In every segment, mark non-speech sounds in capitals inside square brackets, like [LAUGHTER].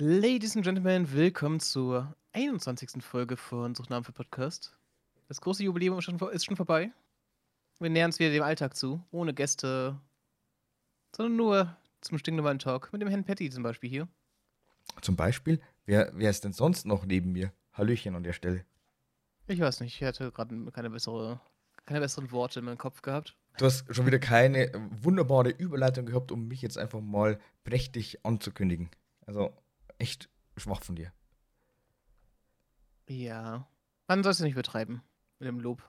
Ladies and Gentlemen, willkommen zur 21. Folge von Suchnamen für Podcast. Das große Jubiläum ist schon, ist schon vorbei. Wir nähern uns wieder dem Alltag zu, ohne Gäste, sondern nur zum stinknormalen Talk mit dem Herrn Patty zum Beispiel hier. Zum Beispiel? Wer, wer ist denn sonst noch neben mir? Hallöchen an der Stelle. Ich weiß nicht, ich hatte gerade keine, bessere, keine besseren Worte in meinem Kopf gehabt. Du hast schon wieder keine wunderbare Überleitung gehabt, um mich jetzt einfach mal prächtig anzukündigen. Also echt schwach von dir. Ja. Man soll es nicht übertreiben mit dem Lob.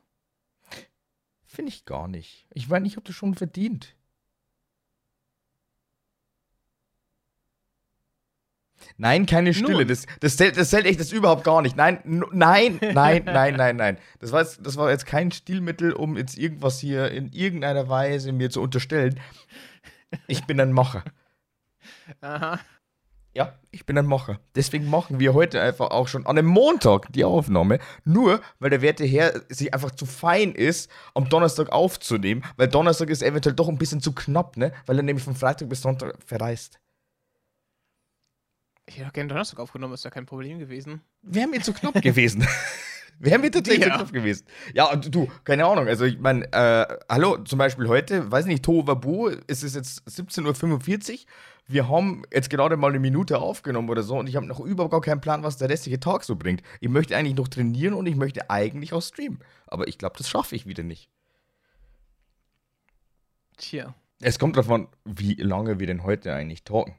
Finde ich gar nicht. Ich meine, ich habe das schon verdient. Nein, keine Stille. Das, das, zählt, das zählt echt das überhaupt gar nicht. Nein, nein, [LAUGHS] nein, nein, nein, nein. Das war, jetzt, das war jetzt kein Stilmittel, um jetzt irgendwas hier in irgendeiner Weise mir zu unterstellen. Ich bin ein Macher. Aha. Ja, ich bin ein Macher. Deswegen machen wir heute einfach auch schon an einem Montag die Aufnahme. Nur, weil der werte Herr sich einfach zu fein ist, am Donnerstag aufzunehmen. Weil Donnerstag ist eventuell doch ein bisschen zu knapp, ne? Weil er nämlich von Freitag bis Sonntag verreist. Ich hätte auch gerne Donnerstag aufgenommen, ist ja kein Problem gewesen. Wäre mir zu knapp gewesen. [LAUGHS] Wäre mir tatsächlich ja. zu knapp gewesen. Ja, und du, keine Ahnung. Also, ich meine, äh, hallo, zum Beispiel heute, weiß nicht, Tohuwabu, ist es jetzt 17.45 Uhr. Wir haben jetzt gerade mal eine Minute aufgenommen oder so und ich habe noch überhaupt gar keinen Plan, was der restliche Tag so bringt. Ich möchte eigentlich noch trainieren und ich möchte eigentlich auch streamen. Aber ich glaube, das schaffe ich wieder nicht. Tja. Es kommt davon, wie lange wir denn heute eigentlich talken.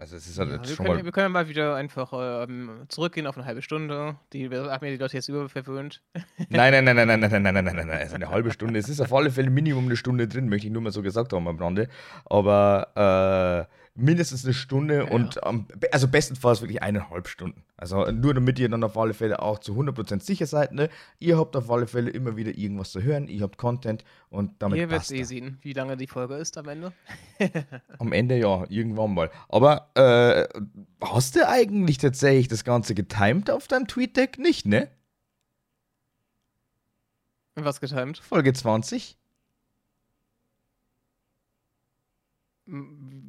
Also es ist halt ja, wir, schon können, mal. wir können mal wieder einfach ähm, zurückgehen auf eine halbe Stunde. Die haben ja die Leute jetzt überverwöhnt. Nein, nein, nein, nein, nein, nein, nein, nein, nein, nein, nein. Ist eine halbe Stunde. Es ist auf alle Fälle Minimum eine Stunde drin, möchte ich nur mal so gesagt haben am Rande. Aber äh, mindestens eine Stunde Ja. und ähm, be- also bestenfalls wirklich eineinhalb Stunden. Also nur damit ihr dann auf alle Fälle auch zu 100% sicher seid. Ne? Ihr habt auf alle Fälle immer wieder irgendwas zu hören, ihr habt Content und damit Ihr werdet eh sehen, wie lange die Folge ist am Ende. [LAUGHS] Am Ende ja, irgendwann mal. Aber äh, hast du eigentlich tatsächlich das Ganze getimed auf deinem Tweet-Deck? Nicht, ne? Was getimt? Folge 20? M-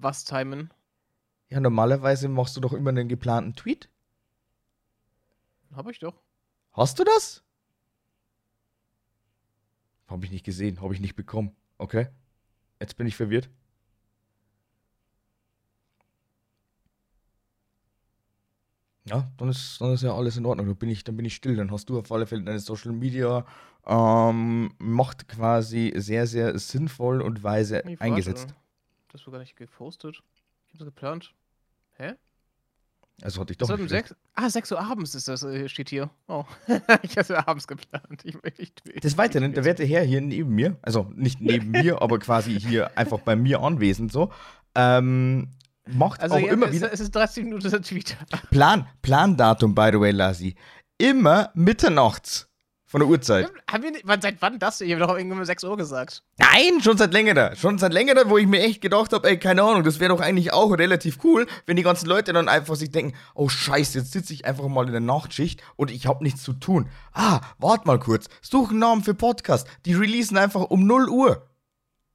Was timen? Ja, normalerweise machst du doch immer einen geplanten Tweet. Hab ich doch. Hast du das? Habe ich nicht gesehen, habe ich nicht bekommen. Okay. Jetzt bin ich verwirrt. Ja, dann ist, dann ist ja alles in Ordnung. Dann bin, ich, dann bin ich still. Dann hast du auf alle Fälle deine Social Media ähm, Macht quasi sehr, sehr sinnvoll und weise eingesetzt. warte. Das war gar nicht gepostet. Ich hab das geplant. Hä? Also hatte ich doch. nicht schlecht. sechs. Ah, 6 Uhr abends ist das, äh, steht hier. Oh. [LAUGHS] ich hatte abends geplant. Ich, ich, ich, Des Weiteren, der werte Herr hier neben mir, also nicht neben mir, aber quasi hier [LAUGHS] einfach bei mir anwesend so, ähm, macht Also auch ja, immer es, wieder es ist 30 Minuten [LAUGHS] der Tweet. Plan, Plandatum, by the way, Lassi. Immer mitternachts von der Uhrzeit. Haben wir nicht, seit wann das? Ich habe doch irgendwann um 6 Uhr gesagt. Nein, schon seit längerer. Schon seit längerer, wo ich mir echt gedacht habe, ey, keine Ahnung, das wäre doch eigentlich auch relativ cool, wenn die ganzen Leute dann einfach sich denken, oh scheiße, jetzt sitze ich einfach mal in der Nachtschicht und ich habe nichts zu tun. Ah, wart mal kurz, such einen Namen für Podcast. Die releasen einfach um 0 Uhr.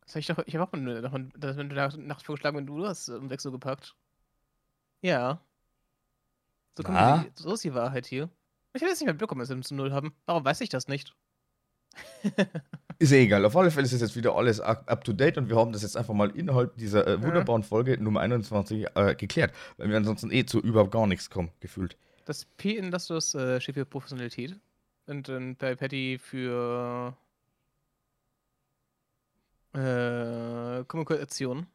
Das hab ich doch, ich habe auch mal davon, das, wenn du da nachts vorgeschlagen, wenn du hast um 6 Uhr gepackt. Ja. So, die, so ist die Wahrheit hier. Ich habe jetzt nicht mehr mitbekommen, dass wir zu Null haben. Warum weiß ich das nicht? [LAUGHS] Ist ja egal. Auf alle Fälle ist es jetzt wieder alles up up to date und wir haben das jetzt einfach mal innerhalb dieser äh, wunderbaren Folge Nummer 21 äh, geklärt, weil wir ansonsten eh zu überhaupt gar nichts kommen, gefühlt. Das P in das das äh, steht für Professionalität. Und dann bei Patty für äh, Kommunikation.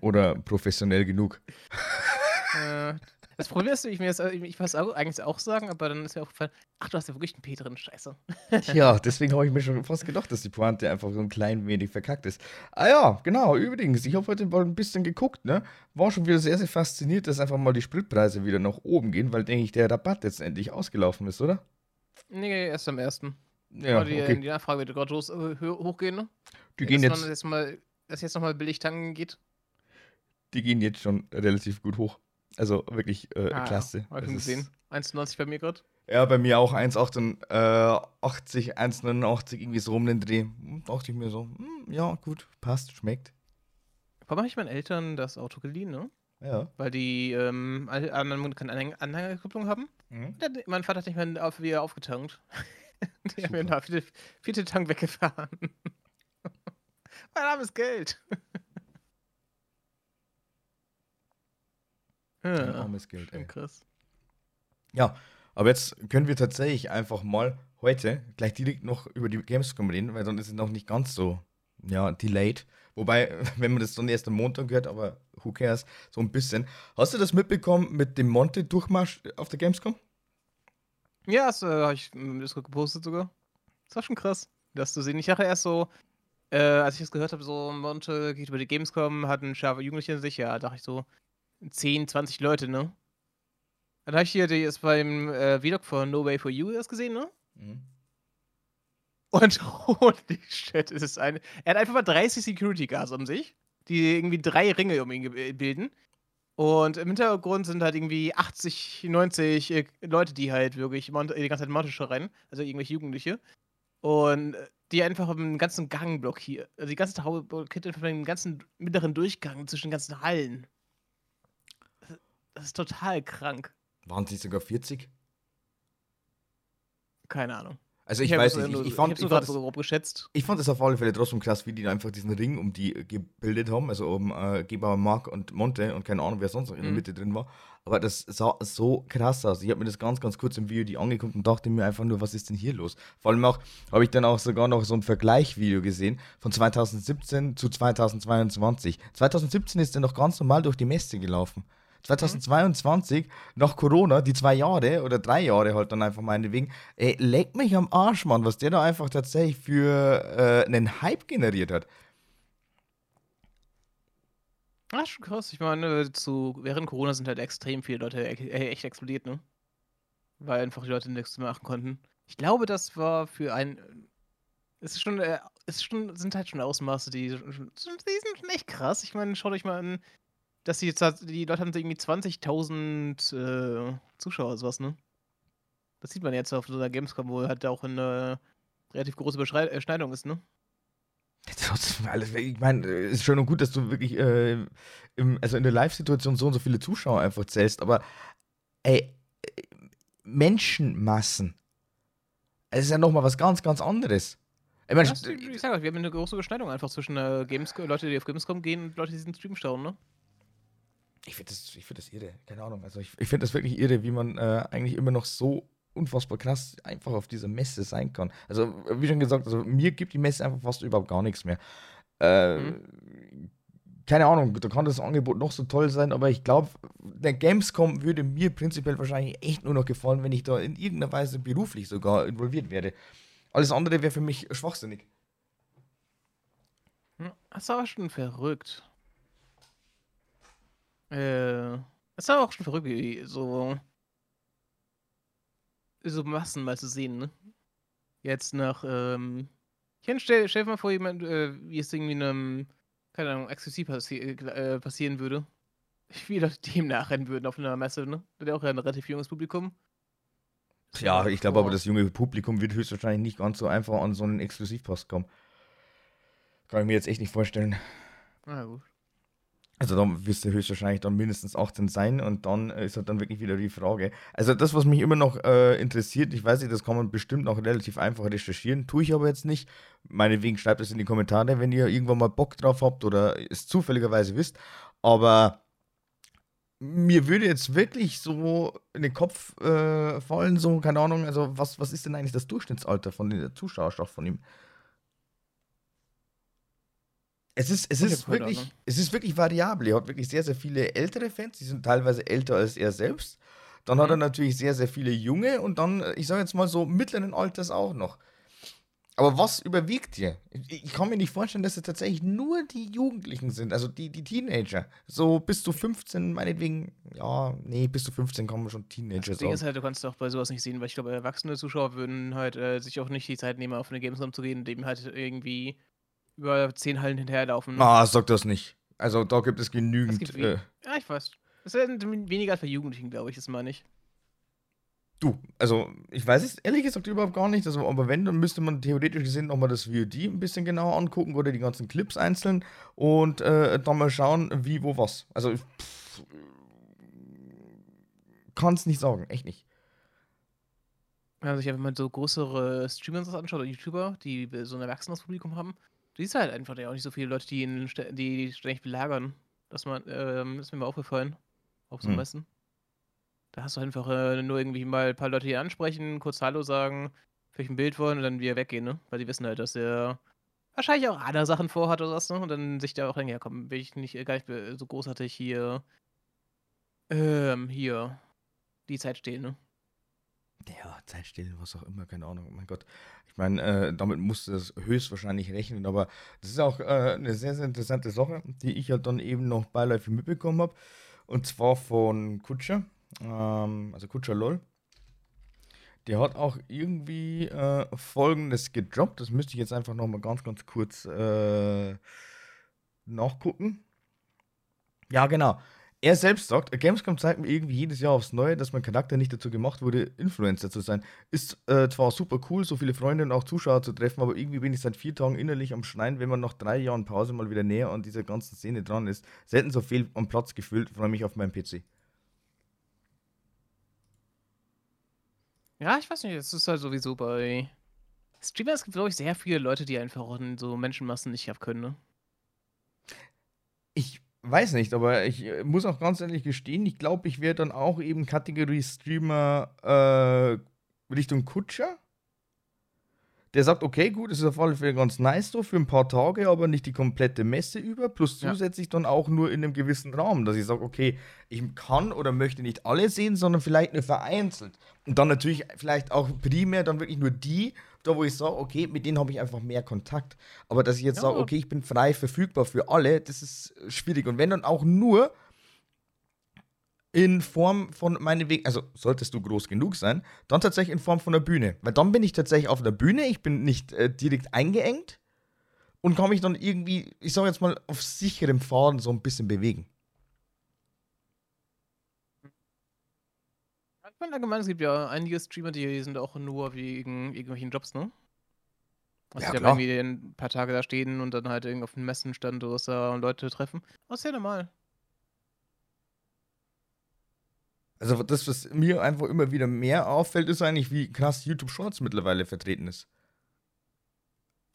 Oder professionell genug. [LAUGHS] äh, das Problem ist, ich mir ich weiß eigentlich auch sagen, aber dann ist mir aufgefallen, ach, du hast ja wirklich ein P drin, scheiße. [LAUGHS] Ja, deswegen habe ich mir schon fast gedacht, dass die Pointe einfach so ein klein wenig verkackt ist. Ah ja, genau, übrigens, ich habe heute mal ein bisschen geguckt, ne? War schon wieder sehr, sehr fasziniert, dass einfach mal die Spritpreise wieder nach oben gehen, weil, denke ich, der Rabatt jetzt endlich ausgelaufen ist, oder? Nee, erst am ersten. Ja, die, okay. die Nachfrage wird gerade äh, hochgehen, ne? Die gehen dass jetzt, Man jetzt mal, dass jetzt nochmal billig tanken geht. die gehen jetzt schon relativ gut hoch. Also wirklich äh, Ah, klasse. Hab ich gesehen. 1,90 bei mir gerade. Ja, bei mir auch 1,88, 1,89, irgendwie so rum den Dreh. Hm, Dachte ich mir so, hm, ja, gut, passt, schmeckt. Warum habe ich meinen Eltern das Auto geliehen, ne? Ja. Weil die ähm, anderen keine Anhängerkupplung haben. Mhm. Mein Vater hat nicht mehr auf, wieder aufgetankt. [LAUGHS] die haben mir da vierte, vierte Tank weggefahren. [LAUGHS] mein armes Geld. Ja, armes Geld, ey. Krass. Ja, aber jetzt können wir tatsächlich einfach mal heute gleich direkt noch über die Gamescom reden, weil dann ist es noch nicht ganz so, ja, delayed. Wobei, [LAUGHS] wenn man das dann erst am Montag hört, aber who cares, so ein bisschen. Hast du das mitbekommen mit dem Monte-Durchmarsch auf der Gamescom? Ja, das äh, habe ich das gepostet sogar. Das war schon krass, das zu sehen. Ich dachte erst so, äh, als ich das gehört habe, so Monte geht über die Gamescom, hat ein scharfer Jugendliche in sich, ja, dachte ich so, 10, 20 Leute, ne? Dann habe ich hier das beim äh, Vlog von No Way for You das gesehen, ne? Mhm. Und [LAUGHS] holy shit, ist es eine. Er hat einfach mal 30 Security Guards um sich, die irgendwie drei Ringe um ihn bilden. Und im Hintergrund sind halt irgendwie 80, 90 äh, Leute, die halt wirklich die ganze Zeit Monte rennen, also irgendwelche Jugendliche. Und äh, die einfach im ganzen Gang blockieren. Also die ganze Taube blockiert einfach den ganzen mittleren Durchgang zwischen den ganzen Hallen. Das ist total krank. Waren sie sogar 40? Keine Ahnung. Also ich, ich weiß nicht, ich, ich, fand, ich, ich, fand so grob geschätzt. ich fand es auf alle Fälle trotzdem krass, wie die einfach diesen Ring um die gebildet haben, also um äh, Geber, Mark und Monte und keine Ahnung, wer sonst noch in der mhm. Mitte drin war. Aber das sah so krass aus. Ich habe mir das ganz, ganz kurz im Video die angeguckt und dachte mir einfach nur, was ist denn hier los? Vor allem auch, habe ich dann auch sogar noch so ein Vergleichvideo gesehen von 2017 zu 2022. 2017 ist er noch ganz normal durch die Messe gelaufen. 2022, mhm. nach Corona, die zwei Jahre oder drei Jahre halt dann einfach meinetwegen, ey, leck mich am Arsch, Mann, was der da einfach tatsächlich für äh, einen Hype generiert hat. Ah, schon krass. Ich meine, zu, während Corona sind halt extrem viele Leute äh, echt explodiert, ne? Weil einfach die Leute nichts machen konnten. Ich glaube, das war für ein. Es ist schon, äh, es sind halt schon Ausmaße, die, die sind echt krass. Ich meine, schaut euch mal an, dass die jetzt, die Leute haben irgendwie 20.000 äh, Zuschauer oder sowas, ne? Das sieht man jetzt auf so einer Gamescom, wo halt auch eine relativ große Überschneidung ist, ne? ich meine, es ist schön und gut, dass du wirklich äh, im, also in der Live-Situation so und so viele Zuschauer einfach zählst, aber ey, Menschenmassen. Es ist ja nochmal was ganz, ganz anderes. Ich, mein, ja, ich, ich sag euch, wir haben eine große Überschneidung einfach zwischen äh, Games Leute, die auf Gamescom gehen und Leute, die diesen Stream schauen, ne? Ich finde das, find das irre, keine Ahnung. Also ich, ich finde das wirklich irre, wie man äh, eigentlich immer noch so unfassbar krass einfach auf dieser Messe sein kann. Also, wie schon gesagt, also mir gibt die Messe einfach fast überhaupt gar nichts mehr. Äh, mhm. Keine Ahnung, da kann das Angebot noch so toll sein, aber ich glaube, der Gamescom würde mir prinzipiell wahrscheinlich echt nur noch gefallen, wenn ich da in irgendeiner Weise beruflich sogar involviert wäre. Alles andere wäre für mich schwachsinnig. Hm, das ist aber schon verrückt. Äh, ist aber auch schon verrückt, so, so Massen mal zu sehen, ne? Jetzt nach, ähm, ich stell, stell dir mal vor, jemand, äh, wie es irgendwie in einem, keine Ahnung, exklusiv passi äh, passieren würde. [LAUGHS] Wie Leute dem nachrennen würden auf einer Messe, ne? Das wäre auch ja ein relativ junges Publikum. Ja, ich glaube aber, das junge Publikum wird höchstwahrscheinlich nicht ganz so einfach an so einen Exklusivpass kommen. Kann ich mir jetzt echt nicht vorstellen. Na gut. Also dann wirst du höchstwahrscheinlich dann mindestens 18 sein und dann ist halt dann wirklich wieder die Frage. Also das, was mich immer noch äh, interessiert, ich weiß nicht, das kann man bestimmt noch relativ einfach recherchieren, tue ich aber jetzt nicht. Meinetwegen schreibt es in die Kommentare, wenn ihr irgendwann mal Bock drauf habt oder es zufälligerweise wisst. Aber mir würde jetzt wirklich so in den Kopf äh, fallen, so, keine Ahnung, also was, was ist denn eigentlich das Durchschnittsalter von der Zuschauerschaft von ihm? Es ist, es, ist wirklich, es ist wirklich variabel. Er hat wirklich sehr, sehr viele ältere Fans, die sind teilweise älter als er selbst. Dann mhm. hat er natürlich sehr, sehr viele junge und dann, ich sage jetzt mal so, mittleren Alters auch noch. Aber was überwiegt hier? Ich kann mir nicht vorstellen, dass es tatsächlich nur die Jugendlichen sind, also die, die Teenager. So bis zu 15, meinetwegen, ja, nee, bis zu 15 kommen schon Teenager. Das Ding ist halt, du kannst auch bei sowas nicht sehen, weil ich glaube, erwachsene Zuschauer würden halt äh, sich auch nicht die Zeit nehmen, auf eine Gamescom zu gehen, dem halt irgendwie über zehn Hallen hinterherlaufen. Ah, sag das nicht. Also da gibt es genügend. Gibt äh, ja, ich weiß. Das sind weniger als bei Jugendlichen, glaube ich, das meine ich. Du, also ich weiß es ehrlich gesagt überhaupt gar nicht, also, aber wenn, dann müsste man theoretisch gesehen nochmal das VOD ein bisschen genauer angucken oder die ganzen Clips einzeln und äh, dann mal schauen, wie, wo, was. Also kann es nicht sagen, echt nicht. Wenn man sich einfach mal so größere Streamer anschaut oder YouTuber, die so ein erwachsenes Publikum haben, du siehst halt einfach ja auch nicht so viele Leute, die ihn die ständig belagern. Das, man, ähm, ist mir mal aufgefallen. Auf so hm. Messen. Da hast du einfach äh, nur irgendwie mal ein paar Leute hier ansprechen, kurz Hallo sagen, vielleicht ein Bild wollen und dann wieder weggehen, ne? Weil die wissen halt, dass er wahrscheinlich auch andere Sachen vorhat oder was, ne? Und dann sich da auch denken, ja komm, will ich nicht, gar nicht so großartig hier, ähm, hier die Zeit stehen, ne? Ja, Zeit stehlen, was auch immer, keine Ahnung. Mein Gott. Ich meine, äh, damit musste es höchstwahrscheinlich rechnen, aber das ist auch äh, eine sehr, sehr interessante Sache, die ich halt dann eben noch beiläufig mitbekommen habe. Und zwar von Kutscher, ähm, also Kutscher LOL. Der hat auch irgendwie äh, folgendes gedroppt. Das müsste ich jetzt einfach nochmal ganz, ganz kurz äh, nachgucken. Ja, genau. Er selbst sagt, Gamescom zeigt mir irgendwie jedes Jahr aufs Neue, dass mein Charakter nicht dazu gemacht wurde, Influencer zu sein. Ist äh, zwar super cool, so viele Freunde und auch Zuschauer zu treffen, aber irgendwie bin ich seit vier Tagen innerlich am Schneien, wenn man nach drei Jahren Pause mal wieder näher an dieser ganzen Szene dran ist. Selten so viel am Platz gefüllt, freue mich auf meinen PC. Ja, ich weiß nicht, es ist halt sowieso bei Streamers gibt, glaube ich, sehr viele Leute, die einfach in so Menschenmassen nicht abkönnen, ne? Ich weiß nicht, aber ich äh, muss auch ganz ehrlich gestehen, ich glaube, ich wäre dann auch eben Kategorie Streamer äh, Richtung Kutscher. Der sagt, okay, gut, das ist auf alle Fälle ganz nice so für ein paar Tage, aber nicht die komplette Messe über, plus zusätzlich ja. dann auch nur in einem gewissen Rahmen, dass ich sage, okay, ich kann oder möchte nicht alle sehen, sondern vielleicht nur vereinzelt. Und dann natürlich vielleicht auch primär dann wirklich nur die, da wo ich sage, okay, mit denen habe ich einfach mehr Kontakt. Aber dass ich jetzt ja. sage, okay, ich bin frei verfügbar für alle, das ist schwierig. Und wenn dann auch nur in Form von meinetwegen, also solltest du groß genug sein, dann tatsächlich in Form von der Bühne. Weil dann bin ich tatsächlich auf der Bühne, ich bin nicht äh, direkt eingeengt und kann mich dann irgendwie, ich sage jetzt mal, auf sicherem Faden so ein bisschen bewegen. Meine, allgemein, es gibt ja einige Streamer, die sind auch nur wegen irgendwelchen Jobs, ne? Also ja, die haben irgendwie ein paar Tage da stehen und dann halt irgendwie auf den Messen stand oder so und Leute treffen. Das ist ja normal. Also das, was mir einfach immer wieder mehr auffällt, ist eigentlich, wie krass YouTube Shorts mittlerweile vertreten ist.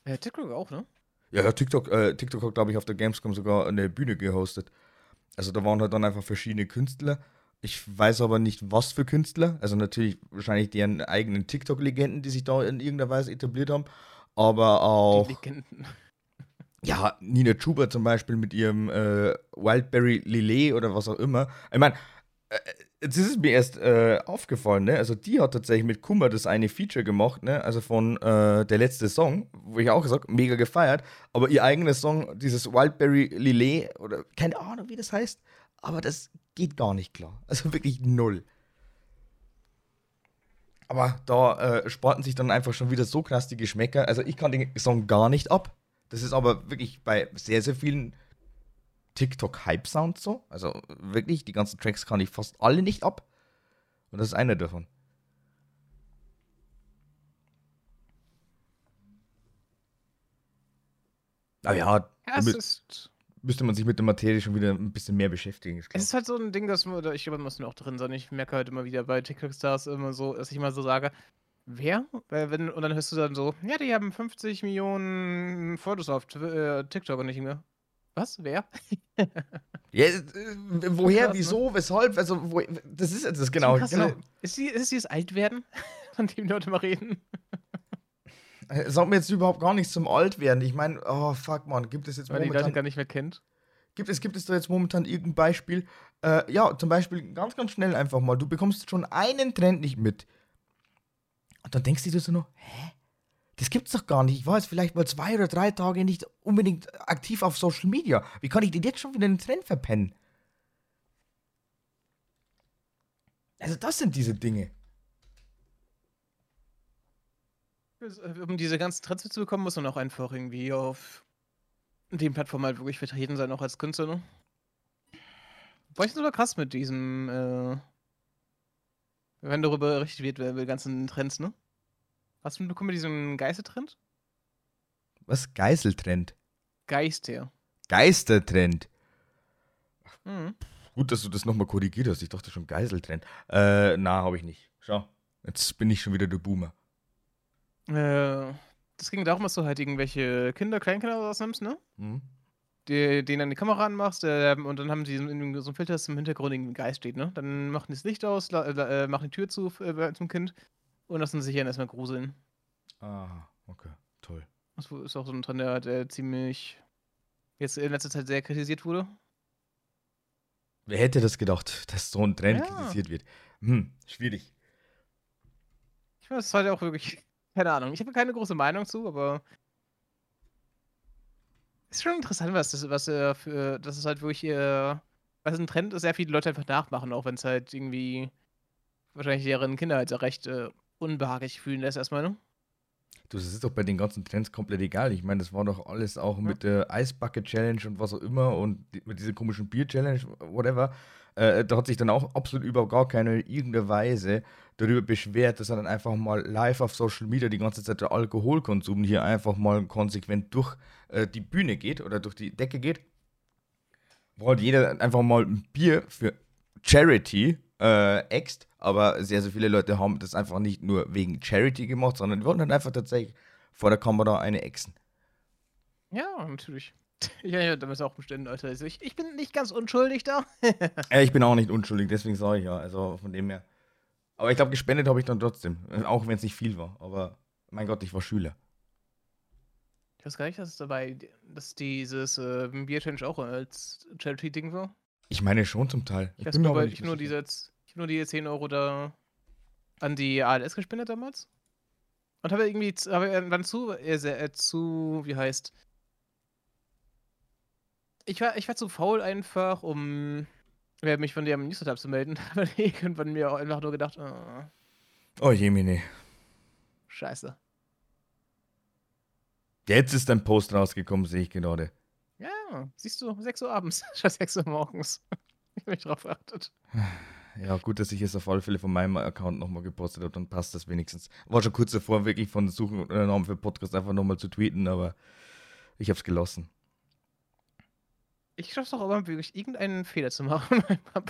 Ja, TikTok auch, ne? Ja, TikTok, äh, TikTok hat, glaube ich, auf der Gamescom sogar eine Bühne gehostet. Also da waren halt dann einfach verschiedene Künstler ich weiß aber nicht, was für Künstler. Also natürlich wahrscheinlich deren eigenen TikTok-Legenden, die sich da in irgendeiner Weise etabliert haben. Aber auch. Die Legenden. [LAUGHS] Ja, Nina Chuba zum Beispiel mit ihrem äh, Wildberry Lillet oder was auch immer. Ich meine, äh, jetzt ist es mir erst äh, aufgefallen, ne? Also die hat tatsächlich mit Kummer das eine Feature gemacht, ne? Also von äh, der letzte Song, wo ich auch gesagt, mega gefeiert. Aber ihr eigenes Song, dieses Wildberry Lillet oder keine Ahnung, wie das heißt, aber das geht gar nicht klar. [LAUGHS] Also wirklich null. Aber da äh, sporten sich dann einfach schon wieder so krass die Geschmäcker. Also ich kann den Song gar nicht ab. Das ist aber wirklich bei sehr, sehr vielen TikTok-Hype-Sounds so. Also wirklich, die ganzen Tracks kann ich fast alle nicht ab. Und das ist einer davon. Aber ja, ja es ist müsste man sich mit der Materie schon wieder ein bisschen mehr beschäftigen. Es ist halt so ein Ding, dass man, ich glaube, man muss auch drin sein. Ich merke halt immer wieder bei TikTok-Stars immer so, dass ich mal so sage, wer? Weil wenn, und dann hörst du dann so, ja, die haben 50 Millionen Fotos auf äh, TikTok und nicht mehr. Was? Wer? [LAUGHS] ja, äh, woher, krass, wieso, ne? weshalb? Also, wo, das ist das genau. Krass, genau. Ist, die, ist dieses Altwerden, [LAUGHS] von dem Leute mal reden? Sagt mir jetzt überhaupt gar nichts zum Altwerden. Ich meine, oh fuck, man, gibt es jetzt Weil momentan. die Leute gar nicht mehr kennt. Gibt es, gibt es da jetzt momentan irgendein Beispiel? Äh, ja, zum Beispiel ganz, ganz schnell einfach mal. Du bekommst schon einen Trend nicht mit. Und dann denkst du dir so nur, hä? Das gibt's doch gar nicht. Ich war jetzt vielleicht mal zwei oder drei Tage nicht unbedingt aktiv auf Social Media. Wie kann ich denn jetzt schon wieder einen Trend verpennen? Also, das sind diese Dinge. Äh, um diese ganzen Trends zu bekommen, muss man auch einfach irgendwie auf den Plattformen halt wirklich vertreten sein, auch als Künstler, ne? War ich aber krass mit diesem, äh, wenn darüber berichtet wird, über die ganzen Trends, ne? Hast du mitbekommen mit diesem Geistertrend? Was? Geiseltrend? Geister. Geistertrend. Mhm. Gut, dass du das nochmal korrigiert hast. Ich dachte schon Geiseltrend. Äh, na, habe ich nicht. Schau, jetzt bin ich schon wieder der Boomer. Äh, das ging darum, dass du halt irgendwelche Kinder, Kleinkinder rausnimmst, ne? Mhm. Die, denen dann die Kamera anmachst äh, und dann haben sie so, in so ein Filter, das im Hintergrund irgendwie ein Geist steht, ne? Dann machen die das Licht aus, äh, machen die Tür zu äh, zum Kind und lassen sich dann erstmal gruseln. Ah, okay, toll. Das ist auch so ein Trend, der, der ziemlich jetzt in letzter Zeit sehr kritisiert wurde. Wer hätte das gedacht, dass so ein Trend Ja. kritisiert wird? Hm, schwierig. Ich weiß, es war ja auch wirklich, keine Ahnung. Ich habe keine große Meinung zu, aber ist schon interessant, was das, was äh, für, das ist halt wirklich, äh, was ein Trend ist, sehr viele Leute einfach nachmachen, auch wenn es halt irgendwie wahrscheinlich deren Kinder halt recht äh, unbehaglich fühlen lässt erstmal, ne? Du, das ist doch bei den ganzen Trends komplett egal. Ich meine, das war doch alles auch mit der Eisbucket Challenge und was auch immer und die, mit dieser komischen Bier Challenge, whatever. Äh, da hat sich dann auch absolut über gar keine irgendeine Weise darüber beschwert, dass er dann einfach mal live auf Social Media die ganze Zeit der Alkoholkonsum hier einfach mal konsequent durch äh, die Bühne geht oder durch die Decke geht. Wo halt jeder einfach mal ein Bier für Charity äh, äxt, aber sehr, sehr viele Leute haben das einfach nicht nur wegen Charity gemacht, sondern die wollten dann einfach tatsächlich vor der Kamera eine exen. Ja, natürlich. [LAUGHS] Ja, ja, da auch bestimmt, Leute. Also ich, ich bin nicht ganz unschuldig da. [LAUGHS] Ich bin auch nicht unschuldig, deswegen sage ich ja, also von dem her. Aber ich glaube, gespendet habe ich dann trotzdem, äh, auch wenn es nicht viel war. Aber mein Gott, ich war Schüler. Ich weiß gar nicht, dass es dabei, dass dieses äh, Bier-Challenge auch als Charity-Ding war. Ich meine schon zum Teil. Ich weiß bin mir nur, aber weil nicht ich nur, diese, ich nur die 10 Euro da an die ALS gespendet damals. Und habe irgendwie habe irgendwann zu, äh, zu, wie heißt. Ich war, ich war zu faul einfach, um mich von dem Newsletter abzumelden. Aber [LAUGHS] irgendwann mir auch einfach nur gedacht, oh, Oh Jemine. scheiße. Jetzt ist dein Post rausgekommen, sehe ich gerade. Siehst du, 6 Uhr abends, [LAUGHS] statt 6 Uhr morgens. [LAUGHS] ich habe mich drauf geachtet. Ja, gut, dass ich es auf alle Fälle von meinem Account nochmal gepostet habe, dann passt das wenigstens. War schon kurz davor, wirklich von Suchen oder Namen für Podcast einfach nochmal zu tweeten, aber ich habe es gelassen. Ich schaff's doch aber wirklich, irgendeinen Fehler zu machen.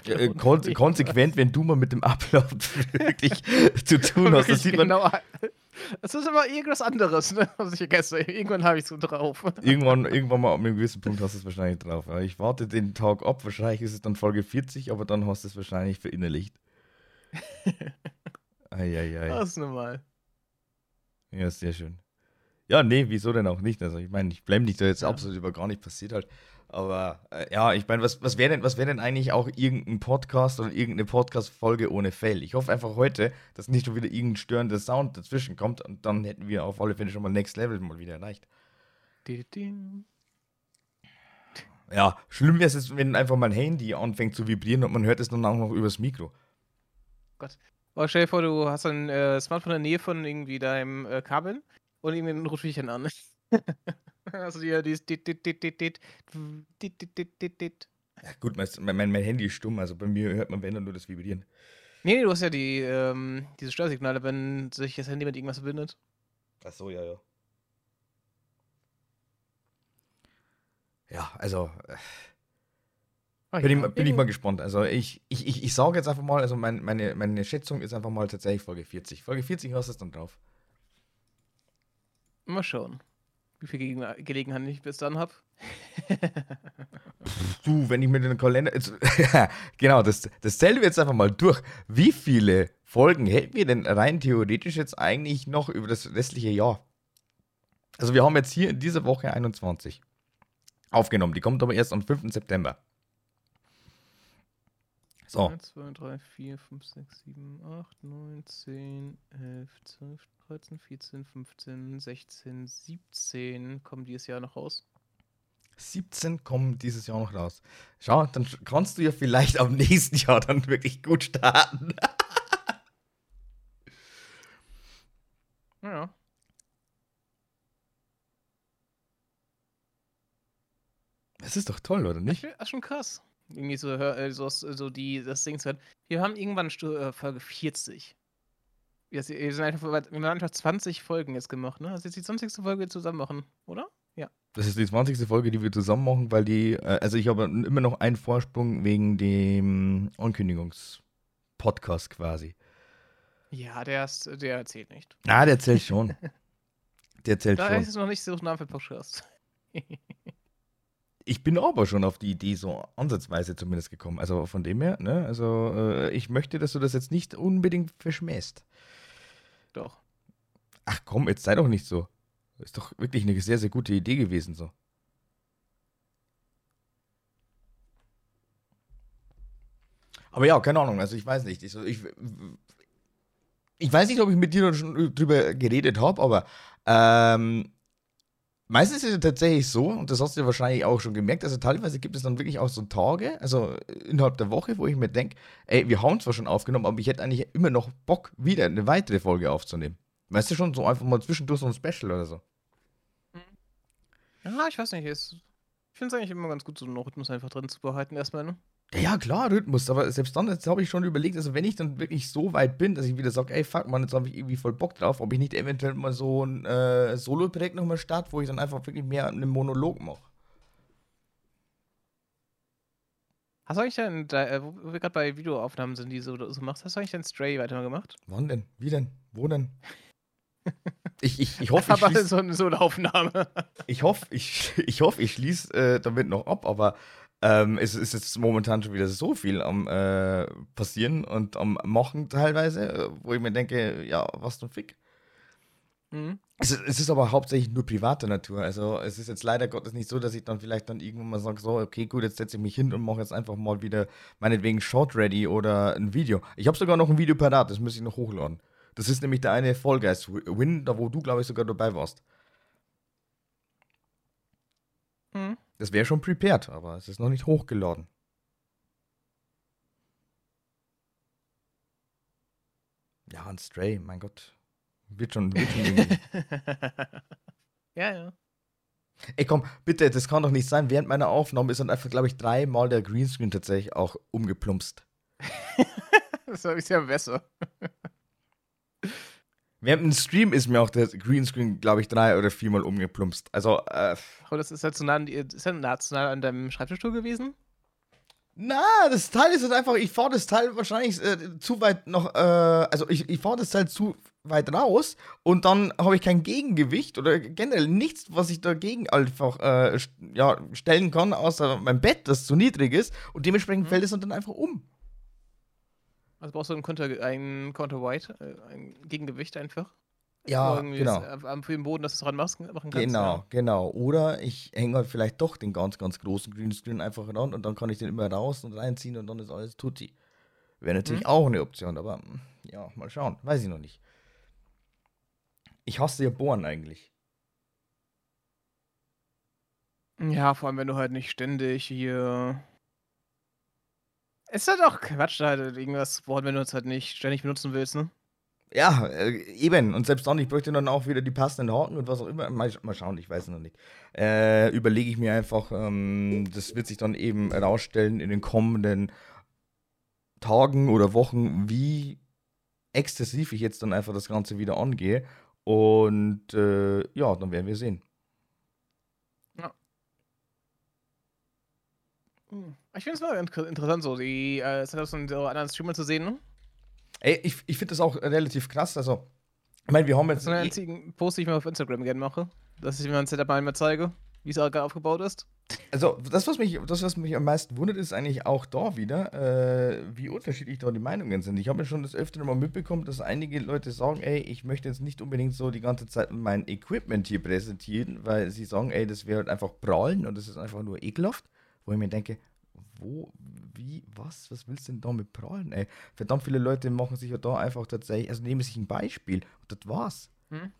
Ja, äh, kon konsequent, wenn du mal mit dem Upload [LAUGHS] wirklich zu tun hast, das sieht man genau. Es ist immer irgendwas anderes, ne, was ich vergesse. Irgendwann habe ich so drauf. irgendwann, irgendwann mal ab einem gewissen Punkt hast du es wahrscheinlich drauf. Ich warte den Tag ab, wahrscheinlich ist es dann Folge 40, aber dann hast du es wahrscheinlich verinnerlicht. Eieiei. Das ist normal. Ja, sehr schön. Ja, nee, wieso denn auch nicht? Also ich meine, ich blende dich da jetzt Ja. absolut über gar nicht passiert halt. Aber äh, ja, ich meine, was, was wäre denn, was wär denn eigentlich auch irgendein Podcast oder irgendeine Podcast-Folge ohne Fail? Ich hoffe einfach heute, dass nicht schon wieder irgendein störender Sound dazwischen kommt und dann hätten wir auf alle Fälle schon mal Next Level mal wieder erreicht. Ja, schlimm wäre es jetzt, wenn einfach mein Handy anfängt zu vibrieren und man hört es dann auch noch übers Mikro. Oh, stell dir vor, du hast ein äh, Smartphone in der Nähe von irgendwie deinem äh, Kabel und irgendwie ruft dich dann an. [LAUGHS] Also die, die, die, die, Ja, gut, mein, mein, mein Handy ist stumm, also bei mir hört man wenn dann nur das Vibrieren. Nee, nee, du hast ja die, ähm, diese Störsignale, wenn sich das Handy mit irgendwas verbindet. Ach so, ja, ja. Ja, also. Ach, bin, ja. Ich, bin ich mal gespannt. Also, ich, ich, ich, ich sage jetzt einfach mal, also mein, meine, meine Schätzung ist einfach mal tatsächlich Folge 40. Folge 40 hast du es dann drauf. Mal schauen wie viel Gegen Gelegenheit ich bis dann habe. Du, wenn ich mir den Kalender. Jetzt, [LAUGHS] genau, das, das zählen wir jetzt einfach mal durch. Wie viele Folgen hätten wir denn rein theoretisch jetzt eigentlich noch über das restliche Jahr? Also, wir haben jetzt hier in dieser Woche 21 aufgenommen. Die kommt aber erst am 5. September. So, 1, 2, 3, 4, 5, 6, 7, 8, 9, 10, 11, 12, 13, 14, 15, 16, 17 kommen dieses Jahr noch raus. 17 kommen dieses Jahr noch raus. Schau, dann kannst du ja vielleicht am nächsten Jahr dann wirklich gut starten. [LAUGHS] Ja. Das ist doch toll, oder Das nicht? ist schon krass. Irgendwie so, hör- äh, so, so die, das Ding zu hören. Wir haben irgendwann äh, Folge 40. Wir, sind einfach, wir haben einfach 20 Folgen jetzt gemacht, ne? Also jetzt die 20. Folge zusammen machen, oder? Ja. Das ist die 20. Folge, die wir zusammen machen, weil die, äh, also ich habe immer noch einen Vorsprung wegen dem Ankündigungspodcast quasi. Ja, der, ist, der zählt nicht. Ah, der zählt schon. [LAUGHS] Der zählt Da schon. ist es noch nicht so Name für Podcast. [LAUGHS] Ich bin aber schon auf die Idee so ansatzweise zumindest gekommen. Also von dem her, ne? Also äh, ich möchte, dass du das jetzt nicht unbedingt verschmähst. Doch. Ach komm, jetzt sei doch nicht so. Ist doch wirklich eine sehr, sehr gute Idee gewesen so. Aber ja, keine Ahnung, also ich weiß nicht. Ich, so- ich, ich weiß nicht, ob ich mit dir schon drüber geredet habe, aber ähm, meistens ist es tatsächlich so, und das hast du ja wahrscheinlich auch schon gemerkt, also teilweise gibt es dann wirklich auch so Tage, also innerhalb der Woche, wo ich mir denke, ey, wir haben zwar schon aufgenommen, aber ich hätte eigentlich immer noch Bock, wieder eine weitere Folge aufzunehmen. Weißt du schon, so einfach mal zwischendurch so ein Special oder so. Ja, ich weiß nicht. Ich finde es eigentlich immer ganz gut, so einen Rhythmus einfach drin zu behalten, erstmal. Ne? Ja, klar, Rhythmus, aber selbst dann, habe ich schon überlegt, also wenn ich dann wirklich so weit bin, dass ich wieder sage, ey, fuck, man, jetzt habe ich irgendwie voll Bock drauf, ob ich nicht eventuell mal so ein äh, Solo-Projekt nochmal starte, wo ich dann einfach wirklich mehr einen Monolog mache. Hast du eigentlich dann, da, äh, wo wir gerade bei Videoaufnahmen sind, die so, so machst, hast du eigentlich dein Stray weiter mal gemacht? Wann denn? Wie denn? Wo denn? [LAUGHS] Ich, ich, ich hoffe, ich Aber schließe so, so eine Aufnahme. ich hoffe, ich, [LAUGHS] ich, hoffe, ich schließ, äh, damit noch ab, aber ähm, es ist jetzt momentan schon wieder so viel am äh, passieren und am machen teilweise, äh, wo ich mir denke, ja, was zum Fick. Mhm. Es ist, es ist aber hauptsächlich nur privater Natur. Also es ist jetzt leider Gottes nicht so, dass ich dann vielleicht dann irgendwann mal sage, so, okay, gut, jetzt setze ich mich hin und mache jetzt einfach mal wieder meinetwegen Short Ready oder ein Video. Ich habe sogar noch ein Video parat, das muss ich noch hochladen. Das ist nämlich der eine Fall Guys Win, da wo du, glaube ich, sogar dabei warst. Mhm. Das wäre schon prepared, aber es ist noch nicht hochgeladen. Ja, ein Stray, mein Gott. Wird schon, wird schon [LAUGHS] ja, ja. Ey, komm, bitte, das kann doch nicht sein. Während meiner Aufnahme ist dann einfach, glaube ich, dreimal der Greenscreen tatsächlich auch umgeplumpst. [LAUGHS] Das ist ja besser. Während dem Stream ist mir auch der Greenscreen, glaube ich, drei oder viermal umgeplumpst. Also, äh, Aber das ist halt so nah an, ist halt nah, zu nah an deinem Schreibtischstuhl gewesen? na, das Teil ist halt einfach, ich fahre das Teil wahrscheinlich äh, zu weit noch, äh, also ich, ich fahre das Teil zu weit raus und dann habe ich kein Gegengewicht oder generell nichts, was ich dagegen einfach äh, ja, stellen kann, außer mein Bett, das zu niedrig ist und dementsprechend Mhm. fällt es dann einfach um. Also brauchst du ein Counter, ein Counter White, äh, ein Gegengewicht einfach. Ja, genau. äh, Am für den Boden, dass du es dran machst, machen kannst. Genau, Ja. genau. Oder ich hänge halt vielleicht doch den ganz, ganz großen Greenscreen einfach ran und dann kann ich den immer raus und reinziehen und dann ist alles tutti. Wäre natürlich Mhm. auch eine Option, aber mm, ja, mal schauen. Weiß ich noch nicht. Ich hasse ja Bohren eigentlich. Ja, vor allem, wenn du halt nicht ständig hier. Es ist halt auch Quatsch, da halt irgendwas bohren, wenn du es halt nicht ständig benutzen willst, ne? Ja, äh, eben. Und selbst dann, ich bräuchte dann auch wieder die passenden Haken und was auch immer. Mal, mal schauen, ich weiß noch nicht. Äh, Überlege ich mir einfach, ähm, das wird sich dann eben herausstellen in den kommenden Tagen oder Wochen, wie exzessiv ich jetzt dann einfach das Ganze wieder angehe. Und äh, ja, dann werden wir sehen. Hm. Ich finde es mal inter- interessant, so die äh, Setups von so anderen Streamern zu sehen, ne? Ey, ich, ich finde das auch relativ krass. Also, ich meine, wir haben Das jetzt. ist ein einzigen Post, den ich mal auf Instagram gerne mache. Dass ich mir ein Setup mal einmal zeige, wie es gerade aufgebaut ist. Also, das was, mich, das, was mich am meisten wundert, ist eigentlich auch da wieder, äh, wie unterschiedlich da die Meinungen sind. Ich habe ja schon das öfter mal mitbekommen, dass einige Leute sagen, ey, ich möchte jetzt nicht unbedingt so die ganze Zeit mein Equipment hier präsentieren, weil sie sagen, ey, das wäre halt einfach prahlen und das ist einfach nur ekelhaft. Wo ich mir denke, wo, wie, was, was willst du denn da mit prahlen, ey? Verdammt viele Leute machen sich ja da einfach tatsächlich, also nehmen sich ein Beispiel und das war's. Hm?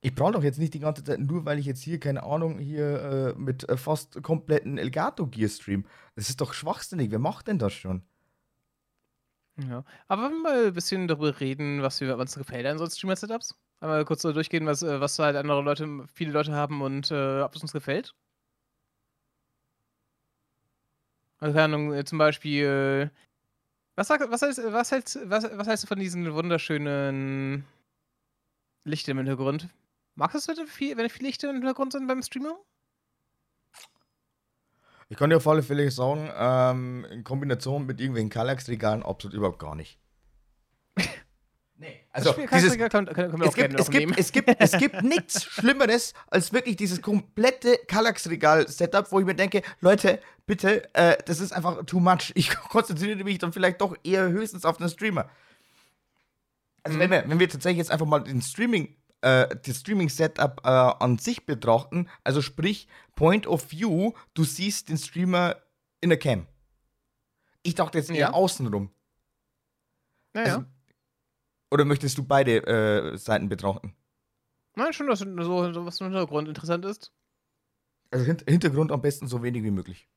Ich prahle doch jetzt nicht die ganze Zeit, nur weil ich jetzt hier, keine Ahnung, hier äh, mit äh, fast kompletten Elgato-Gear stream. Das ist doch schwachsinnig. Wer macht denn das schon? Ja. Aber wollen wir mal ein bisschen darüber reden, was wir, uns gefällt an so Streamer-Setups? Einmal kurz so durchgehen, was, äh, was halt andere Leute, viele Leute haben und äh, ob es uns gefällt. Also, keine Ahnung, äh, zum Beispiel. Was, sag, was, heißt, was, hältst, was, was heißt du von diesen wunderschönen Lichtern im Hintergrund? Magst du es, wenn, viel, wenn viele Lichter im Hintergrund sind beim Streamer? Ich kann dir auf alle Fälle sagen, ähm, in Kombination mit irgendwelchen Kallax-Regalen absolut überhaupt gar nicht. [LAUGHS] Nee, also dieses, kann, es, gibt, es, gibt, es, gibt, es gibt nichts Schlimmeres als wirklich dieses komplette Kallax-Regal-Setup, wo ich mir denke, Leute, bitte, äh, das ist einfach too much. Ich [LAUGHS] konzentriere mich dann vielleicht doch eher höchstens auf den Streamer. Also mhm. wenn, wir, wenn wir tatsächlich jetzt einfach mal den Streaming, äh, das Streaming-Setup äh, an sich betrachten, also sprich, Point of View, du siehst den Streamer in der Cam. Ich dachte jetzt eher ja. außenrum. Naja. Also, oder möchtest du beide äh, Seiten betrachten? Nein, schon, dass so, so was im Hintergrund interessant ist. Also Hintergrund am besten so wenig wie möglich.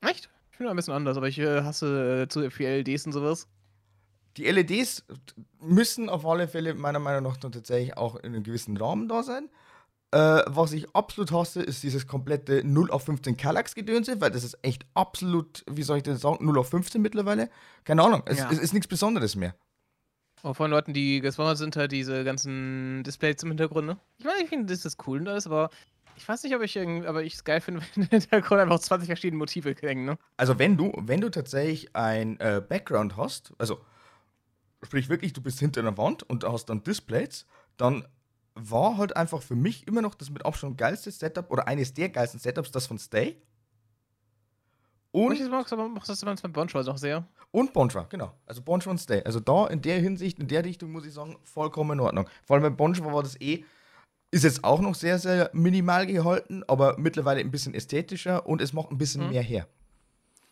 Echt? Ich finde ein bisschen anders, aber ich äh, hasse äh, zu viel LEDs und sowas. Die LEDs müssen auf alle Fälle meiner Meinung nach tatsächlich auch in einem gewissen Rahmen da sein. Äh, was ich absolut hasse, ist dieses komplette 0 auf 15 Kallax-Gedönse, weil das ist echt absolut, wie soll ich denn sagen, 0 auf 15 mittlerweile. Keine Ahnung, es, ja. es ist nichts Besonderes mehr. Auch von Leuten, die gespawnt sind, halt diese ganzen Displays im Hintergrund, ne? Ich meine, ich finde, das ist cool und alles, aber ich weiß nicht, ob ich irgendwie, aber ich es geil finde, [LAUGHS] wenn im Hintergrund einfach 20 verschiedene Motive hängen, ne? Also wenn du, wenn du tatsächlich ein äh, Background hast, also sprich wirklich, du bist hinter einer Wand und hast dann Displays, dann war halt einfach für mich immer noch das mit Abstand geilste Setup oder eines der geilsten Setups, das von Stay. Und ich machst das beim Bonchwa auch sehr. Und Bonchwa, genau. Also Bonchwa und Stay. Also da in der Hinsicht, in der Richtung muss ich sagen, vollkommen in Ordnung. Vor allem bei Bonchwa war das eh, ist jetzt auch noch sehr, sehr minimal gehalten, aber mittlerweile ein bisschen ästhetischer und es macht ein bisschen mhm. mehr her.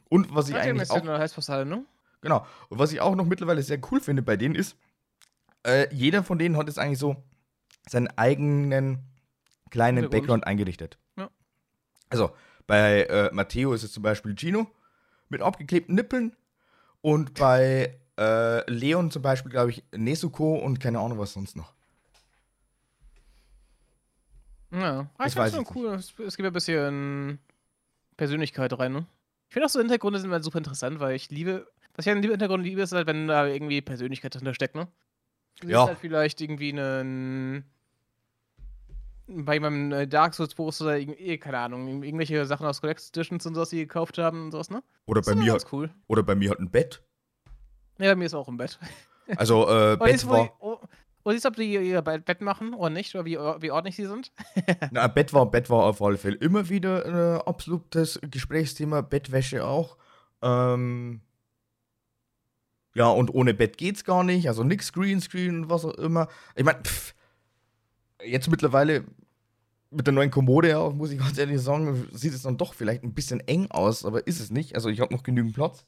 Und was ich ja, eigentlich auch... Heißpassale, ne? Genau. Und was ich auch noch mittlerweile sehr cool finde bei denen ist, äh, jeder von denen hat jetzt eigentlich so seinen eigenen kleinen Background eingerichtet. Ja. Also, bei äh, Matteo ist es zum Beispiel Gino mit abgeklebten Nippeln und bei äh, Leon zum Beispiel, glaube ich, Nesuko und keine Ahnung, was sonst noch. Ja, ah, ich finde es schon cool. Es, es gibt ein bisschen Persönlichkeit rein, ne? Ich finde auch so Hintergründe sind super interessant, weil ich liebe, was ich an dem Hintergrund liebe, ist halt, wenn da irgendwie Persönlichkeit dahinter steckt, ne? Du ja. halt vielleicht irgendwie einen bei meinem äh, Dark Souls Poster oder eh, keine Ahnung, irgendwelche Sachen aus Collector's Editions und sowas, die gekauft haben und sowas, ne? Oder bei mir hat, cool. Oder bei mir hat ein Bett. Ja, bei mir ist auch ein Bett. Also, äh, [LAUGHS] Bett war. Oh, oh, siehst ob die ihr Bett machen oder nicht, oder wie, wie ordentlich sie sind? [LAUGHS] Na, Bett war, Bett war auf alle Fälle immer wieder ein äh, absolutes Gesprächsthema, Bettwäsche auch. Ähm, ja, und ohne Bett geht's gar nicht, also nix Greenscreen und was auch immer. Ich meine, jetzt mittlerweile mit der neuen Kommode auch, muss ich ganz ehrlich sagen, sieht es dann doch vielleicht ein bisschen eng aus, aber ist es nicht. Also ich habe noch genügend Platz.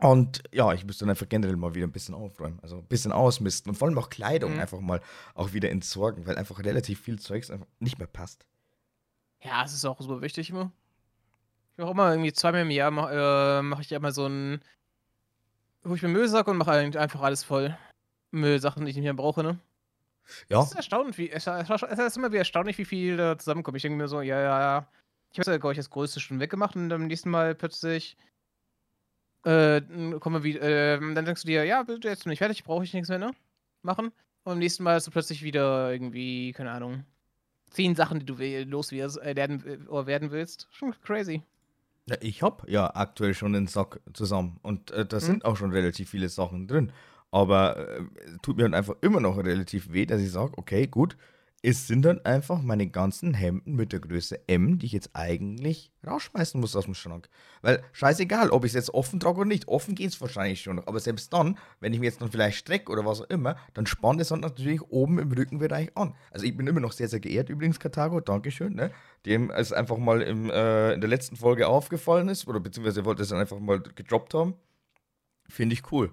Und ja, ich müsste dann einfach generell mal wieder ein bisschen aufräumen. Also ein bisschen ausmisten und vor allem auch Kleidung mhm. einfach mal auch wieder entsorgen, weil einfach relativ viel Zeugs einfach nicht mehr passt. Ja, es ist auch super wichtig immer. Ich mache immer irgendwie zweimal im Jahr mache äh, mach ich immer so ein, wo ich mir Müllsack und mache einfach alles voll. Müllsachen, die ich nicht mehr brauche, ne? Ja. Es ist erstaunlich, wie, es ist immer wieder erstaunlich, wie viel da zusammenkommt. Ich denke mir so, ja, ja, ja. Ich habe ja, glaube ich, das Größte schon weggemacht und beim nächsten Mal plötzlich äh, kommen wir wieder, äh, dann denkst du dir, ja, bist du jetzt noch nicht fertig, brauche ich nichts mehr, ne? Machen. Und beim nächsten Mal hast du plötzlich wieder irgendwie, keine Ahnung, zehn Sachen, die du loswerden äh, werden, oder werden willst. Schon crazy. Ja, ich habe ja aktuell schon einen Sack zusammen und äh, da mhm. sind auch schon relativ viele Sachen drin. Aber äh, tut mir dann einfach immer noch relativ weh, dass ich sage, okay, gut, es sind dann einfach meine ganzen Hemden mit der Größe M, die ich jetzt eigentlich rausschmeißen muss aus dem Schrank. Weil scheißegal, ob ich es jetzt offen trage oder nicht. Offen geht es wahrscheinlich schon noch. Aber selbst dann, wenn ich mir jetzt noch vielleicht strecke oder was auch immer, dann spannt es dann natürlich oben im Rückenbereich an. Also ich bin immer noch sehr, sehr geehrt übrigens, Karthago. Dankeschön. Ne? Dem es einfach mal im, äh, in der letzten Folge aufgefallen ist. Oder beziehungsweise wollte es dann einfach mal gedroppt haben. Finde ich cool.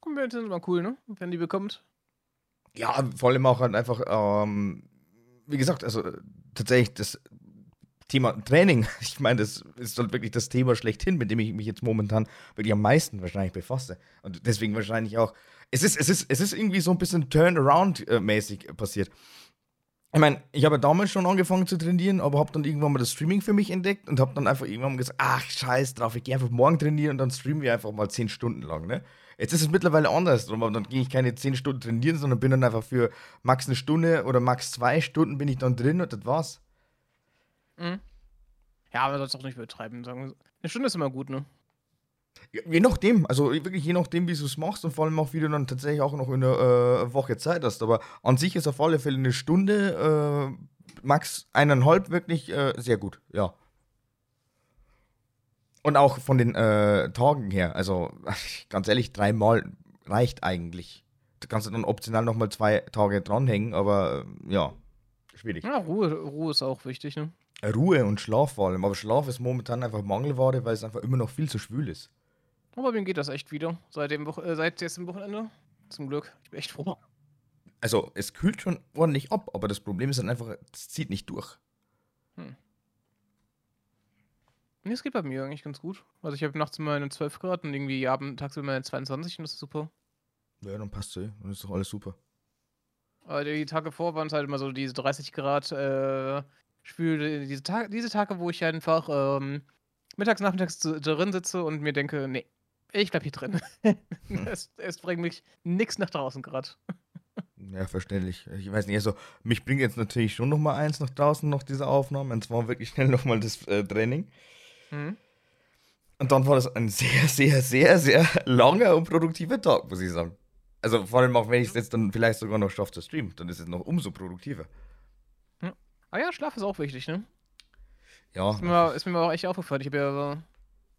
Komplimente sind immer cool, ne? Wenn die bekommt. Ja, vor allem auch halt einfach, ähm, wie gesagt, also tatsächlich das Thema Training, [LAUGHS] ich meine, das ist halt wirklich das Thema schlechthin, mit dem ich mich jetzt momentan wirklich am meisten wahrscheinlich befasse. Und deswegen wahrscheinlich auch, es ist, es ist, es ist irgendwie so ein bisschen Turnaround-mäßig passiert. Ich meine, ich habe damals schon angefangen zu trainieren, aber habe dann irgendwann mal das Streaming für mich entdeckt und habe dann einfach irgendwann mal gesagt, ach, scheiß drauf, ich gehe einfach morgen trainieren und dann streamen wir einfach mal zehn Stunden lang, ne? Jetzt ist es mittlerweile anders. Dann gehe ich keine 10 Stunden trainieren, sondern bin dann einfach für max eine Stunde oder max zwei Stunden bin ich dann drin und das war's. Mhm. Ja, aber das auch nicht übertreiben. Sagen. Eine Stunde ist immer gut, ne? Je nachdem, also wirklich je nachdem, wie du es machst und vor allem auch, wie du dann tatsächlich auch noch eine äh, Woche Zeit hast. Aber an sich ist auf alle Fälle eine Stunde, äh, max eineinhalb wirklich äh, sehr gut, ja. Und auch von den äh, Tagen her, also [LAUGHS] ganz ehrlich, dreimal reicht eigentlich. Da kannst du dann optional nochmal zwei Tage dranhängen, aber äh, ja, schwierig. Ja, Ruhe, Ruhe ist auch wichtig, ne? Ruhe und Schlaf vor allem. Aber Schlaf ist momentan einfach Mangelware, weil es einfach immer noch viel zu schwül ist. Aber mir geht das echt wieder. Seit, dem Wo äh, seit jetzt dem Wochenende. Zum Glück. Ich bin echt froh. Also, es kühlt schon ordentlich ab, aber das Problem ist dann einfach, es zieht nicht durch. Hm. Nee, es geht bei mir eigentlich ganz gut. Also, ich habe nachts immer eine 12 Grad und irgendwie abends tagsüber eine 22 und das ist super. Ja, dann passt es. Dann ist doch alles super. Aber die Tage vor waren es halt immer so diese 30 Grad äh, spüle diese, Tage, diese Tage, wo ich einfach ähm, mittags, nachmittags drin sitze und mir denke, nee, ich bleib hier drin. Hm. [LAUGHS] es, es, bringt mich nichts nach draußen gerade. Ja, verständlich. Ich weiß nicht, also mich bringt jetzt natürlich schon noch mal eins nach draußen, noch diese Aufnahme. Und zwar wirklich schnell noch mal das äh, Training. Mhm. Und dann war das ein sehr, sehr, sehr, sehr langer und produktiver Tag, muss ich sagen. Also vor allem auch, wenn ich es jetzt dann vielleicht sogar noch schaffe zu streamen, dann ist es noch umso produktiver. Ah ja, Schlaf ist auch wichtig, ne? Ja. Ist mir, ist mir auch echt aufgefallen. Ich habe ja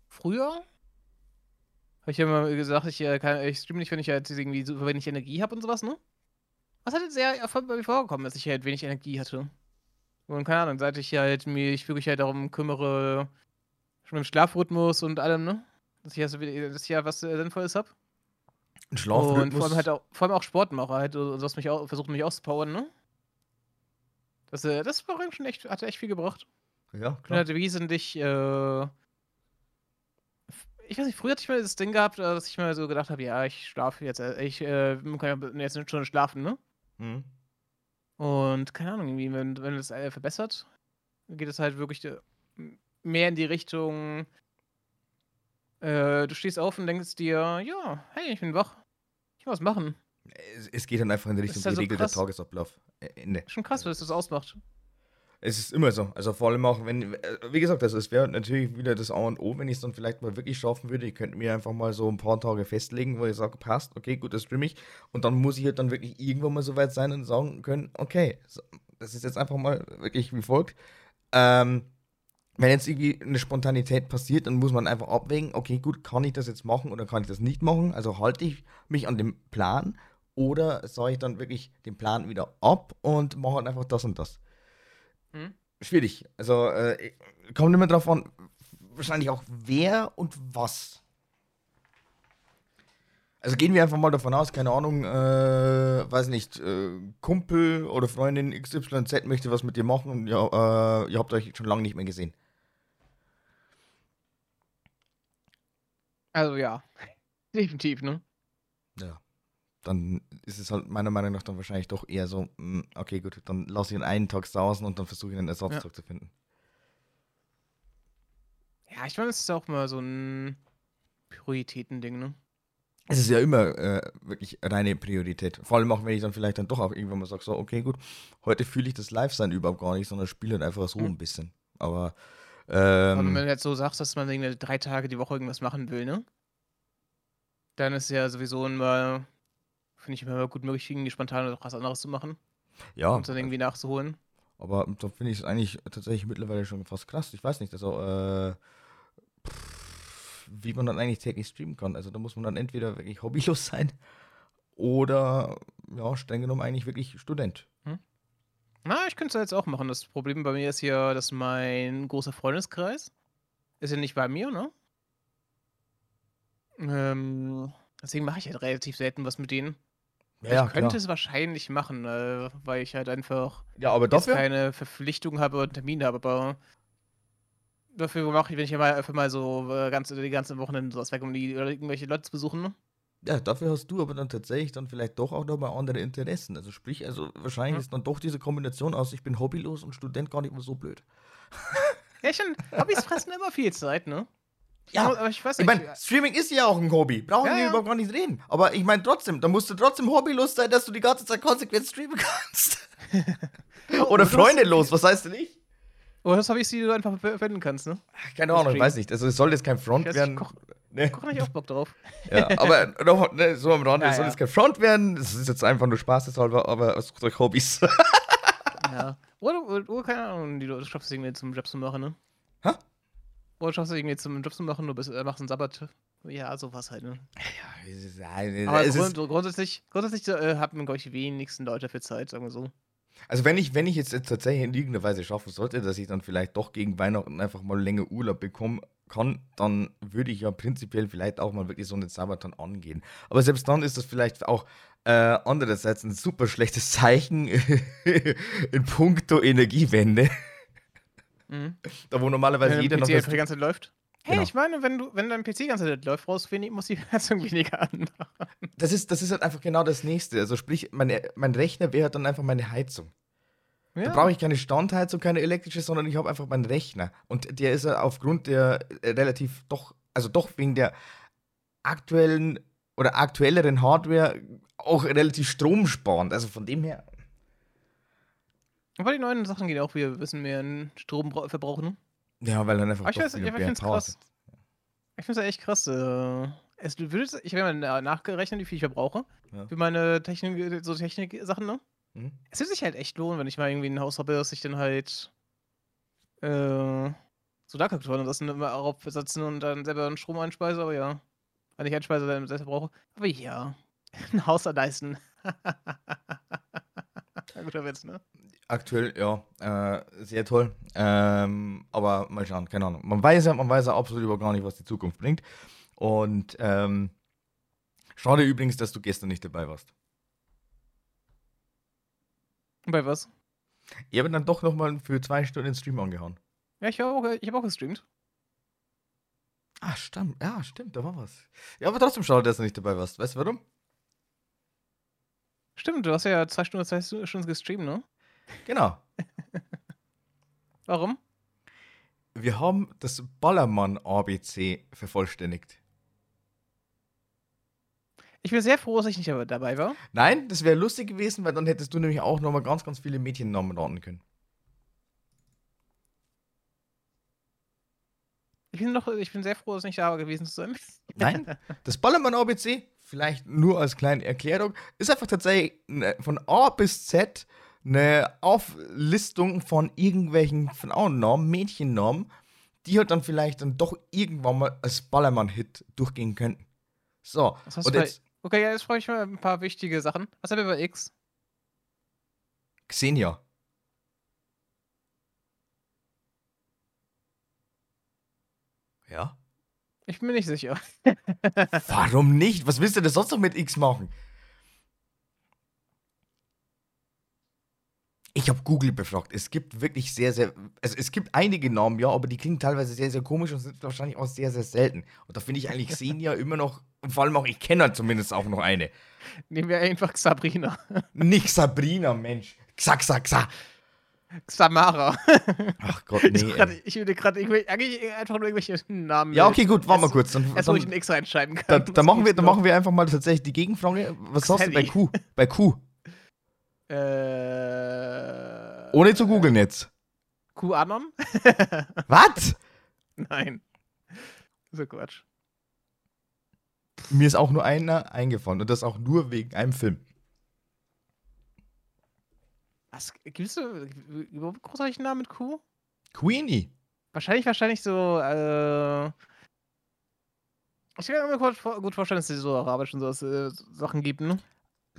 früher habe ich ja immer gesagt, ich, äh, kann, ich streame nicht, wenn ich halt irgendwie so wenig Energie habe und sowas, ne? Was hat jetzt sehr bei mir vorgekommen, dass ich halt wenig Energie hatte. Und keine Ahnung, seit ich halt mich wirklich halt darum kümmere, schon im Schlafrhythmus und allem, ne? Dass ich, also, dass ich ja was äh, Sinnvolles habe. Ein Schlafrhythmus? Und vor allem halt auch, vor allem auch Sport mache halt, und was mich auch, versucht mich auszupowern, ne? Das, äh, das war schon echt, hat echt viel gebracht. Ja, klar. Und hatte wesentlich, äh, ich weiß nicht, früher hatte ich mal das Ding gehabt, äh, dass ich mir so gedacht habe, ja, ich schlafe jetzt, ich äh, kann ja jetzt eine Stunde schlafen, ne? Mhm. Und keine Ahnung, irgendwie, wenn, wenn das äh, verbessert, geht es halt wirklich äh, mehr in die Richtung, äh, du stehst auf und denkst dir, ja, hey, ich bin wach, ich muss was machen. Es, es geht dann einfach in die Richtung halt geregelter so Tagesablauf. Ende. Schon krass, was das ausmacht. Es ist immer so. Also vor allem auch, wenn, äh, wie gesagt, also es wäre natürlich wieder das A und O, wenn ich es dann vielleicht mal wirklich schaffen würde. Ich könnte mir einfach mal so ein paar Tage festlegen, wo ich sage, passt, okay, gut, das streame ich. Und dann muss ich halt dann wirklich irgendwann mal so weit sein und sagen können, okay, das ist jetzt einfach mal wirklich wie folgt. Ähm, wenn jetzt irgendwie eine Spontanität passiert, dann muss man einfach abwägen, okay, gut, kann ich das jetzt machen oder kann ich das nicht machen? Also halte ich mich an dem Plan oder sage ich dann wirklich den Plan wieder ab und mache halt einfach das und das? Hm? Schwierig. Also äh, kommt immer drauf an, wahrscheinlich auch wer und was. Also gehen wir einfach mal davon aus, keine Ahnung, äh, weiß nicht, äh, Kumpel oder Freundin XYZ möchte was mit dir machen und ja, äh, ihr habt euch schon lange nicht mehr gesehen. Also ja, [LAUGHS] definitiv, ne? Ja dann ist es halt meiner Meinung nach dann wahrscheinlich doch eher so, hm, okay, gut, dann lasse ich ihn einen Tag sausen und dann versuche ich einen Ersatztag ja. zu finden. Ja, ich meine, es ist auch mal so ein Prioritätending, ne? Es ist ja immer äh, wirklich reine Priorität. Vor allem auch, wenn ich dann vielleicht dann doch auch irgendwann mal sage, so, okay, gut, heute fühle ich das Live-Sein überhaupt gar nicht, sondern spiele halt einfach so mhm. ein bisschen. Aber. Ähm, wenn du jetzt so sagst, dass man irgendwie drei Tage die Woche irgendwas machen will, ne? Dann ist ja sowieso immer Finde ich immer gut möglich, irgendwie spontan noch was anderes zu machen. Ja. Und dann irgendwie nachzuholen. Aber da finde ich es eigentlich tatsächlich mittlerweile schon fast krass. Ich weiß nicht, also, äh, wie man dann eigentlich täglich streamen kann. Also da muss man dann entweder wirklich hobbylos [LAUGHS] sein oder, ja, streng genommen eigentlich wirklich Student. Hm? Na, ich könnte es jetzt auch machen. Das Problem bei mir ist ja, dass mein großer Freundeskreis ist ja nicht bei mir, ne? Ähm, deswegen mache ich halt relativ selten was mit denen. Ja, ich könnte klar. es wahrscheinlich machen, äh, weil ich halt einfach ja, aber dafür? keine Verpflichtung habe und Termine habe, aber dafür mache ich, wenn ich mal einfach mal so äh, ganz, die ganzen Wochenende sowas weg, um die, oder irgendwelche Leute zu besuchen. Ja, dafür hast du aber dann tatsächlich dann vielleicht doch auch nochmal andere Interessen. Also sprich, also wahrscheinlich ja. ist dann doch diese Kombination aus, ich bin hobbylos und Student gar nicht mehr so blöd. [LAUGHS] ja, schon, Hobbys fressen immer viel Zeit, ne? Ja, aber ich weiß nicht. Ich meine, Streaming ist ja auch ein Hobby. Brauchen ja, wir ja. überhaupt gar nicht reden. Aber ich meine trotzdem, da musst du trotzdem hobbylos sein, dass du die ganze Zeit konsequent streamen kannst. [LAUGHS] Oder freundelos, was heißt denn nicht? Oder das habe ich sie du einfach verwenden kannst, ne? Keine Ahnung, ich weiß nicht. Also es soll jetzt kein Front Ich weiß, werden. ich Ne? koch nicht auch Bock drauf. [LAUGHS] Ja, aber noch, ne, so am Rande, Ja, es soll ja. jetzt kein Front werden. Das ist jetzt einfach nur spaßeshalber, aber es sucht euch Hobbys. [LAUGHS] Ja. Oder, oder, oder keine Ahnung, die du schaffst es irgendwie zum Job zu machen, ne? Hä? Oder schaffst du irgendwie zum Job zu machen, du bist, äh, machst einen Sabbat. Ja, sowas halt, ne? ja, es ist, äh, Aber es ist, grund, grundsätzlich, grundsätzlich äh, haben, glaube ich, die wenigsten Leute dafür Zeit, sagen wir so. also wenn ich, wenn ich jetzt, jetzt tatsächlich in irgendeiner Weise schaffen sollte, dass ich dann vielleicht doch gegen Weihnachten einfach mal länger Urlaub bekommen kann, dann würde ich ja prinzipiell vielleicht auch mal wirklich so einen Sabaton angehen. Aber selbst dann ist das vielleicht auch äh, andererseits ein super schlechtes Zeichen [LAUGHS] in puncto Energiewende. Mhm. Da wo normalerweise Wenn jeder noch PC das einfach die ganze Zeit läuft. Hey, Genau. ich meine, wenn du, wenn dein PC die ganze Zeit läuft, brauchst du wenig, muss die [LAUGHS] Heizung weniger an. das ist, das ist halt einfach genau das nächste. Also sprich, mein, mein Rechner wäre halt dann einfach meine Heizung. Ja. Da brauche ich keine Standheizung, keine elektrische, sondern ich habe einfach meinen Rechner. Und der ist aufgrund der äh, relativ doch, also doch wegen der aktuellen oder aktuelleren Hardware auch relativ stromsparend. Also von dem her. Aber die neuen Sachen gehen auch ein bisschen mehr in Strom bra- verbrauchen. Ne? Ja, weil dann einfach Aber ich finde es krass. Ich finde es echt krass. Äh, es, du würdest, ich habe mal nachgerechnet, wie viel ich verbrauche. Ja. Für meine Technik, so Technik-Sachen, ne? Mhm. Es wird sich halt echt lohnen, wenn ich mal irgendwie ein Haus habe, dass ich dann halt äh, so Lagertouren und das dann immer darauf besetzen und dann selber einen Strom einspeise, aber ja. Wenn ich einspeise, dann selber brauche. Aber ja, [LAUGHS] ein Haus an leisten. [LAUGHS] Guter Witz, ne? Aktuell, ja, äh, sehr toll. Ähm, aber mal schauen, keine Ahnung. Man weiß ja, man weiß ja absolut über gar nicht, was die Zukunft bringt. Und ähm, schade übrigens, dass du gestern nicht dabei warst. Bei was? Ich habe dann doch nochmal für zwei Stunden den Stream angehauen. Ja, ich habe auch, ich hab auch gestreamt. Ah, stimmt. Ja, stimmt, da war was. Ja, aber trotzdem schade, dass du nicht dabei warst. Weißt du warum? Stimmt, du hast ja zwei Stunden, zwei Stunden gestreamt, ne? Genau. [LAUGHS] Warum? Wir haben das Ballermann ABC vervollständigt. Ich bin sehr froh, dass ich nicht dabei war. Nein, das wäre lustig gewesen, weil dann hättest du nämlich auch nochmal ganz, ganz viele Mädchennamen raten können. Ich bin, noch, ich bin sehr froh, dass ich nicht da gewesen zu sein. [LAUGHS] Nein, das Ballermann ABC, vielleicht nur als kleine Erklärung, ist einfach tatsächlich von A bis Z eine Auflistung von irgendwelchen Frauennamen, Mädchennamen, die halt dann vielleicht dann doch irgendwann mal als Ballermann-Hit durchgehen könnten. So, Was hast und jetzt okay, ja, jetzt frage ich mal ein paar wichtige Sachen. Was haben wir bei X? Xenia. Ja? Ich bin mir nicht sicher. Warum nicht? Was willst du denn sonst noch mit X machen? Ich habe Google befragt. Es gibt wirklich sehr, sehr. Also es gibt einige Namen, ja, aber die klingen teilweise sehr, sehr komisch und sind wahrscheinlich auch sehr, sehr selten. Und da finde ich eigentlich Xenia [LAUGHS] immer noch. Und vor allem auch, ich kenne halt zumindest auch noch eine. Nehmen wir einfach Sabrina. [LAUGHS] Nicht Sabrina, Mensch. Xa, xa, xa. Xamara. [LAUGHS] Ach Gott, Ich, nee. grad, ich würde gerade eigentlich einfach nur irgendwelche Namen. Ja, okay, gut, warte mal kurz. Dann, Erst wo ich ein dann, X reinschreiben kann. da, machen wir, da machen wir einfach mal tatsächlich die Gegenfrage. Was sagst du bei. Q? Bei Q. Äh. Ohne zu googeln jetzt. QAnon? [LAUGHS] Was? Nein. So Quatsch. Mir ist auch nur einer eingefallen und das auch nur wegen einem Film. Was gibst du überhaupt großartigen Namen mit Q? Queenie. Wahrscheinlich, wahrscheinlich so, äh. Ich kann mir gut vor- gut vorstellen, dass es so arabisch und sowas äh, Sachen gibt, ne?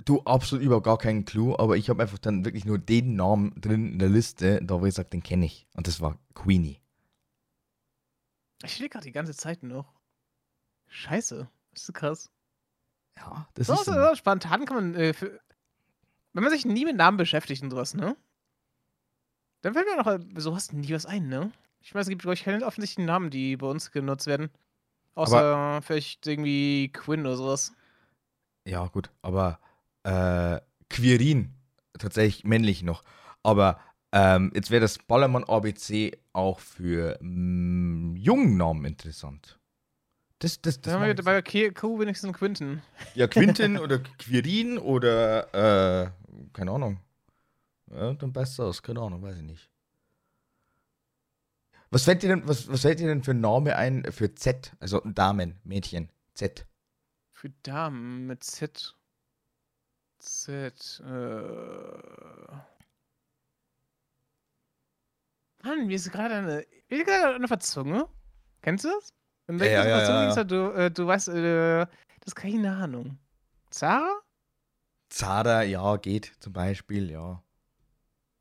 Du absolut über gar keinen Clou, aber ich habe einfach dann wirklich nur den Namen drin in der Liste, da wo ich sage, den kenne ich. Und das war Queenie. Ich stehe gerade die ganze Zeit noch. Scheiße. Das ist krass. Ja, das So, ist so, so. spontan kann man, äh, für, wenn man sich nie mit Namen beschäftigt und sowas, ne? Dann fällt mir noch äh, sowas nie was ein, ne? Ich weiß, es gibt, glaube ich, keine offensichtlichen Namen, die bei uns genutzt werden. Außer vielleicht irgendwie Quinn oder sowas. Ja, gut, aber äh, Quirin, tatsächlich männlich noch. Aber ähm, jetzt wäre das Ballermann ABC auch für mm, jungen Namen interessant. Das, das, das Dann haben wir bei Q wenigstens Quinten. Ja, Quintin [LAUGHS] oder Quirin oder, äh, keine Ahnung. Ja, dann passt das, keine Ahnung, weiß ich nicht. Was fällt dir denn, was, was fällt dir denn für ein Name ein für Z? Also Damen, Mädchen, Z. Für Damen mit Z. Z. Äh. Mann, mir ist gerade eine. Mir ist gerade eine Verzunge. Kennst du das? Wenn Ja, ja, ja, ja, du, äh, du weißt, äh, das ist keine Ahnung. Zara? Zara, ja, geht zum Beispiel, ja.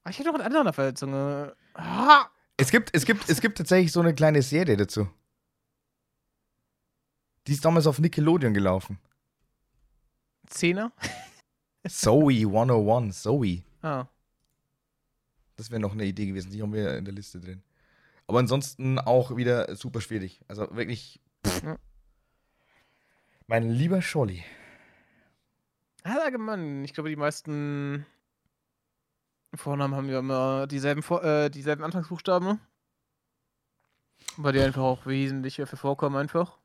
Ah, ich hätte noch eine andere auf der Zunge. Ah, Es gibt, es gibt, es gibt tatsächlich so eine kleine Serie dazu. Die ist damals auf Nickelodeon gelaufen. Zehner? Zoe 101, Zoe. Ah. Das wäre noch eine Idee gewesen, die haben wir in der Liste drin. Aber ansonsten auch wieder super schwierig. Also wirklich. Pff. Ja. Mein lieber Scholli. Also allgemein, ich glaube, die meisten Vornamen haben ja immer dieselben, äh, dieselben Anfangsbuchstaben. ne? Weil die einfach auch wesentlich öfter vorkommen einfach.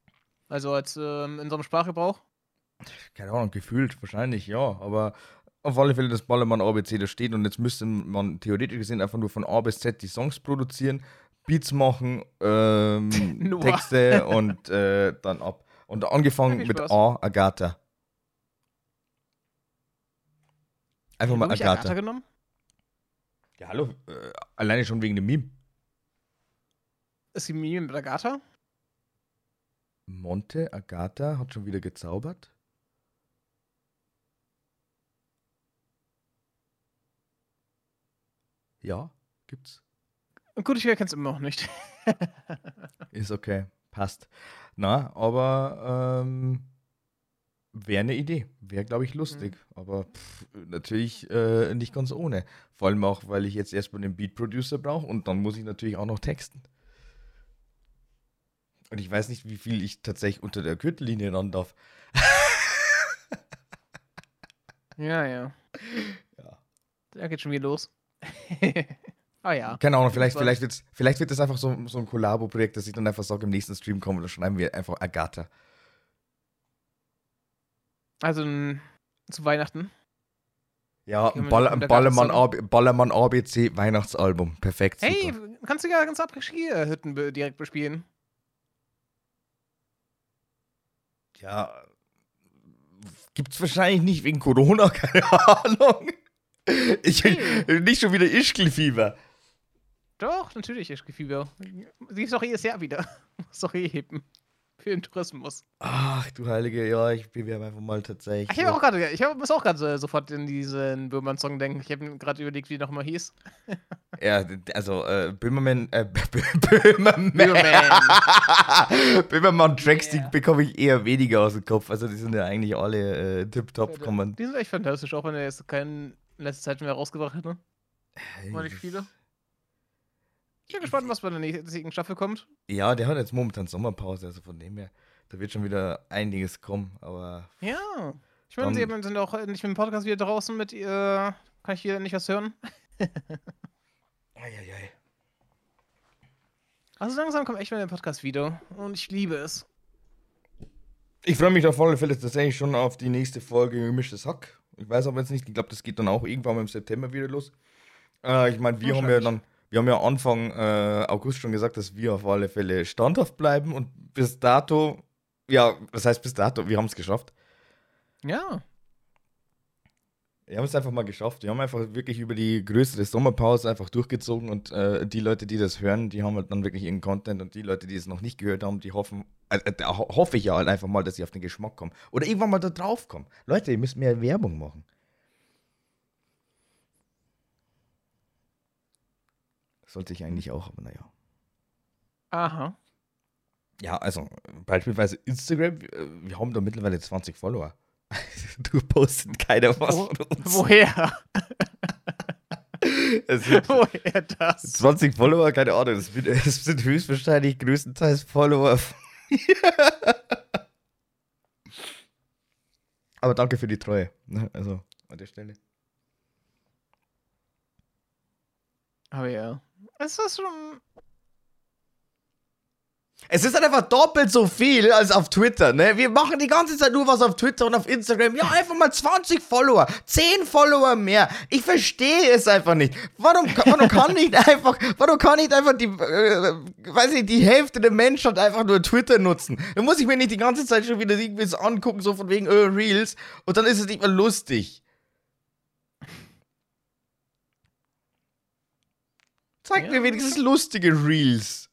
Also als ähm, in unserem Sprachgebrauch. Keine Ahnung, gefühlt wahrscheinlich, ja. Aber auf alle Fälle das Ballermann ABC da steht und jetzt müsste man theoretisch gesehen einfach nur von A bis Z die Songs produzieren, Beats machen, ähm. [LAUGHS] Texte und äh, dann ab. Und angefangen mit Spaß. A, Agatha. Einfach mal ich Agatha. genommen? Ja, hallo. Äh, alleine schon wegen dem Meme. Ist die Mimi mit Agatha? Monte, Agatha hat schon wieder gezaubert. Ja, gibt's. Gut, ich erkenne es immer noch nicht. [LAUGHS] Ist okay, passt. Na, aber ähm, wäre eine Idee. Wäre, glaube ich, lustig. Aber pff, natürlich äh, nicht ganz ohne. Vor allem auch, weil ich jetzt erstmal den Beat Producer brauche und dann muss ich natürlich auch noch texten. Und ich weiß nicht, wie viel ich tatsächlich unter der Gürtellinie ran darf. ja, ja. [LAUGHS] Ja. Da geht schon wieder los. [LAUGHS] ah ja. Keine Ahnung, vielleicht, vielleicht, wird's, vielleicht wird das einfach so, so ein Kollabo-Projekt, dass ich dann einfach sage, im nächsten Stream kommen, da schreiben wir einfach Agatha. Also zu Weihnachten. Ja, ein, wir Ball, das ein mit Ballermann, AB, Ballermann ABC Weihnachtsalbum. Perfekt. Hey, super. kannst du ja ganz Après-Ski-Hütten be direkt bespielen. Ja, gibt's wahrscheinlich nicht wegen Corona, [LAUGHS] keine Ahnung. [LAUGHS] Ich, nicht schon wieder Ischgelfieber. Doch, natürlich, Ischgefieber. Sie ist doch jedes Jahr wieder. [LAUGHS] Muss doch eh heben. Für den Tourismus. Ach du Heilige, ja, ich bewerbe einfach mal tatsächlich. Ich habe auch gerade, ich hab, muss auch gerade äh, sofort in diesen Böhmermann-Song denken. Ich habe gerade überlegt, wie der nochmal hieß. [LAUGHS] Ja, also äh, Böhmermann, äh, Böhmermann. Böhmermann. Böhmermann-Tracks, Yeah. die bekomme ich eher weniger aus dem Kopf. Also die sind ja eigentlich alle äh. Kann man. Die sind echt fantastisch, auch wenn er jetzt keine letzte Zeit mehr rausgebracht hat. Ne? Mal nicht viele. Ich bin gespannt, was bei der nächsten Staffel kommt. Ja, der hat jetzt momentan Sommerpause, also von dem her, da wird schon wieder einiges kommen. Aber Ja. Ich meine, sie sind auch nicht mit dem Podcast wieder draußen mit ihr. Kann ich hier nicht was hören? [LAUGHS] Eieiei. Also langsam kommt echt mal der Podcast wieder. Und ich liebe es. Ich freue mich auf alle Fälle tatsächlich schon auf die nächste Folge Gemischtes Hack. Ich weiß aber jetzt nicht, ich glaube, das geht dann auch irgendwann mal im September wieder los. Äh, ich meine, wir haben ja dann, wir haben ja Anfang äh, August schon gesagt, dass wir auf alle Fälle standhaft bleiben und bis dato, ja, was heißt bis dato, wir haben es geschafft. Ja. Wir haben es einfach mal geschafft. Wir haben einfach wirklich über die größere Sommerpause einfach durchgezogen und äh, die Leute, die das hören, die haben halt dann wirklich ihren Content und die Leute, die es noch nicht gehört haben, die hoffen, äh, äh, da ho hoffe ich ja halt einfach mal, dass sie auf den Geschmack kommen. Oder irgendwann mal da drauf kommen. Leute, ihr müsst mehr Werbung machen. Sollte ich eigentlich auch, aber naja. Aha. Ja, also beispielsweise Instagram, äh, wir haben da mittlerweile 20 Follower. [LAUGHS] du postet keiner was Wo, von uns. woher? [LAUGHS] Es sind woher das? 20 Follower, keine Ahnung, das sind, das sind höchstwahrscheinlich größtenteils Follower. Aber danke für die Treue. ne, Also an der Stelle. Aber ja. Es ist schon. Es ist halt einfach doppelt so viel als auf Twitter, ne? Wir machen die ganze Zeit nur was auf Twitter und auf Instagram. Ja, einfach mal 20 Follower, 10 Follower mehr. Ich verstehe es einfach nicht. Warum, warum kann nicht [LAUGHS] einfach, warum kann nicht einfach die, äh, weiß ich, die Hälfte der Menschheit einfach nur Twitter nutzen? Dann muss ich mir nicht die ganze Zeit schon wieder irgendwie so angucken, so von wegen äh, Reels, und dann ist es nicht mehr lustig. Zeig ja. mir wenigstens lustige Reels.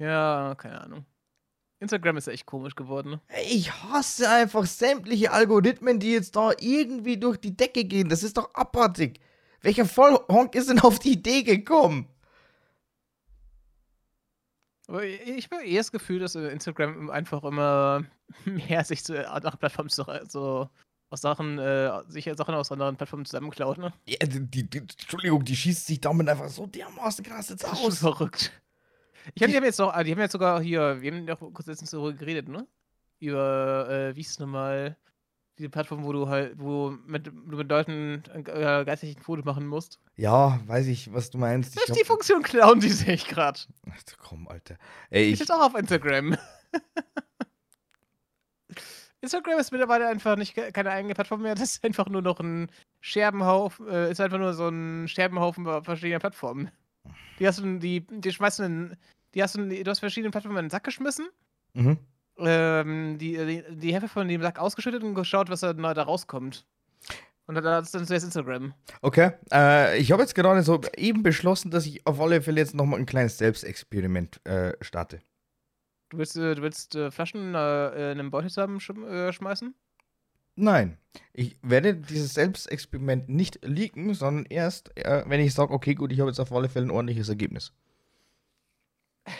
Ja, keine Ahnung. Instagram ist echt komisch geworden. Ne? Ich hasse einfach sämtliche Algorithmen, die jetzt da irgendwie durch die Decke gehen. Das ist doch abartig. Welcher Vollhonk ist denn auf die Idee gekommen? Aber ich habe eher das Gefühl, dass Instagram einfach immer [LAUGHS] mehr sich zu nach Plattformen so, so aus Sachen, äh, sich Sachen aus anderen Plattformen zusammenklaut, ne? Ja, die, die, Entschuldigung, die schießt sich damit einfach so dermaßen krass jetzt aus. Das ist verrückt. Ich hab, die haben jetzt noch, die haben jetzt sogar hier, wir haben ja kurz letztens darüber geredet, ne? Über, äh, wie ist es nochmal? Diese Plattform, wo du halt, wo mit, du mit Leuten äh, geistig ein Foto machen musst. Ja, weiß ich, was du meinst. Das ist die Funktion klauen, die sehe ich gerade. Ach komm, Alter. Ey, ich. ist auch auf Instagram. [LAUGHS] Instagram ist mittlerweile einfach nicht keine eigene Plattform mehr. Das ist einfach nur noch ein Scherbenhaufen, äh, ist einfach nur so ein Scherbenhaufen verschiedener Plattformen. Die hast du, die, die schmeißt du in, die hast du, du hast verschiedene Plattformen in den Sack geschmissen. Mhm. Ähm, die, die, die Hälfte von dem Sack ausgeschüttet und geschaut, was da, da rauskommt. Und dann ist dann zuerst Instagram. Okay. Äh, ich habe jetzt gerade so eben beschlossen, dass ich auf alle Fälle jetzt nochmal ein kleines Selbstexperiment äh, starte. Du willst, äh, du willst äh, Flaschen äh, in einem Beutel zusammenschmeißen? Äh, Nein, ich werde dieses Selbstexperiment nicht leaken, sondern erst, äh, wenn ich sage, okay, gut, ich habe jetzt auf alle Fälle ein ordentliches Ergebnis. [LAUGHS]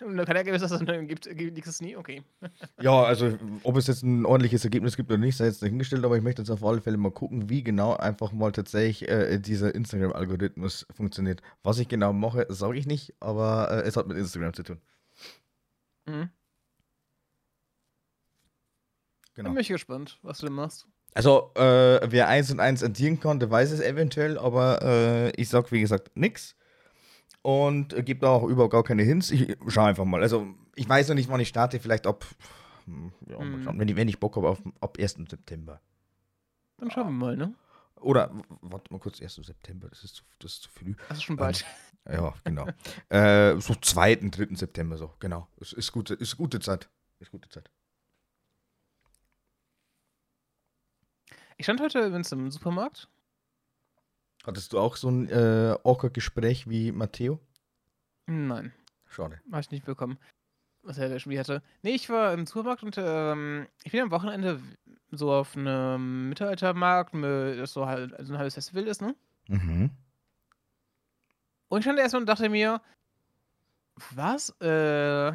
Und kein Ergebnis, dass es dann gibt, gibt es nie? Okay. [LAUGHS] ja, also, ob es jetzt ein ordentliches Ergebnis gibt oder nicht, sei jetzt dahingestellt, aber ich möchte jetzt auf alle Fälle mal gucken, wie genau einfach mal tatsächlich äh, dieser Instagram-Algorithmus funktioniert. Was ich genau mache, sage ich nicht, aber äh, es hat mit Instagram zu tun. Mhm. Genau. Bin ich gespannt, was du denn machst. Also, äh, wer eins und eins addieren kann, der weiß es eventuell, aber äh, ich sag, wie gesagt, nix. Und äh, gebe da auch überhaupt gar keine Hints. Ich schau einfach mal. Also, ich weiß noch nicht, wann ich starte, vielleicht ab, hm, ja, mhm. wenn, ich, wenn ich Bock habe, auf, ab 1. September. Dann schauen wir mal, ne? Oder, warte mal kurz, 1. September, das ist zu, das ist zu früh. Das ist schon bald. Ähm, ja, genau. [LAUGHS] äh, so 2., 3. September, so, genau. Es ist gute, ist gute Zeit. Ist gute Zeit. Ich stand heute übrigens im Supermarkt. Hattest du auch so ein äh, Orca-Gespräch wie Matteo? Nein. Schade. Habe ich nicht bekommen, was er da Spiel hatte. Nee, ich war im Supermarkt und ähm, ich bin am Wochenende so auf einem Mittelaltermarkt, das so halt so ein halbes Festival ist, ne? Mhm. Und ich stand erstmal und dachte mir, was, äh,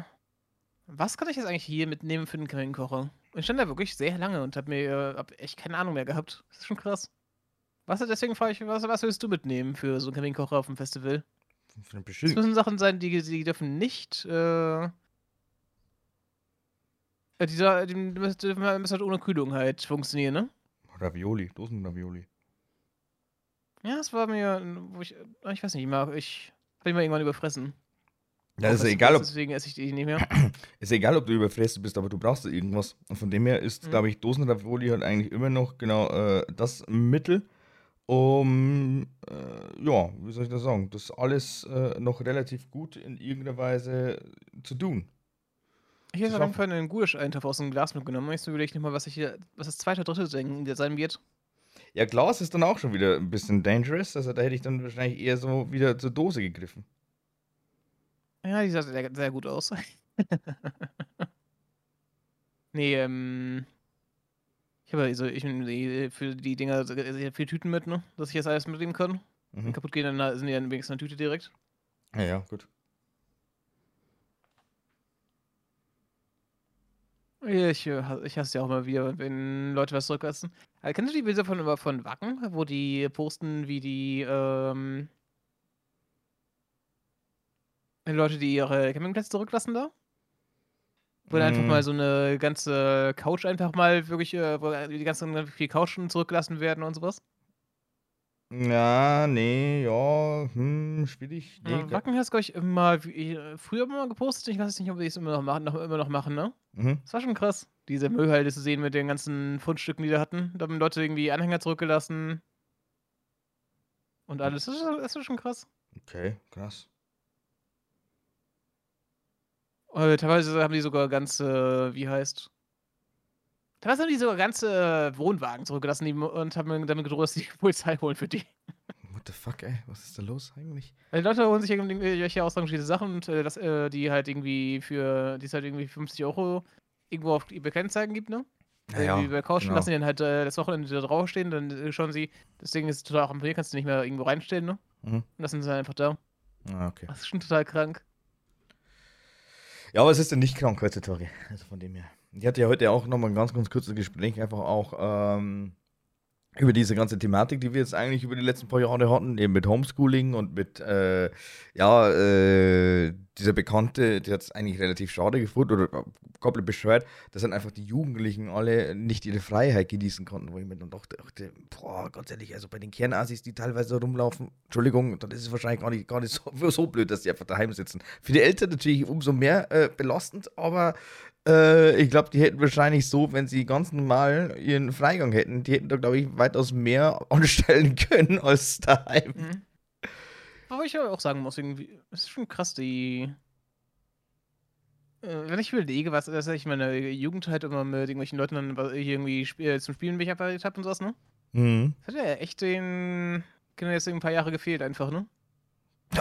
was kann ich jetzt eigentlich hier mitnehmen für den Kaminkocher? Ich stand da wirklich sehr lange und hab mir äh, hab echt keine Ahnung mehr gehabt. Das ist schon krass. Was, deswegen frage ich, was, was willst du mitnehmen für so einen Kaminkocher auf dem Festival? Das müssen Sachen sein, die, die dürfen nicht, äh, äh die, die müssen halt ohne Kühlung halt funktionieren, ne? Ravioli, Dosen-Ravioli. Ja, das war mir, wo ich, ich weiß nicht, ich, mag, ich bin mal irgendwann überfressen. Ja, ist egal, ob, deswegen esse ich die nicht mehr. [CLEARS THROAT] Ist egal, ob du überfressen bist, aber du brauchst irgendwas. Und von dem her ist, mhm. glaube ich, Dosenravioli halt eigentlich immer noch genau äh, das Mittel, um, äh, ja, wie soll ich das sagen, das alles äh, noch relativ gut in irgendeiner Weise zu tun. Ich habe auf jeden Fall einen Gulasch-Eintopf aus dem Glas mitgenommen. Ich überlege nicht mal, was, ich hier, was das zweite oder dritte Ding sein wird. Ja, Glas ist dann auch schon wieder ein bisschen dangerous. Also da hätte ich dann wahrscheinlich eher so wieder zur Dose gegriffen. Ja, die sah sehr, sehr gut aus. [LAUGHS] nee, ähm. Ich habe also, ich für die Dinger sehr viele Tüten mit, ne? Dass ich jetzt alles mitnehmen kann. Mhm. Wenn kaputt gehen, dann sind die dann wenigstens eine Tüte direkt. Ja, ja, gut. Ich, äh, ich hasse ja auch mal wieder, wenn Leute was zurücklassen. Also, kennst du die Bilder von, von Wacken, wo die posten, wie die ähm, Leute, die ihre Campingplätze zurücklassen da? Wo dann einfach mal so eine ganze Couch einfach mal wirklich, äh, wo die ganzen viel Couchen zurückgelassen werden und sowas? Ja, nee, ja, hm, schwierig. Nee, Ja, Wacken hast, glaube ich, immer wie, äh, früher mal gepostet. Ich weiß nicht, ob die es immer noch machen, noch, immer noch machen, ne? mhm. Das war schon krass, diese Müllhalde zu sehen mit den ganzen Fundstücken, die da hatten. Da haben Leute irgendwie Anhänger zurückgelassen. Und alles. Das ist, das ist schon krass. Okay, krass. Äh, teilweise haben die sogar ganze, wie heißt. Teilweise haben die sogar ganze Wohnwagen zurückgelassen die, und haben damit gedroht, dass [LAUGHS] die Polizei holen für die. What the fuck, ey? Was ist da los eigentlich? Die Leute holen sich irgendwelche ausrangierte Sachen und äh, das, äh, die halt irgendwie für, die es halt irgendwie 50 Euro irgendwo auf eBay Kleinanzeigen gibt, ne? Naja, Irgendwie bei Couchen genau. lassen die dann halt äh, das Wochenende da draufstehen, dann äh, schauen sie, das Ding ist total ramponiert, kannst du nicht mehr irgendwo reinstellen, ne? Mhm. Und lassen sie einfach da. Ah, okay. Das ist schon total krank. Ja, aber es ist ja nicht krank heutzutage. Also von dem her. Ich hatte ja heute auch nochmal ein ganz, ganz kurzes Gespräch, einfach auch ähm, über diese ganze Thematik, die wir jetzt eigentlich über die letzten paar Jahre hatten, eben mit Homeschooling und mit, äh, ja, äh, dieser Bekannte, der hat es eigentlich relativ schade gefunden oder äh, komplett bescheuert, dass dann einfach die Jugendlichen alle nicht ihre Freiheit genießen konnten, wo ich mir dann dachte, dachte, boah, ganz ehrlich, also bei den Kernassis, die teilweise rumlaufen, Entschuldigung, dann ist es wahrscheinlich gar nicht, gar nicht so, [LAUGHS] so blöd, dass die einfach daheim sitzen. Für die Eltern natürlich umso mehr äh, belastend, aber äh, ich glaube, die hätten wahrscheinlich so, wenn sie ganz normal ihren Freigang hätten, die hätten da, glaube ich, weitaus mehr [LAUGHS] anstellen können als daheim. Mhm. Aber ich auch sagen muss, irgendwie, es ist schon krass, die. Äh, wenn ich überlege, was dass ich meine Jugend halt immer mit irgendwelchen Leuten dann was irgendwie sp äh, zum Spielen mich verabredet habe und sowas, ne? Mhm. Das hat ja echt den Kindern jetzt ein paar Jahre gefehlt, einfach, ne?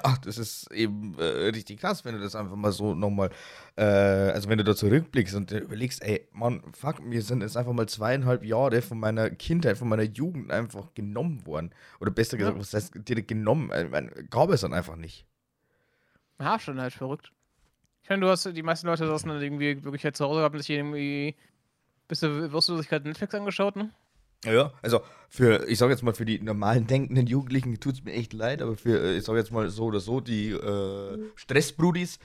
Ach, das ist eben äh, richtig krass, wenn du das einfach mal so nochmal, äh, also wenn du da zurückblickst und überlegst, ey, Mann, fuck, mir sind jetzt einfach mal zweieinhalb Jahre von meiner Kindheit, von meiner Jugend einfach genommen worden. Oder besser Ja. gesagt, was heißt direkt genommen? Ich meine, gab es dann einfach nicht. Ja, schon halt verrückt. Ich meine, du hast die meisten Leute saßen dann irgendwie wirklich halt zu Hause, haben sich irgendwie. Bist du, wirst du sich gerade Netflix angeschaut, ne? Ja, also für, ich sag jetzt mal, für die normalen denkenden Jugendlichen tut es mir echt leid, aber für, äh, ich sag jetzt mal so oder so, die äh, Stressbrudis,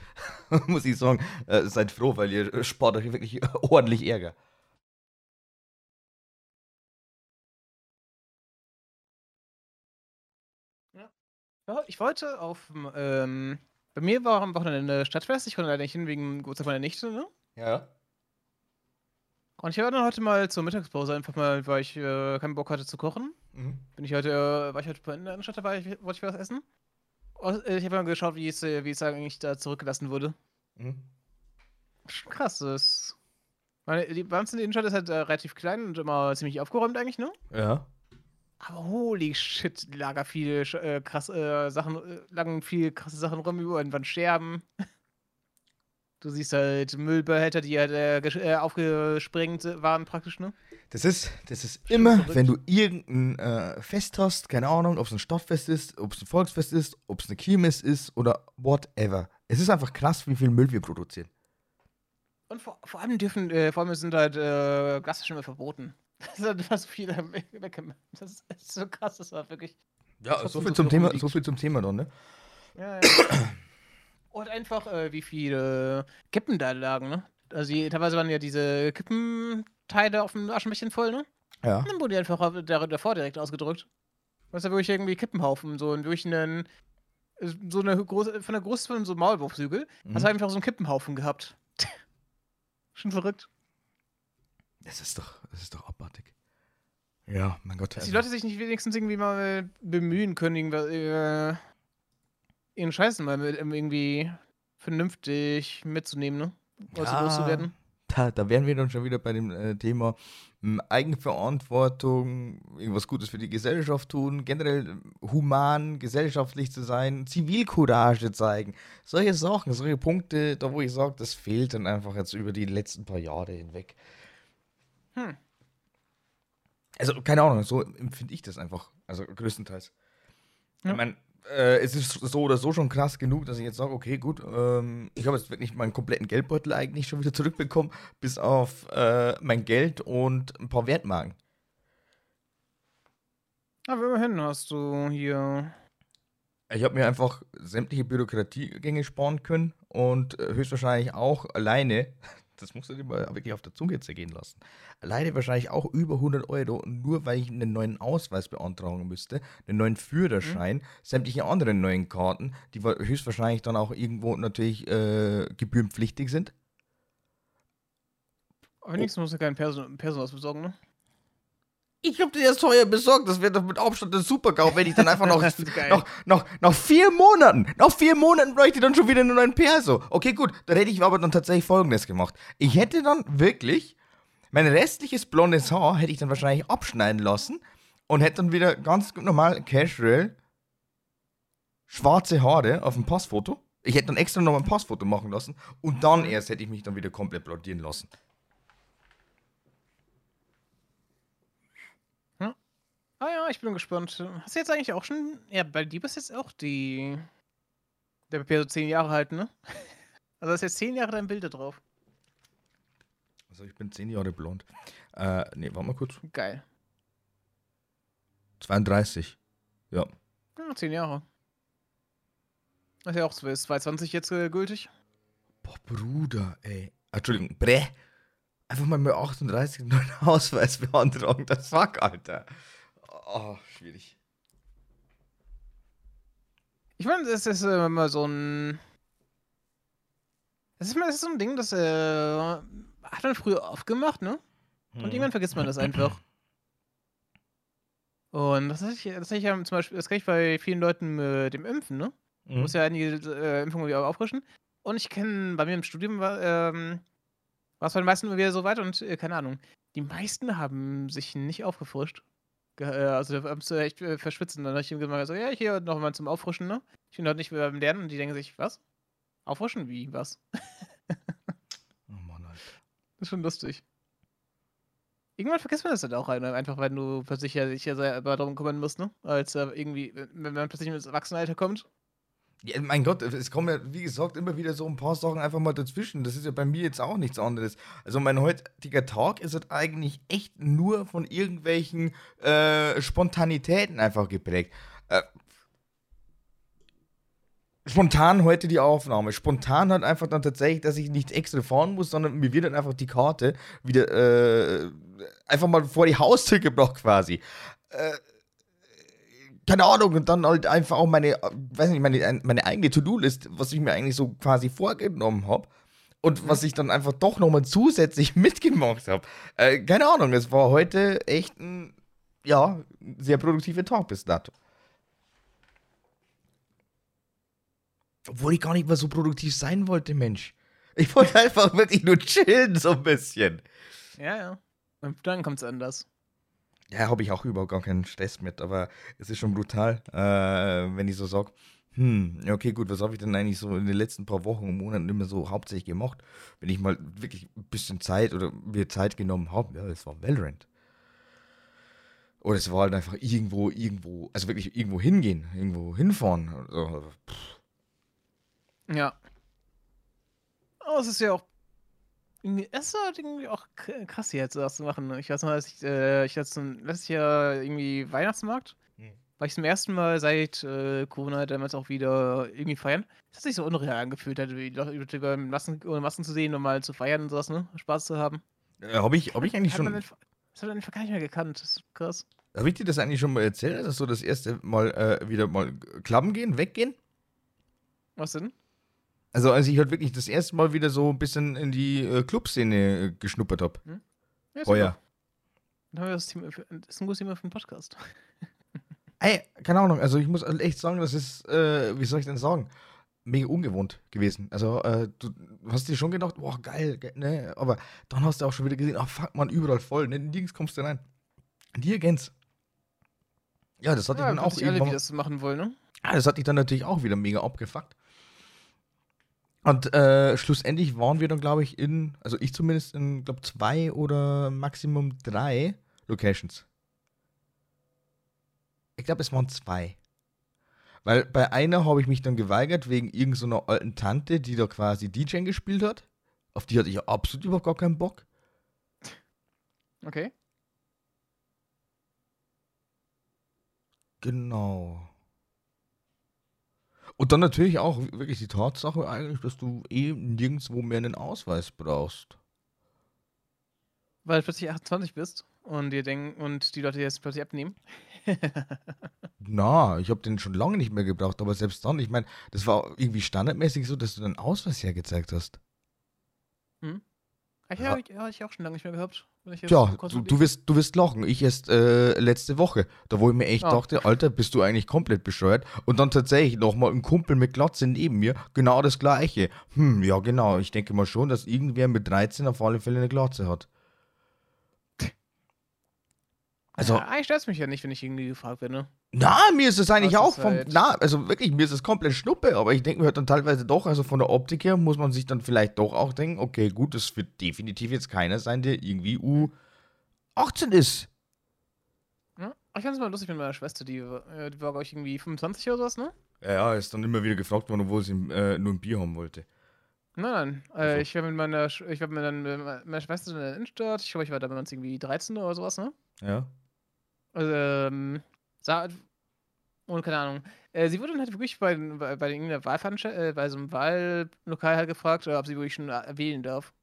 [LAUGHS] muss ich sagen, äh, seid froh, weil ihr spart euch wirklich [LAUGHS] ordentlich Ärger. Ja, ich wollte auf. Ähm, bei mir war am Wochenende Stadtfest, ich konnte leider nicht hin wegen Geburtstag meiner Nichte, ne? Ja. Und ich war dann heute mal zur Mittagspause, einfach mal, weil ich äh, keinen Bock hatte zu kochen. Mhm. Bin ich heute, äh, war ich heute in der Stadt dabei, ich, wollte ich was essen. Und, äh, ich habe mal geschaut, wie es, äh, wie es eigentlich da zurückgelassen wurde. Mhm. Schon krass, das. Meine, die, bei uns in der Innenstadt ist halt äh, relativ klein und immer ziemlich aufgeräumt eigentlich, ne? Ja. Aber holy shit, viele sch- äh, krass äh, Sachen, lagen viel krasse Sachen rum, überall waren Scherben. [LAUGHS] Du siehst halt Müllbehälter, die halt äh, äh, aufgesprengt waren praktisch, ne? Das ist, das ist Schon immer, verrückt. wenn du irgendein äh, Fest hast, keine Ahnung, ob es ein Stadtfest ist, ob es ein Volksfest ist, ob es eine Kirmes ist oder whatever. Es ist einfach krass, wie viel Müll wir produzieren. Und vor, vor allem dürfen, äh, vor allem sind halt äh, Glasflaschen verboten. [LAUGHS] Das ist halt so viel [LAUGHS] weggemacht. Das ist, so krass, das war wirklich. Ja, so viel, so zum Thema, so viel zum Thema dann, ne? Ja, ja. [COUGHS] Und einfach, äh, wie viele Kippen da lagen, ne? Also die, teilweise waren ja diese Kippenteile auf dem Aschenbecher voll, ne? Ja. Und dann wurde die einfach da- davor direkt ausgedrückt. Ist ja wirklich irgendwie Kippenhaufen, so und durch einen. So eine große, von der Größe von so einem Maulwurfshügel. Mhm. Hast du einfach so einen Kippenhaufen gehabt. [LAUGHS] Schon verrückt. Das ist doch, das ist doch abartig. Ja, mein Gott. Dass die Leute sich nicht wenigstens irgendwie mal bemühen können, irgendwas, äh, ihren Scheißen mal mit, irgendwie vernünftig mitzunehmen, ne? Oder Ja. loszuwerden. Da, da wären wir dann schon wieder bei dem äh, Thema m, Eigenverantwortung, irgendwas Gutes für die Gesellschaft tun, generell ähm, human, gesellschaftlich zu sein, Zivilcourage zeigen. Solche Sachen, solche Punkte, da wo ich sage, das fehlt dann einfach jetzt über die letzten paar Jahre hinweg. Hm. Also, keine Ahnung, so empfinde ich das einfach. Also größtenteils. Ja. Ich meine, äh, es ist so oder so schon krass genug, dass ich jetzt sage, okay, gut, ähm, ich habe jetzt wirklich meinen kompletten Geldbeutel eigentlich schon wieder [LAUGHS] zurückbekommen, bis auf äh, mein Geld und ein paar Wertmarken. Aber immerhin hast du hier. Ich habe mir einfach sämtliche Bürokratiegänge sparen können und äh, höchstwahrscheinlich auch alleine, Das musst du dir mal wirklich auf der Zunge zergehen lassen. Alleine wahrscheinlich auch über 100 Euro, nur weil ich einen neuen Ausweis beantragen müsste, einen neuen Führerschein, mhm. sämtliche anderen neuen Karten, die höchstwahrscheinlich dann auch irgendwo natürlich äh, gebührenpflichtig sind. Aber wenigstens oh. musst du keinen Person Personalaus besorgen, ne? Ich hab dir das teuer besorgt. Das wäre doch mit Abstand der Super-GAU, wenn ich dann einfach noch, [LAUGHS] noch, noch, noch vier Monaten, noch vier Monaten bräuchte ich dann schon wieder einen neuen Perso. Okay, gut, dann hätte ich aber dann tatsächlich folgendes gemacht. Ich hätte dann wirklich mein restliches blondes Haar hätte ich dann wahrscheinlich abschneiden lassen und hätte dann wieder ganz normal casual schwarze Haare auf dem Passfoto. Ich hätte dann extra noch ein Passfoto machen lassen und dann erst hätte ich mich dann wieder komplett blondieren lassen. Ah ja, ich bin gespannt. Hast du jetzt eigentlich auch schon. Ja, bei dir ist jetzt auch die. Der Papier so zehn Jahre halt, ne? [LAUGHS] Also ist jetzt zehn Jahre dein Bild da drauf. Also ich bin zehn Jahre blond. Äh, nee, warte mal kurz. Geil. 32. Ja. Ja, zehn Jahre. ist ja auch 2020 jetzt äh, gültig. Boah, Bruder, ey. Entschuldigung, Brä. Einfach mal mit 38 einen neuen Ausweis beantragen. Das fuck, Alter. Oh, schwierig. Ich meine, das ist äh, immer so ein. Das ist, das ist so ein Ding, das äh, hat man früher oft gemacht, ne? Und hm. irgendwann vergisst man das einfach. Und das ist das ich ja zum Beispiel, das kann ich bei vielen Leuten mit dem Impfen, ne? Mhm. Muss ja einige äh, Impfungen wieder auffrischen. Und ich kenne, bei mir im Studium war ähm, es bei den meisten immer wieder so weit und äh, keine Ahnung. Die meisten haben sich nicht aufgefrischt. Äh, also da musst du echt äh, verschwitzen. Dann habe ich ihm gesagt, so, ja, ich gehe noch mal zum Auffrischen, ne? Ich bin heute nicht mehr beim Lernen und die denken sich, was? Auffrischen? Wie? Was? [LAUGHS] oh Mann, Alter. Das ist schon lustig. Irgendwann vergisst man das halt auch einfach, wenn du plötzlich ja sich ja selber darum kümmern musst, ne? Als äh, irgendwie, wenn man plötzlich ins Erwachsenenalter kommt ja, mein Gott, es kommen ja, wie gesagt, immer wieder so ein paar Sachen einfach mal dazwischen. Das ist ja bei mir jetzt auch nichts anderes. Also mein heutiger Tag ist halt eigentlich echt nur von irgendwelchen äh, Spontanitäten einfach geprägt. Äh, spontan heute die Aufnahme. Spontan hat einfach dann tatsächlich, dass ich nicht extra fahren muss, sondern mir wird dann einfach die Karte wieder äh, einfach mal vor die Haustür gebracht quasi. Äh, keine Ahnung, und dann halt einfach auch meine, weiß nicht, meine, meine eigene To-Do-List, was ich mir eigentlich so quasi vorgenommen habe. Und was ich dann einfach doch nochmal zusätzlich [LAUGHS] mitgemacht habe. Äh, keine Ahnung, es war heute echt ein, ja, sehr produktiver Tag bis dato. Obwohl ich gar nicht mehr so produktiv sein wollte, Mensch. Ich wollte [LAUGHS] einfach wirklich nur chillen, so ein bisschen. Ja, ja. Und dann kommt es anders. Ja, habe ich auch überhaupt gar keinen Stress mit, aber es ist schon brutal, äh, wenn ich so sage, hm, okay, gut, was habe ich denn eigentlich so in den letzten paar Wochen und Monaten immer so hauptsächlich gemacht? Wenn ich mal wirklich ein bisschen Zeit oder mir Zeit genommen habe, ja, es war Valorant. Oder es war halt einfach irgendwo, irgendwo, also wirklich irgendwo hingehen, irgendwo hinfahren. Also, ja. Aber es ist ja auch es ist halt irgendwie auch krass, jetzt das zu machen. Ich weiß noch, als ich, äh, ich hatte letztes Jahr irgendwie Weihnachtsmarkt. Hm. War ich zum ersten Mal seit äh, Corona damals auch wieder irgendwie feiern. Das hat sich so unreal angefühlt, halt, wie Leute über Massen, ohne Masken zu sehen und mal zu feiern und sowas, ne? Spaß zu haben. Äh, habe ich, hab ich eigentlich schon. das hat man einfach gar nicht mehr gekannt. Das ist krass. Habe ich dir das eigentlich schon mal erzählt, dass so das erste Mal äh, wieder mal klappen gehen, weggehen? Was denn? Also als ich halt wirklich das erste Mal wieder so ein bisschen in die äh, Clubszene äh, geschnuppert habe. Hm? Ja, Heuer. Das, ist ein gutes Thema für den Podcast. [LAUGHS] Ey, keine Ahnung, also ich muss halt echt sagen, das ist, äh, wie soll ich denn sagen, mega ungewohnt gewesen. Also, äh, du hast dir schon gedacht, boah, geil, ge ne? Aber dann hast du auch schon wieder gesehen, ach fuck, man, überall voll, ne? Nirgends kommst du rein. Dirigents. Ja, das hatte ja, ich dann auch alle, wie das machen wollen, ne? Ja, das hat dich dann natürlich auch wieder mega abgefuckt. Und äh, schlussendlich waren wir dann, glaube ich, in, also ich zumindest in, glaube zwei oder Maximum drei Locations. Ich glaube, es waren zwei. Weil bei einer habe ich mich dann geweigert, wegen irgendeiner so alten Tante, die da quasi DJ gespielt hat. Auf die hatte ich absolut überhaupt gar keinen Bock. Okay. Genau. Und dann natürlich auch wirklich die Tatsache eigentlich, dass du eh nirgendwo mehr einen Ausweis brauchst. weil du plötzlich 28 bist und dir denken und die Leute jetzt plötzlich abnehmen. [LAUGHS] Na, ich habe den schon lange nicht mehr gebraucht, aber selbst dann, ich meine, das war irgendwie standardmäßig so, dass du deinen Ausweis hergezeigt hast. Hm? Ach ja, ja. ja, ich auch schon lange nicht mehr gehabt. Tja, du, du, wirst, du wirst lachen. Ich erst äh, letzte Woche, da wo ich mir echt oh. dachte, Alter, bist du eigentlich komplett bescheuert? Und dann tatsächlich nochmal ein Kumpel mit Glatze neben mir, genau das gleiche. Hm, ja genau, ich denke mal schon, dass irgendwer mit 13 auf alle Fälle eine Glatze hat. Also, ja, eigentlich stört es mich ja nicht, wenn ich irgendwie gefragt werde. Na, mir ist es eigentlich auch vom. Halt na, also wirklich, mir ist es komplett Schnuppe, aber ich denke mir halt dann teilweise doch, also von der Optik her muss man sich dann vielleicht doch auch denken, okay, gut, das wird definitiv jetzt keiner sein, der irgendwie U18 ist. Ja, ich fand es mal lustig mit meiner Schwester, die, äh, die war, glaube ich, irgendwie 25 oder sowas, ne? Ja, ja, ist dann immer wieder gefragt worden, obwohl sie äh, nur ein Bier haben wollte. Nein, nein. Äh, also. Ich war mit meiner, ich war mit meiner Schwester in der Innenstadt. Ich glaube, ich war damals irgendwie 13 oder sowas, ne? Ja. Ähm, sah, und keine Ahnung. Äh, sie wurde dann halt wirklich bei, bei, bei irgendeiner Wahlveranstaltung, äh, bei so einem Wahllokal halt gefragt, ob sie wirklich schon äh, wählen darf.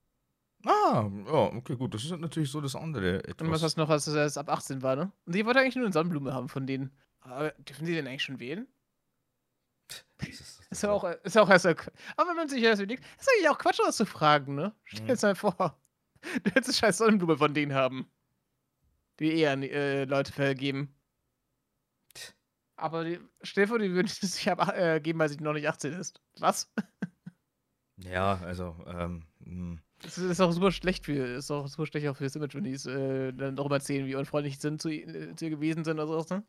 Ah, ja, okay, gut. Das ist natürlich so das andere. Etwas. Und was das noch, als es ab 18 war, ne? Und sie wollte eigentlich nur eine Sonnenblume haben von denen. Aber dürfen sie denn eigentlich schon wählen? Ist, ist, ja auch, ist auch erst. Aber wenn man sich das überlegt, ist eigentlich auch Quatsch, das zu fragen, ne? Stell dir mhm. mal vor, [LAUGHS] du hättest eine scheiß Sonnenblume von denen haben die eher äh, Leute vergeben. Aber die, stell dir vor, die würden es [LAUGHS] sich äh, geben, weil sie noch nicht 18 ist. Was? ja, also, ähm. Hm. Das ist auch super schlecht für, ist auch super schlecht auch für das Image, wenn die es äh, dann darüber erzählen, wie unfreundlich sind zu, äh, zu ihr gewesen sind oder sowas, ne?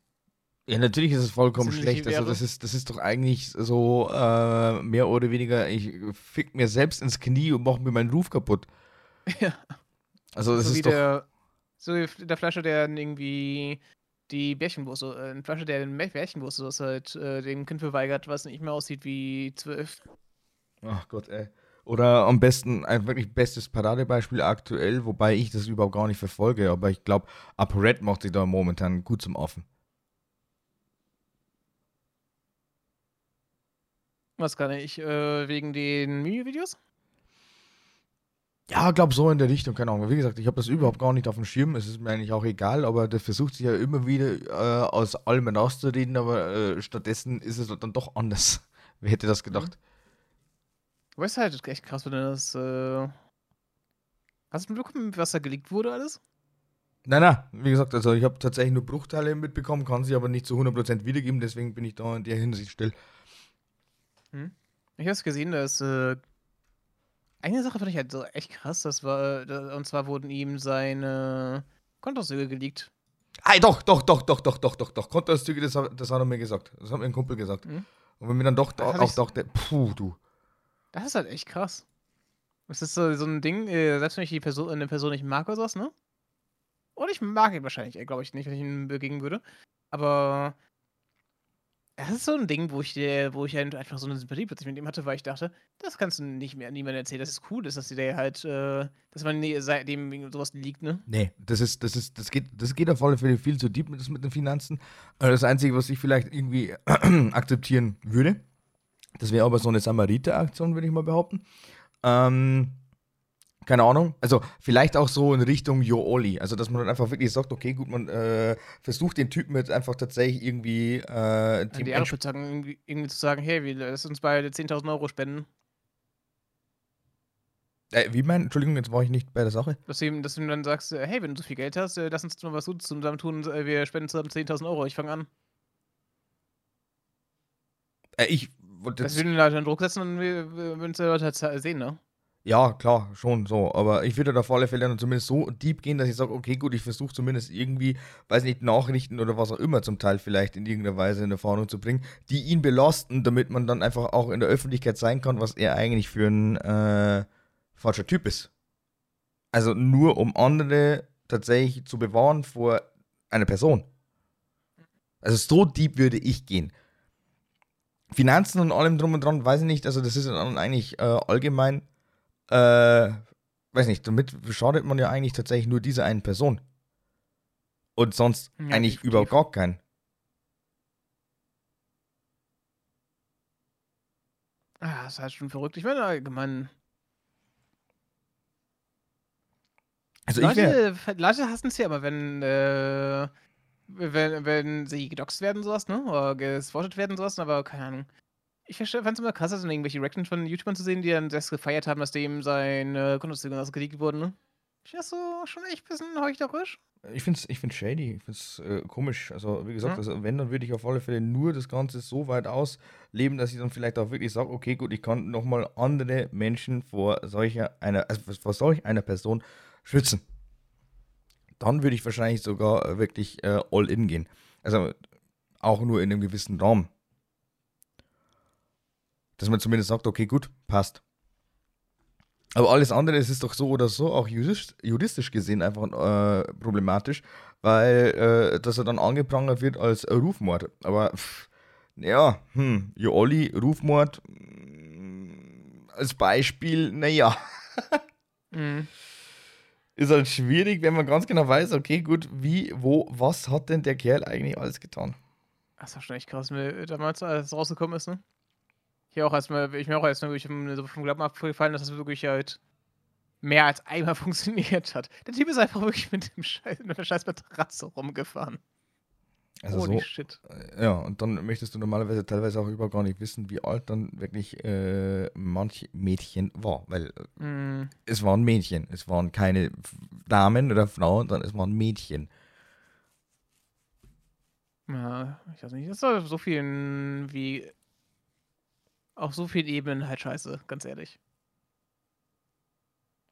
Ja, natürlich ist es vollkommen schlecht. Also das ist, das ist doch eigentlich so äh, mehr oder weniger, ich fick mir selbst ins Knie und mach mir meinen Ruf kaputt. [LAUGHS] Ja. Also das so ist doch. Der, so wie der Flasche, der irgendwie die Bärchenwurst, äh, eine Flasche, der den Bärchenwurst das halt äh, dem Kind verweigert, was nicht mehr aussieht wie zwölf. Ach Gott, ey. Oder am besten, ein wirklich bestes Paradebeispiel aktuell, wobei ich das überhaupt gar nicht verfolge, aber ich glaube, ApoRed macht sich da momentan gut zum Offen. Was kann ich? Äh, wegen den Mini-Videos? Ja, glaube so in der Richtung, keine Ahnung. Wie gesagt, ich habe das überhaupt gar nicht auf dem Schirm. Es ist mir eigentlich auch egal, aber der versucht sich ja immer wieder äh, aus allem rauszureden, aber äh, stattdessen ist es dann doch anders. [LAUGHS] Wer hätte das gedacht? Mhm. Weißt du halt echt krass, wenn das. Äh... Hast du mitbekommen, was da geleakt wurde alles? Nein, nein, wie gesagt, also ich habe tatsächlich nur Bruchteile mitbekommen, kann sie aber nicht zu 100% wiedergeben, deswegen bin ich da in der Hinsicht still. Hm. Ich habe es gesehen, dass äh, eine Sache fand ich halt so echt krass, das war, und zwar wurden ihm seine Kontozüge geleakt. Ei, doch, doch, doch, doch, doch, doch, doch, doch. Kontozüge, das, das hat er mir gesagt. Das hat mir ein Kumpel gesagt. Mhm. Und wenn mir dann doch auch, auch dachte, puh, du. Das ist halt echt krass. Das ist so, so ein Ding, äh, selbst wenn ich die Person, eine Person nicht mag oder sowas, ne? Und ich mag ihn wahrscheinlich, äh, glaube ich, nicht, wenn ich ihn begegnen würde. Aber das ist so ein Ding, wo ich, wo ich einfach so eine Sympathie plötzlich mit ihm hatte, weil ich dachte, das kannst du nicht mehr niemandem erzählen. Das ist cool, dass das dir halt, äh, dass man seitdem sowas liegt, ne? Nee, das ist, das ist, das geht, das geht auf alle Fälle viel zu deep mit, mit den Finanzen. Äh, das Einzige, was ich vielleicht irgendwie [CLEARS THROAT] akzeptieren würde, das wäre aber so eine Samariter-Aktion, würde ich mal behaupten. Ähm, keine Ahnung. Also vielleicht auch so in Richtung Yo Oli. Also dass man dann einfach wirklich sagt, okay, gut, man äh, versucht den Typen jetzt einfach tatsächlich irgendwie äh, die Ehrenschützern irgendwie, irgendwie zu sagen, hey, wir lass uns beide 10.000 Euro spenden. Äh, wie mein, Entschuldigung, jetzt war ich nicht bei der Sache. Dass du, ihm, dass du ihm dann sagst, äh, hey, wenn du so viel Geld hast, äh, lass uns mal was zusammen tun, äh, wir spenden zusammen 10.000 Euro, ich fange an. Äh, ich. Dass wir den Leuten Druck setzen und wir würden es halt sehen, ne? Ja, klar, schon so. Aber ich würde da auf alle Fälle dann zumindest so deep gehen, dass ich sage, okay, gut, ich versuche zumindest irgendwie, weiß nicht, Nachrichten oder was auch immer zum Teil vielleicht in irgendeiner Weise in Erfahrung zu bringen, die ihn belasten, damit man dann einfach auch in der Öffentlichkeit sein kann, was er eigentlich für ein äh, falscher Typ ist. Also nur um andere tatsächlich zu bewahren vor einer Person. Also so deep würde ich gehen. Finanzen und allem drum und dran, weiß ich nicht, also das ist dann eigentlich äh, allgemein äh, weiß nicht, damit schadet man ja eigentlich tatsächlich nur dieser einen Person. Und sonst ja, eigentlich überhaupt gar keinen. Ah, das ist halt schon verrückt. Ich meine, allgemein. Also Leute, Leute hassen es ja immer, wenn, äh, wenn, wenn sie gedoxt werden, sowas, ne? Oder geswattet werden, sowas, aber keine Ahnung. Ich fand es immer krass, also irgendwelche Reactions von YouTubern zu sehen, die dann das gefeiert haben, dass dem seine Kontoauszüge ausgeleakt wurden, ne? Ich das so schon echt ein bisschen heuchlerisch. Ich finde es ich find's shady, ich finde es äh, komisch. Also, wie gesagt, mhm. also, wenn, dann würde ich auf alle Fälle nur das Ganze so weit ausleben, dass ich dann vielleicht auch wirklich sage, okay, gut, ich kann nochmal andere Menschen vor solcher einer, also vor solch einer Person schützen. Dann würde ich wahrscheinlich sogar äh, wirklich äh, all in gehen. Also auch nur in einem gewissen Rahmen. Dass man zumindest sagt, okay, gut, passt. Aber alles andere ist, ist doch so oder so auch juristisch gesehen einfach äh, problematisch, weil äh, dass er dann angeprangert wird als Rufmord. Aber pff, ja, hm, Jo Olli, Rufmord mm, als Beispiel, naja. [LAUGHS] mhm. Ist halt schwierig, wenn man ganz genau weiß, okay, gut, wie, wo, was hat denn der Kerl eigentlich alles getan? Das war schon echt krass, mir damals, als es rausgekommen ist, ne? Hier auch erstmal, ich mir auch erstmal wirklich so vom Glauben abgefallen, dass das wirklich halt mehr als einmal [LAUGHS] funktioniert hat. Der Typ ist einfach wirklich mit dem Scheiß, mit der scheiß Matratze rumgefahren. Also Holy so, shit. Äh, ja, und dann möchtest du normalerweise teilweise auch überhaupt gar nicht wissen, wie alt dann wirklich äh, manch Mädchen war. Weil mm. es waren Mädchen. Es waren keine Damen oder Frauen, sondern es waren Mädchen. Ja, ich weiß nicht. Das ist so viel wie auf so vielen Ebenen halt scheiße, ganz ehrlich.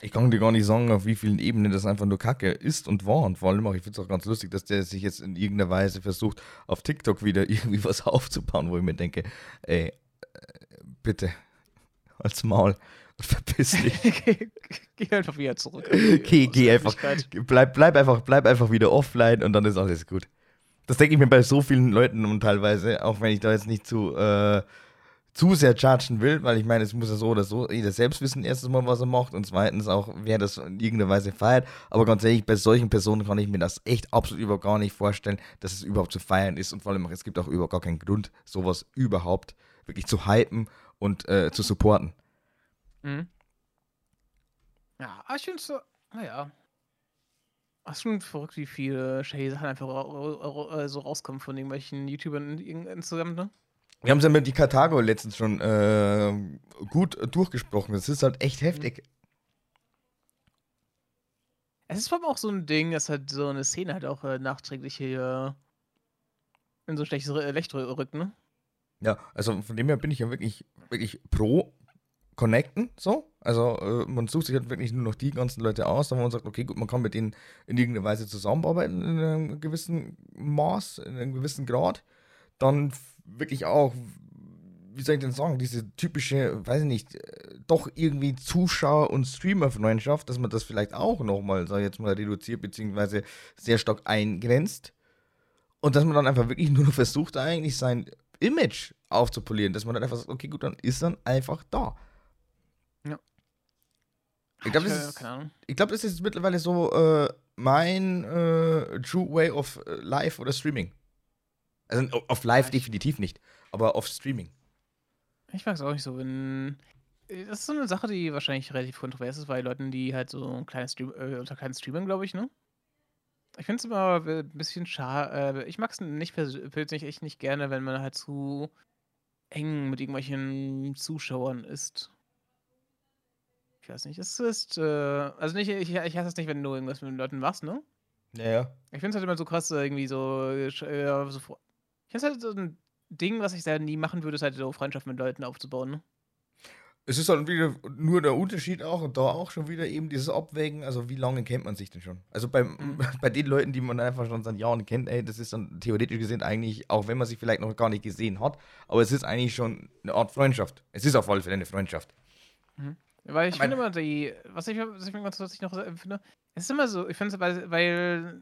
Ich kann dir gar nicht sagen, auf wie vielen Ebenen das einfach nur Kacke ist und war. Und vor allem auch, ich finde es auch ganz lustig, dass der sich jetzt in irgendeiner Weise versucht, auf TikTok wieder [LAUGHS] irgendwie was aufzubauen, wo ich mir denke, ey, äh, bitte, als Maul verpiss dich. [LAUGHS] geh einfach wieder zurück. Okay, [LAUGHS] geh einfach, bleib, bleib, einfach, bleib einfach wieder offline und dann ist alles gut. Das denke ich mir bei so vielen Leuten und teilweise, auch wenn ich da jetzt nicht zu äh, zu sehr chargen will, weil ich meine, es muss ja so oder so jeder selbst wissen, erstens mal, was er macht und zweitens auch, wer das in irgendeiner Weise feiert. Aber ganz ehrlich, bei solchen Personen kann ich mir das echt absolut überhaupt gar nicht vorstellen, dass es überhaupt zu feiern ist und vor allem, es gibt auch überhaupt gar keinen Grund, sowas überhaupt wirklich zu hypen und äh, zu supporten. Mhm. Ja, ich finde so, naja. Ist schon verrückt, wie viele shady Sachen einfach so rauskommen von irgendwelchen YouTubern insgesamt, ne? Wir haben es ja mit die Karthago letztens schon äh, gut durchgesprochen. Das ist halt echt heftig. Es ist vor allem auch so ein Ding, dass halt so eine Szene halt auch äh, nachträglich hier in so schlechtes Licht rückt, ne? Ja, also von dem her bin ich ja wirklich, wirklich pro Connecten, so. Also äh, man sucht sich halt wirklich nur noch die ganzen Leute aus, wo man sagt, okay, gut, man kann mit denen in irgendeiner Weise zusammenarbeiten in einem gewissen Maß, in einem gewissen Grad. Dann wirklich auch, wie soll ich denn sagen, diese typische, weiß ich nicht, äh, doch irgendwie Zuschauer- und Streamer-Freundschaft, dass man das vielleicht auch nochmal, sag ich jetzt mal, reduziert, beziehungsweise sehr stark eingrenzt. Und dass man dann einfach wirklich nur versucht, eigentlich sein Image aufzupolieren, dass man dann einfach sagt, okay, gut, dann ist dann einfach da. Ja. Ich glaube, das, ist, glaub, das ist mittlerweile so äh, mein äh, True Way of äh, Life oder Streaming. Also auf Live definitiv nicht, aber auf Streaming. Ich mag es auch nicht so, wenn. Das ist so eine Sache, die wahrscheinlich relativ kontrovers ist, weil Leuten, die halt so ein kleines Stream, äh, unter kleinen Streamern, glaube ich, ne? Ich finde es immer ein bisschen schade. Äh, ich mag es nicht persönlich echt nicht gerne, wenn man halt zu eng mit irgendwelchen Zuschauern ist. Ich weiß nicht, es ist, äh, also nicht, ich, ich hasse es nicht, wenn du irgendwas mit den Leuten machst, ne? Ja, ja. Ich finde es halt immer so krass, irgendwie so, äh, so ich habe halt so ein Ding, was ich selber nie machen würde, ist halt so Freundschaft mit Leuten aufzubauen. Ne? Es ist halt wieder nur der Unterschied auch und da auch schon wieder eben dieses Abwägen, also wie lange kennt man sich denn schon? Also beim, mhm. [LAUGHS] bei den Leuten, die man einfach schon seit Jahren kennt, ey, das ist dann theoretisch gesehen eigentlich, auch wenn man sich vielleicht noch gar nicht gesehen hat, aber es ist eigentlich schon eine Art Freundschaft. Es ist auf alle Fälle eine Freundschaft. Mhm. Weil ich finde immer, die, was ich, was ich ganz lustig noch finde, es ist immer so, ich finde es, weil, weil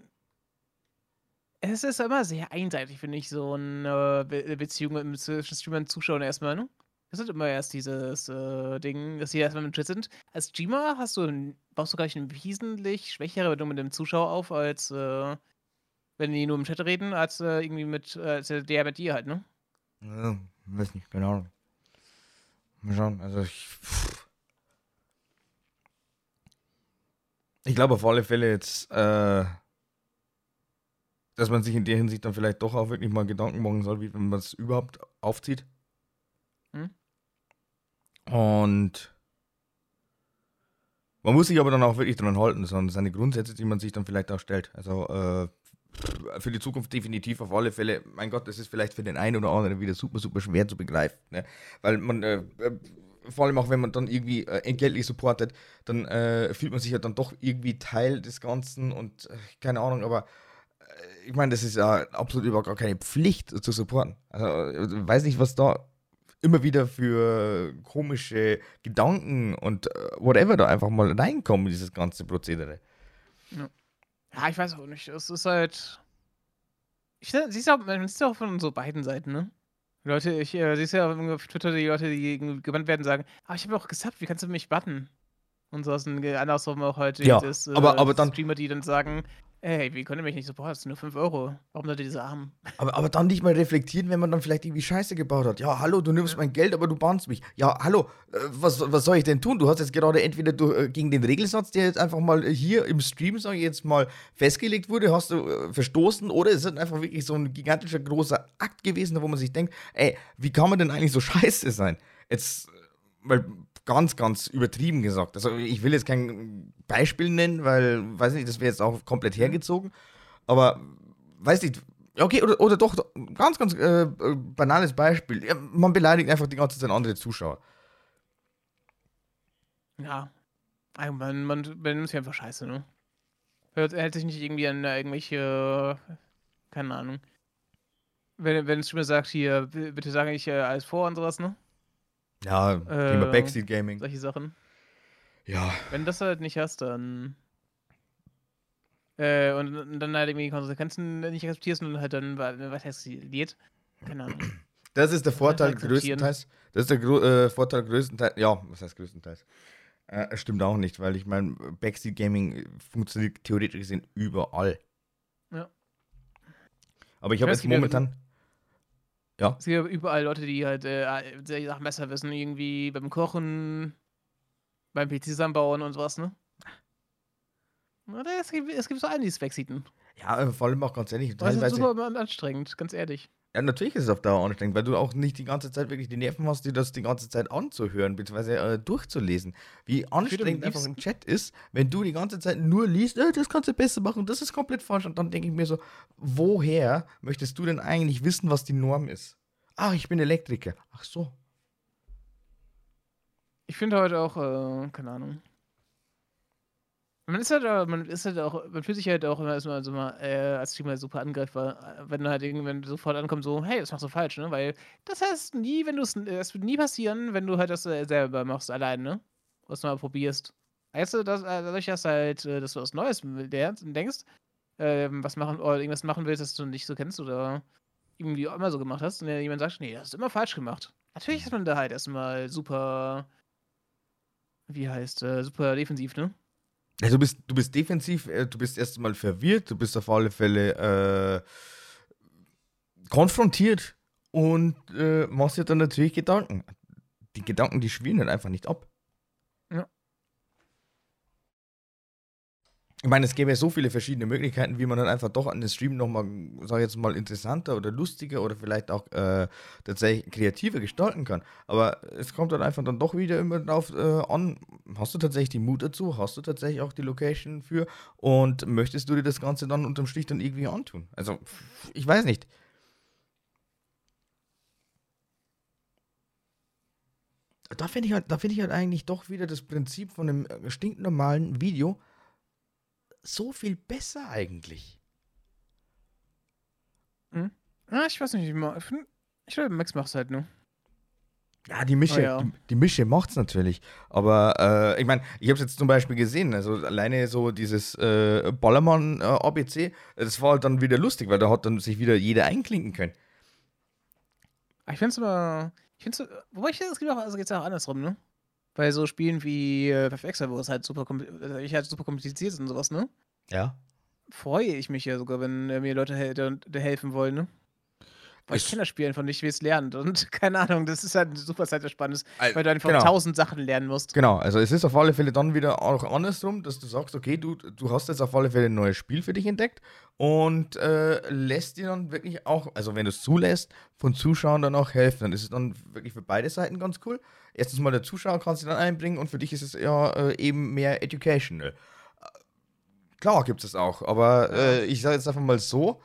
es ist immer sehr einseitig, finde ich, so eine Be Beziehung zwischen Streamern und Zuschauern erstmal, ne? Das ist immer erst dieses äh, Ding, dass sie erstmal im Chat sind. Als Streamer hast du, baust du gleich eine wesentlich schwächere Bindung mit dem Zuschauer auf, als äh, wenn die nur im Chat reden, als äh, irgendwie mit, äh, als der mit dir halt, ne? Ja, weiß nicht, Ahnung. Mal schauen, also ich. Pff. Ich glaube auf alle Fälle jetzt, äh, dass man sich in der Hinsicht dann vielleicht doch auch wirklich mal Gedanken machen soll, wie man es überhaupt aufzieht. Hm? Und man muss sich aber dann auch wirklich dran halten, sondern das sind die Grundsätze, die man sich dann vielleicht auch stellt. Also äh, für die Zukunft definitiv auf alle Fälle. Mein Gott, das ist vielleicht für den einen oder anderen wieder super, super schwer zu begreifen. Ne? Weil man, äh, äh vor allem auch wenn man dann irgendwie äh, entgeltlich supportet, dann äh, fühlt man sich ja dann doch irgendwie Teil des Ganzen und äh, keine Ahnung, aber ich meine, das ist ja absolut überhaupt gar keine Pflicht zu supporten. Also, ich weiß nicht, was da immer wieder für komische Gedanken und äh, whatever da einfach mal reinkommen, dieses ganze Prozedere. Ja, ja ich weiß auch nicht. Es ist halt. Ich, siehst auch, man sieht auch von so beiden Seiten, ne? Leute, ich äh, siehst ja auf Twitter die Leute, die gebannt werden, sagen, ah, ich habe auch gesagt, wie kannst du mich bannen? Und so ist ein andersrum auch heute ja, das, äh, aber, aber dann, Streamer, die dann sagen, Ey, wie könnt ihr mich nicht supporten? Das sind nur 5 Euro. Warum ihr diese Armen? Aber, aber dann nicht mal reflektieren, wenn man dann vielleicht irgendwie Scheiße gebaut hat. Ja, hallo, du nimmst ja. mein Geld, aber du bannst mich. Ja, hallo, äh, was, was soll ich denn tun? Du hast jetzt gerade entweder du, äh, gegen den Regelsatz, der jetzt einfach mal hier im Stream, sage ich jetzt mal, festgelegt wurde, hast du äh, verstoßen oder ist es einfach wirklich so ein gigantischer großer Akt gewesen, wo man sich denkt, ey, wie kann man denn eigentlich so [LAUGHS] scheiße sein? Jetzt, weil ganz, ganz übertrieben gesagt. Also ich will jetzt kein Beispiel nennen, weil, weiß nicht, das wäre jetzt auch komplett mhm. hergezogen. Aber, weiß nicht, okay, oder, oder doch, ganz, ganz äh, banales Beispiel. Man beleidigt einfach die ganze Zeit andere Zuschauer. Ja. Man, man benimmt sich einfach scheiße, ne? Hört, hält sich nicht irgendwie an irgendwelche, keine Ahnung. Wenn, wenn ein Streamer sagt, hier, bitte sage ich äh, alles vor und sowas, ne? Ja, äh, Thema Backseat Gaming. Solche Sachen. Ja. Wenn du das halt nicht hast, dann. Äh, und dann halt irgendwie Konsequenzen nicht akzeptierst und halt dann weiter eskaliert. Keine Ahnung. Das ist der Vorteil größtenteils. Das ist der Gro äh, Vorteil größtenteils. Ja, was heißt größtenteils? Äh, stimmt auch nicht, weil ich meine, Backseat Gaming funktioniert theoretisch gesehen überall. Ja. Aber ich habe jetzt momentan. Ja. Es gibt überall Leute, die halt äh, Sachen besser wissen, irgendwie beim Kochen, beim PC zusammenbauen und sowas, ne? Es gibt, es gibt so einige, die es wegsieht. Ja, äh, vor allem auch ganz ehrlich. Das ist super anstrengend, ganz ehrlich. Ja, natürlich ist es auf Dauer anstrengend, weil du auch nicht die ganze Zeit wirklich die Nerven hast, dir das die ganze Zeit anzuhören, beziehungsweise äh, durchzulesen. Wie anstrengend einfach im Chat ist, wenn du die ganze Zeit nur liest, äh, das kannst du besser machen, das ist komplett falsch. Und dann denke ich mir so, woher möchtest du denn eigentlich wissen, was die Norm ist? Ach, ich bin Elektriker. Ach so. Ich finde heute auch, äh, keine Ahnung. Man ist halt, man ist halt auch, man fühlt sich halt auch immer erstmal so mal äh, als Streamer super angreifbar, wenn du halt irgendwann sofort ankommt, so, hey, das machst du falsch, ne? Weil das heißt nie, wenn du es, das wird nie passieren, wenn du halt das äh, selber machst, allein, ne? Was du mal probierst. Weißt du, dass, äh, dadurch, dass halt, äh, dass du was Neues lernst und denkst, ähm, was machen, oder irgendwas machen willst, das du nicht so kennst oder irgendwie immer so gemacht hast und jemand sagt, nee, das hast du immer falsch gemacht. Natürlich ist man da halt erstmal super, wie heißt, äh, super defensiv, ne? Ja, du bist, du bist defensiv, äh, du bist erstmal verwirrt, du bist auf alle Fälle äh, konfrontiert und äh, machst dir dann natürlich Gedanken. Die Gedanken, die schwirren halt einfach nicht ab. Ich meine, es gäbe ja so viele verschiedene Möglichkeiten, wie man dann einfach doch an den Stream nochmal, sag ich jetzt mal, interessanter oder lustiger oder vielleicht auch äh, tatsächlich kreativer gestalten kann. Aber es kommt dann einfach dann doch wieder immer darauf äh, an, hast du tatsächlich die Mut dazu, hast du tatsächlich auch die Location für und möchtest du dir das Ganze dann unterm Strich dann irgendwie antun? Also, ich weiß nicht. Da finde ich, halt, find ich halt eigentlich doch wieder das Prinzip von einem stinknormalen Video so viel besser eigentlich. Hm? Ja, ich weiß nicht, ich glaube, Max macht es halt nur. Ja, die Mische, oh, ja. Die, die, Mische macht's natürlich. Aber äh, ich meine, ich habe es jetzt zum Beispiel gesehen, also alleine so dieses äh, Ballermann äh, ABC, das war halt dann wieder lustig, weil da hat dann sich wieder jeder einklinken können. Ich finde es aber, ich finde es, wobei ich es geht auch, also geht's auch andersrum, ne? Bei so Spielen wie äh, Perfecta, wo es halt super, äh, ich halt super kompliziert ist und sowas, ne? Ja. Freue ich mich ja sogar, wenn äh, mir Leute hel helfen wollen, ne? Boah, ich kenne das Spiel einfach nicht, wie es lernt. Und [LAUGHS] keine Ahnung, das ist halt super zeitspannendes, Al- weil du einfach genau. tausend Sachen lernen musst. Genau, also es ist auf alle Fälle dann wieder auch andersrum, dass du sagst, okay, du, du hast jetzt auf alle Fälle ein neues Spiel für dich entdeckt und äh, lässt dir dann wirklich auch, also wenn du es zulässt, von Zuschauern dann auch helfen. Dann ist es dann wirklich für beide Seiten ganz cool. Erstens mal der Zuschauer kann sich dann einbringen und für dich ist es ja äh, eben mehr educational. Äh, Klar gibt es auch, aber äh, ich sage jetzt einfach mal so,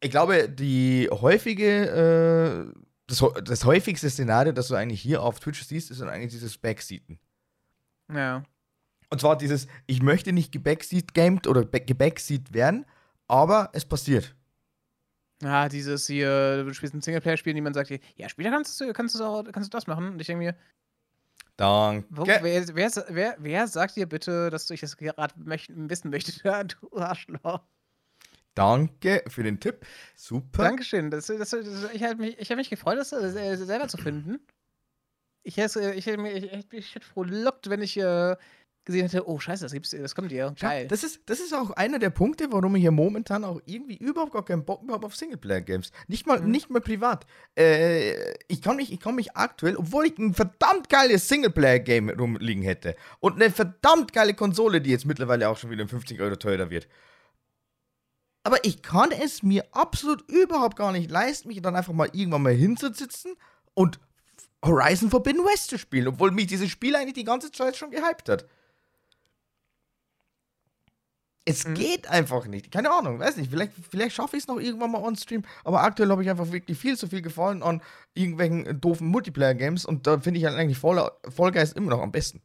ich glaube, die häufige, äh, das, das häufigste Szenario, das du eigentlich hier auf Twitch siehst, ist dann eigentlich dieses Backseaten. Ja. Und zwar dieses, ich möchte nicht gebackseat-gamed oder back- gebackseat werden, aber es passiert. Ja, dieses hier, du spielst ein Singleplayer-Spiel, niemand sagt dir, ja, später kannst du, kannst du, auch, kannst du das machen. Und ich denke mir, Danke. wo, wer, wer, wer, wer sagt dir bitte, dass ich das gerade möcht, wissen möchte, [LAUGHS] du Arschloch? Danke für den Tipp. Super. Dankeschön. Das, das, das, ich habe mich, ich hab mich gefreut, das äh, selber zu finden. Ich hätte ich, mir- ich, ich, ich hätte frohlockt, wenn ich äh, gesehen hätte, oh scheiße, das, gibt's, das kommt dir. Schau, Geil. Das ist, das ist auch einer der Punkte, warum ich hier momentan auch irgendwie überhaupt gar keinen Bock mehr habe auf Singleplayer-Games. Nicht mal, Mhm. nicht mal privat. Äh, ich, kann mich, ich kann mich aktuell, obwohl ich ein verdammt geiles Singleplayer-Game rumliegen hätte und eine verdammt geile Konsole, die jetzt mittlerweile auch schon wieder um 50 Euro teurer wird. Aber ich kann es mir absolut überhaupt gar nicht leisten, mich dann einfach mal irgendwann mal hinzusitzen und Horizon Forbidden West zu spielen, obwohl mich dieses Spiel eigentlich die ganze Zeit schon gehypt hat. Es Mhm. geht einfach nicht. Keine Ahnung, weiß nicht. Vielleicht, vielleicht schaffe ich es noch irgendwann mal on Stream. Aber aktuell habe ich einfach wirklich viel zu viel gefallen an irgendwelchen äh, doofen Multiplayer-Games und da finde ich halt eigentlich Fall, Fall Guys immer noch am besten.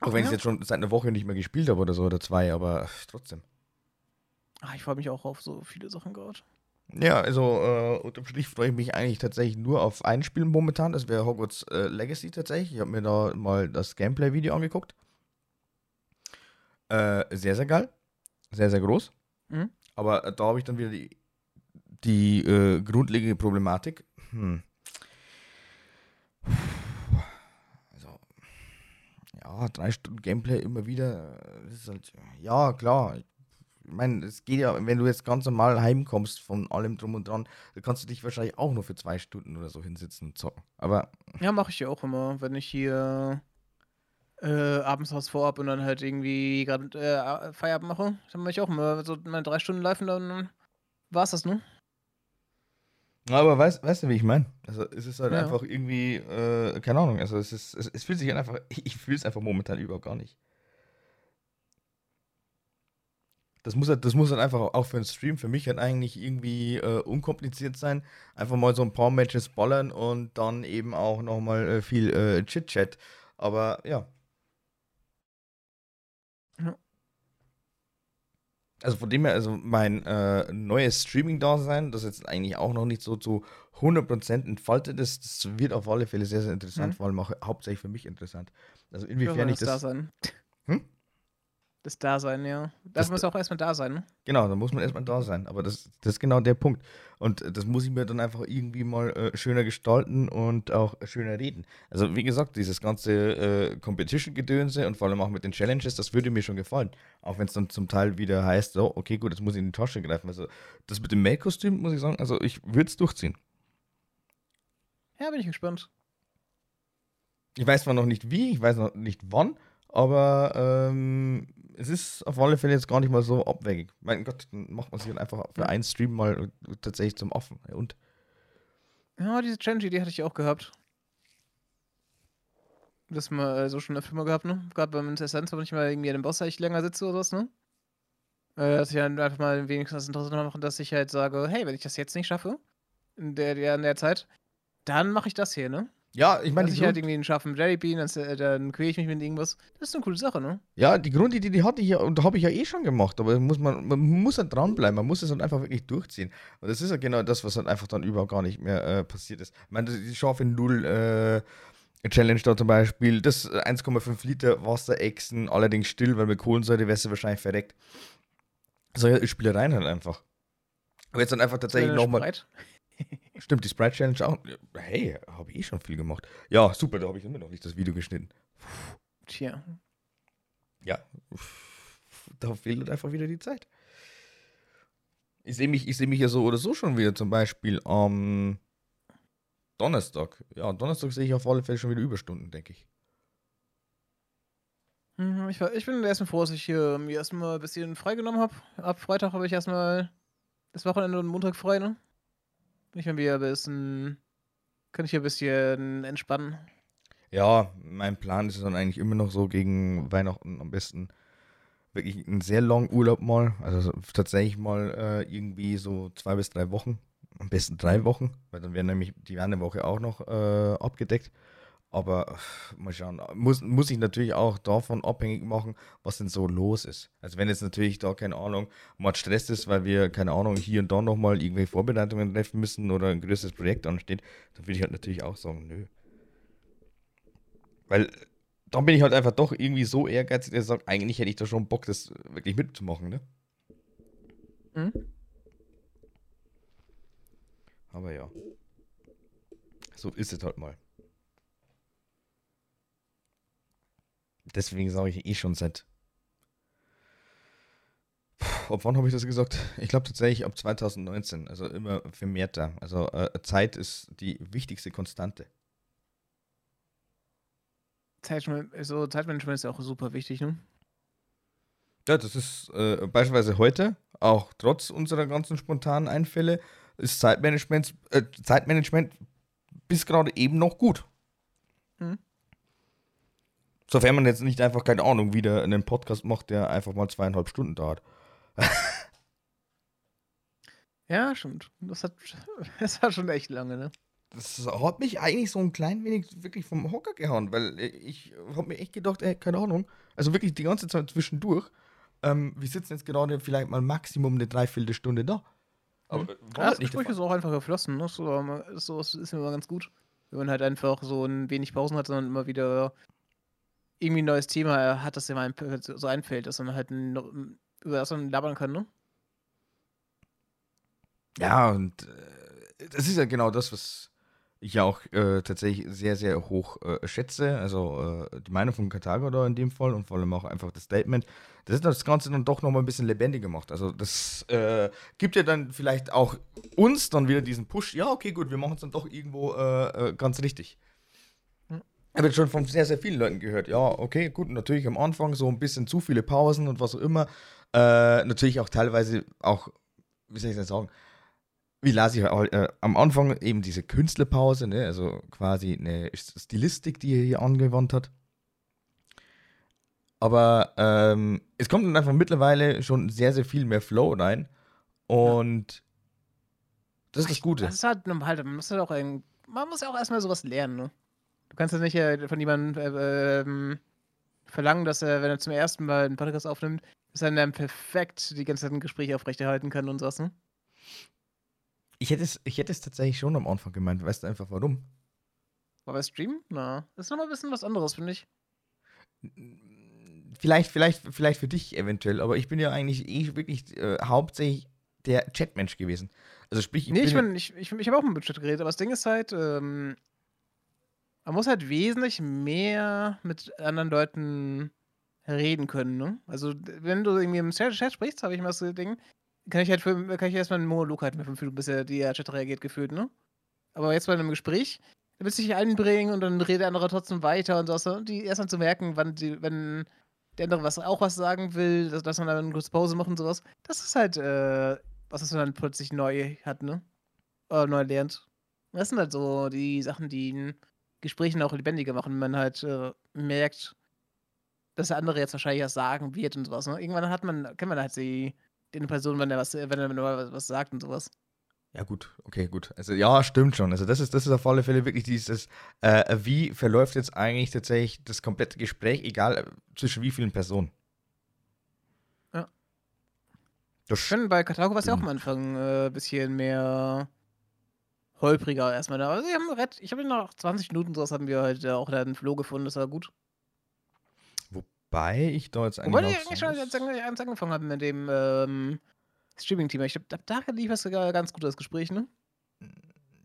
Auch wenn ich es Ja. jetzt schon seit einer Woche nicht mehr gespielt habe oder so oder zwei, aber trotzdem. Ach, ich freue mich auch auf so viele Sachen gerade. Ja, also äh, unterm Strich freue ich mich eigentlich tatsächlich nur auf ein Spiel momentan. Das wäre Hogwarts äh, Legacy tatsächlich. Ich habe mir da mal das Gameplay-Video angeguckt. Äh, sehr, sehr geil. Sehr, sehr groß. Mhm. Aber äh, da habe ich dann wieder die, die äh, grundlegende Problematik. Hm. Also, ja, drei Stunden Gameplay immer wieder. äh, Das ist halt, ja, klar. Ich meine, es geht ja, wenn du jetzt ganz normal heimkommst von allem drum und dran, dann kannst du dich wahrscheinlich auch nur für zwei Stunden oder so hinsitzen und zocken. Aber Ja, mache ich ja auch immer, wenn ich hier äh, abends was vorhab und dann halt irgendwie gerade äh, Feierabend mache. Dann mache ich auch immer so meine drei Stunden live und dann war's das, ne? Aber weißt, weißt du, wie ich meine? Also es ist halt Ja. einfach irgendwie, äh, keine Ahnung, also es ist, es, es fühlt sich halt einfach, [LAUGHS] ich, ich fühle es einfach momentan überhaupt gar nicht. Das muss halt, das muss halt einfach auch für einen Stream für mich halt eigentlich irgendwie äh, unkompliziert sein. Einfach mal so ein paar Matches ballern und dann eben auch nochmal äh, viel äh, Chit-Chat. Aber ja. Ja. Also von dem her, also mein äh, neues Streaming-Dasein, das jetzt eigentlich auch noch nicht so zu 100% entfaltet ist, das wird auf alle Fälle sehr, sehr interessant, Mhm. vor allem auch hauptsächlich für mich interessant. Also inwiefern ich das das... Dasein. Hm? Das Dasein, ja. Das- Das muss auch erstmal da sein, ne? Genau, da muss man erstmal da sein. Aber das, das ist genau der Punkt. Und äh, das muss ich mir dann einfach irgendwie mal äh, schöner gestalten und auch schöner reden. Also, wie gesagt, dieses ganze äh, Competition-Gedönse und vor allem auch mit den Challenges, das würde mir schon gefallen. Auch wenn es dann zum Teil wieder heißt, so, okay, gut, jetzt muss ich in die Tasche greifen. Also, das mit dem Mail-Kostüm, muss ich sagen, also ich würde es durchziehen. Ja, bin ich gespannt. Ich weiß zwar noch nicht wie, ich weiß noch nicht wann, aber ähm, es ist auf alle Fälle jetzt gar nicht mal so abwegig. Mein Gott, dann macht man sich halt einfach für einen Stream mal tatsächlich zum Affen. Und Ja, diese Challenge, die hatte ich auch gehabt. Das mal äh, so schon öfter mal gehabt, ne? Gerade beim Essenz, wenn ich mal irgendwie an dem Boss echt länger sitze oder was, ne? Äh, dass ich dann einfach mal wenigstens das Interesse mache, dass ich halt sage, hey, wenn ich das jetzt nicht schaffe, in der, in der Zeit, dann mache ich das hier, ne? Ja, ich meine, ich halt Grund, irgendwie einen scharfen Jellybean, dann, äh, dann quäle ich mich mit irgendwas. Das ist eine coole Sache, ne? ja, die Grundidee, die hatte ich ja, und habe ich ja eh schon gemacht, aber muss man, man muss halt dranbleiben, man muss es halt einfach wirklich durchziehen. Und das ist ja genau das, was halt einfach dann überhaupt gar nicht mehr äh, passiert ist. Ich meine, die scharfe Null äh, Challenge da zum Beispiel, das 1,5 Liter Wasserechsen, allerdings still, weil mit Kohlensäure wärst du wahrscheinlich verreckt. Solche Spielereien halt einfach. Aber jetzt dann einfach tatsächlich nochmal. Stimmt, die Sprite Challenge auch. Hey, habe ich eh schon viel gemacht. Ja, super, da habe ich immer noch nicht das Video geschnitten. Tja. Ja, da fehlt halt einfach wieder die Zeit. Ich sehe mich, seh mich ja so oder so schon wieder, zum Beispiel am Donnerstag. Ja, Donnerstag sehe ich auf alle Fälle schon wieder Überstunden, denke ich. Mhm, ich, ich bin erstmal froh, dass ich hier mir erstmal ein bisschen freigenommen habe. Ab Freitag habe ich erstmal das Wochenende und Montag frei, ne? Ich bin wieder ein bisschen. Kann ich hier ein bisschen entspannen. Ja, mein Plan ist dann eigentlich immer noch so gegen Weihnachten am besten wirklich einen sehr langen Urlaub mal. Also tatsächlich mal äh, irgendwie so zwei bis drei Wochen. Am besten drei Wochen, weil dann wäre nämlich die eine Woche auch noch äh, abgedeckt. Aber mal schauen, muss, muss ich natürlich auch davon abhängig machen, was denn so los ist. Also wenn jetzt natürlich da, keine Ahnung, mal Stress ist, weil wir, keine Ahnung, hier und da nochmal irgendwelche Vorbereitungen treffen müssen oder ein größeres Projekt ansteht, dann würde ich halt natürlich auch sagen, nö. Weil dann bin ich halt einfach doch irgendwie so ehrgeizig, dass ich sage, eigentlich hätte ich da schon Bock, das wirklich mitzumachen, ne? Mhm. Aber ja. So ist es halt mal. Deswegen sage ich eh schon seit. Puh, ab wann habe ich das gesagt? Ich glaube tatsächlich ab 2019, also immer vermehrter. Also äh, Zeit ist die wichtigste Konstante. Zeitmanagement, also Zeitmanagement ist ja auch super wichtig, ne? Ja, das ist äh, beispielsweise heute, auch trotz unserer ganzen spontanen Einfälle, ist Zeitmanagement, äh, Zeitmanagement bis gerade eben noch gut. Hm. Sofern man jetzt nicht einfach, keine Ahnung, wieder einen Podcast macht, der einfach mal zweieinhalb Stunden dauert. [LAUGHS] ja, stimmt. Das hat, [LAUGHS] das hat schon echt lange, ne? das hat mich eigentlich so ein klein wenig wirklich vom Hocker gehauen, weil ich habe mir echt gedacht, ey, keine Ahnung, also wirklich die ganze Zeit zwischendurch, ähm, wir sitzen jetzt gerade vielleicht mal Maximum eine Dreiviertelstunde da. Aber war ja, das Gespräch ist auch einfach geflossen, ne? so, so ist immer ganz gut, wenn man halt einfach so ein wenig Pausen hat, sondern immer wieder irgendwie ein neues Thema hat, das immer so einfällt, dass man halt über das man labern kann, ne? Ja, und äh, das ist ja genau das, was ich ja auch äh, tatsächlich sehr, sehr hoch äh, schätze. Also äh, die Meinung von Karthago da in dem Fall und vor allem auch einfach das Statement. Das ist das Ganze dann doch nochmal ein bisschen lebendiger gemacht. Also das äh, gibt ja dann vielleicht auch uns dann wieder diesen Push. Ja, okay, gut, wir machen es dann doch irgendwo äh, äh, ganz richtig. Ich habe jetzt schon von sehr, sehr vielen Leuten gehört. Ja, okay, gut, natürlich am Anfang so ein bisschen zu viele Pausen und was auch immer. natürlich auch teilweise auch, wie soll ich das sagen, wie las ich äh, am Anfang eben diese Künstlerpause, ne? also quasi eine Stilistik, die er hier angewandt hat. Aber ähm, es kommt dann einfach mittlerweile schon sehr, sehr viel mehr Flow rein. Und das ist das Gute. Das ist halt, halt man muss halt auch, man muss ja auch erstmal sowas lernen, ne? Du kannst ja nicht äh, von jemandem äh, äh, verlangen, dass er, wenn er zum ersten Mal einen Podcast aufnimmt, dass er dann perfekt die ganze Zeit ein Gespräch aufrechterhalten kann und sowas, ne? Ich hätte, es, ich hätte es tatsächlich schon am Anfang gemeint. Weißt du einfach warum? War bei Stream? Na, das ist nochmal ein bisschen was anderes, finde ich. Vielleicht, vielleicht, vielleicht für dich eventuell, aber ich bin ja eigentlich eh wirklich äh, hauptsächlich der Chatmensch gewesen. Also sprich, ich nee, bin ich, bin, ich, ich, ich habe auch mit Chat geredet, aber das Ding ist halt, ähm, man muss halt wesentlich mehr mit anderen Leuten reden können, ne? Also, wenn du irgendwie im Chat, sprichst, habe ich mal so Ding, kann ich halt für, kann ich erstmal einen Monolog halten bis er die Chat reagiert, gefühlt, ne? Aber jetzt bei einem Gespräch, da willst du dich einbringen und dann redet der andere trotzdem weiter und so, und die erstmal zu merken, wann die, wenn der andere was, auch was sagen will, dass, dass man dann eine kurze Pause macht und sowas. Das ist halt, äh, was man dann plötzlich neu hat, ne? Oder neu lernt. Das sind halt so die Sachen, die ein Gesprächen auch lebendiger machen, wenn man halt äh, merkt, dass der andere jetzt wahrscheinlich was sagen wird und sowas. Ne? Irgendwann hat man, kennt man halt die, den Person, wenn er was, wenn er, er was sagt und sowas. Ja, gut, okay, gut. Also ja, stimmt schon. Also das ist, das ist auf alle Fälle wirklich dieses, äh, wie verläuft jetzt eigentlich tatsächlich das komplette Gespräch, egal äh, zwischen wie vielen Personen. Ja. Das Schön, bei Katago war es ja auch am Anfang ein äh, bisschen mehr holpriger erstmal da. Also, haben ich habe nach 20 Minuten sowas haben wir halt auch da einen Flow gefunden, das war gut. Wobei ich da jetzt eigentlich. Wobei ich eigentlich schon als angefangen habe mit dem ähm, Streaming-Team. Ich glaube, da lief es sogar ganz gut, das Gespräch, ne?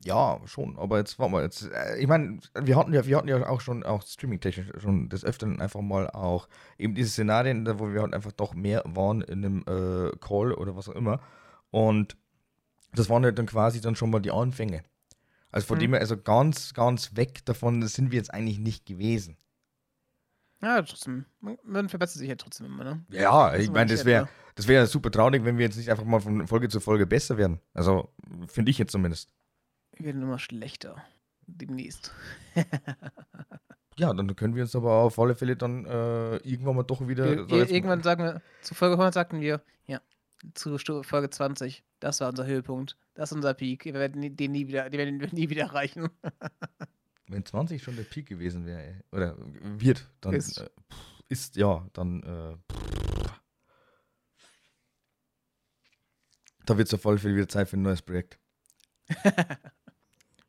Ja, schon, aber jetzt warte mal, jetzt, äh, ich meine, wir hatten ja, wir hatten ja auch schon auch streaming-technisch schon des Öfteren einfach mal auch eben diese Szenarien, wo wir halt einfach doch mehr waren in einem äh, Call oder was auch immer. Und das waren ja dann quasi dann schon mal die Anfänge. Also von mhm. dem her, also ganz, ganz weg davon sind wir jetzt eigentlich nicht gewesen. Ja, trotzdem. Man verbessert sich ja trotzdem immer, ne? Ja, ich meine, das wäre das wär super traurig, wenn wir jetzt nicht einfach mal von Folge zu Folge besser werden. Also, finde ich jetzt zumindest. Wir werden immer schlechter. Demnächst. [LAUGHS] ja, dann können wir uns aber auf alle Fälle dann äh, irgendwann mal doch wieder. Wir, so irgendwann sagen wir, zu Folge 100 sagten wir, ja, zu Folge 20, das war unser Höhepunkt, das ist unser Peak. Wir werden den nie wieder, den werden wir [LAUGHS] nie wieder erreichen. Wenn 20 schon der Peak gewesen wäre, oder wird, dann ist, äh, ist ja, dann äh, da wird es auf alle Fälle wieder Zeit für ein neues Projekt. [LAUGHS]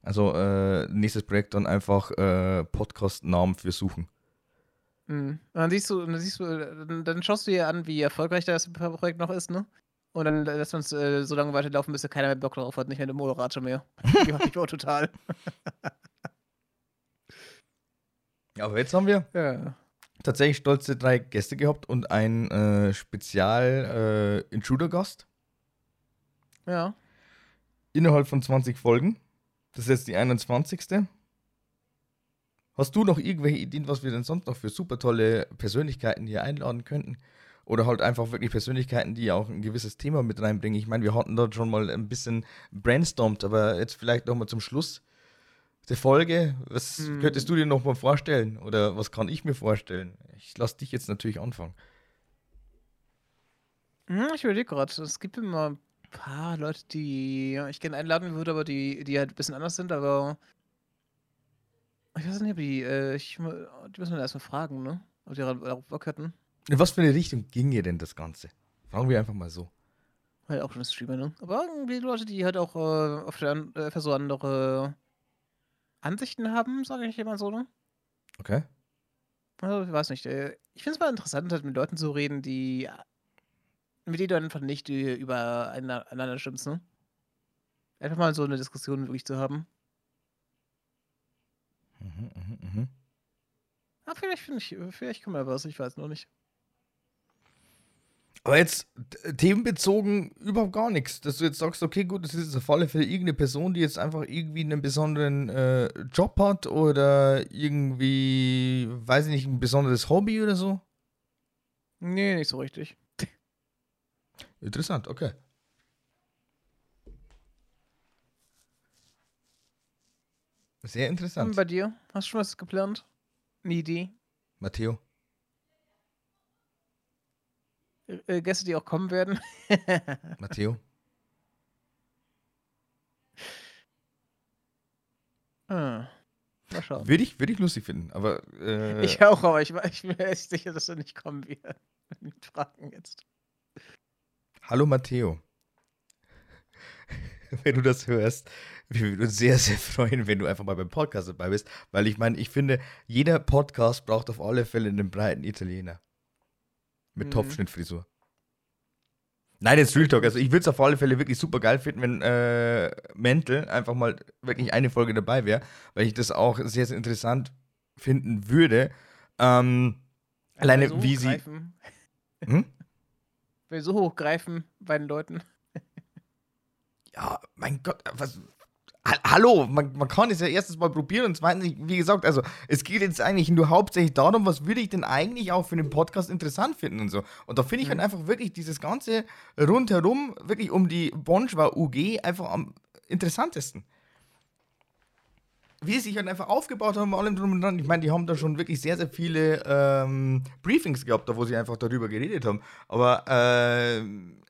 also äh, nächstes Projekt dann einfach äh, Podcast-Namen für Suchen. Mhm. Und dann siehst du, dann siehst du, dann, dann, schaust du dir an, wie erfolgreich das Projekt noch ist, ne? Und dann lässt man es äh, so lange weiterlaufen, bis keiner mehr Bock drauf hat, nicht mehr der Moderator mehr. [LAUGHS] Ich auch total. [LAUGHS] Aber jetzt haben wir ja. tatsächlich stolze drei Gäste gehabt und einen äh, Spezial-Intruder-Gast. Äh, ja. Innerhalb von 20 Folgen. Das ist jetzt die 21. Hast du noch irgendwelche Ideen, was wir denn sonst noch für super tolle Persönlichkeiten hier einladen könnten? Oder halt einfach wirklich Persönlichkeiten, die auch ein gewisses Thema mit reinbringen. Ich meine, wir hatten dort schon mal ein bisschen brainstormt, aber jetzt vielleicht nochmal zum Schluss der Folge. Was hm. könntest du dir noch mal vorstellen? Oder was kann ich mir vorstellen? Ich lasse dich jetzt natürlich anfangen. Hm, ich überlege gerade, es gibt immer ein paar Leute, die ich gerne einladen würde, aber die, die halt ein bisschen anders sind, aber ich weiß nicht, ob die, äh, ich, die müssen wir erstmal fragen, ne? Ob die darauf Bock hätten. In was für eine Richtung ging ihr denn das Ganze? Fragen wir einfach mal so. Halt auch schon Streamer, ne? Aber irgendwie Leute, die halt auch äh, auf der, äh, für so andere Ansichten haben, sage ich immer so, ne? Okay. Also, ich weiß nicht. Äh, ich finde es mal interessant, halt mit Leuten zu reden, die mit denen du einfach nicht übereinander stimmst, ne? Einfach mal so eine Diskussion wirklich zu haben. Mhm, mhm, mhm. Ah, vielleicht finde ich, vielleicht kommt ja was, ich weiß noch nicht. Aber jetzt themenbezogen überhaupt gar nichts. Dass du jetzt sagst, okay, gut, das ist auf alle Fälle irgendeine Person, die jetzt einfach irgendwie einen besonderen äh, Job hat oder irgendwie, weiß ich nicht, ein besonderes Hobby oder so? Nee, nicht so richtig. Interessant, okay. Sehr interessant. Und bei dir? Hast du schon was geplant? Eine Idee? Matteo? äh, Gäste, die auch kommen werden. [LAUGHS] Matteo? Ah, mal schauen. Würde ich, würd ich lustig finden, aber. Äh, ich auch, aber ich, ich bin mir echt sicher, dass er nicht kommen wird. [LAUGHS] Mit Fragen jetzt. Hallo Matteo. [LAUGHS] wenn du das hörst, wir würden uns sehr, sehr freuen, wenn du einfach mal beim Podcast dabei bist, weil ich meine, ich finde, jeder Podcast braucht auf alle Fälle einen breiten Italiener. Mit mhm. Topfschnittfrisur. Nein, jetzt Real Talk. Also ich würde es auf alle Fälle wirklich super geil finden, wenn äh, Mental einfach mal wirklich eine Folge dabei wäre, weil ich das auch sehr, sehr interessant finden würde. Ähm, alleine so wie sie. Hm? Will so hochgreifen bei den Leuten. Ja, mein Gott, was, Hallo, man, man, kann es ja erstens mal probieren und zweitens, wie gesagt, also es geht jetzt eigentlich nur hauptsächlich darum, was würde ich denn eigentlich auch für einen Podcast interessant finden und so. Und da finde ich mhm. halt einfach wirklich dieses ganze rundherum, wirklich um die Bonschwa UG einfach am interessantesten. Wie sie sich halt einfach aufgebaut haben, allem drum und dran. Ich meine, die haben da schon wirklich sehr, sehr viele ähm, Briefings gehabt, da wo sie einfach darüber geredet haben. Aber äh,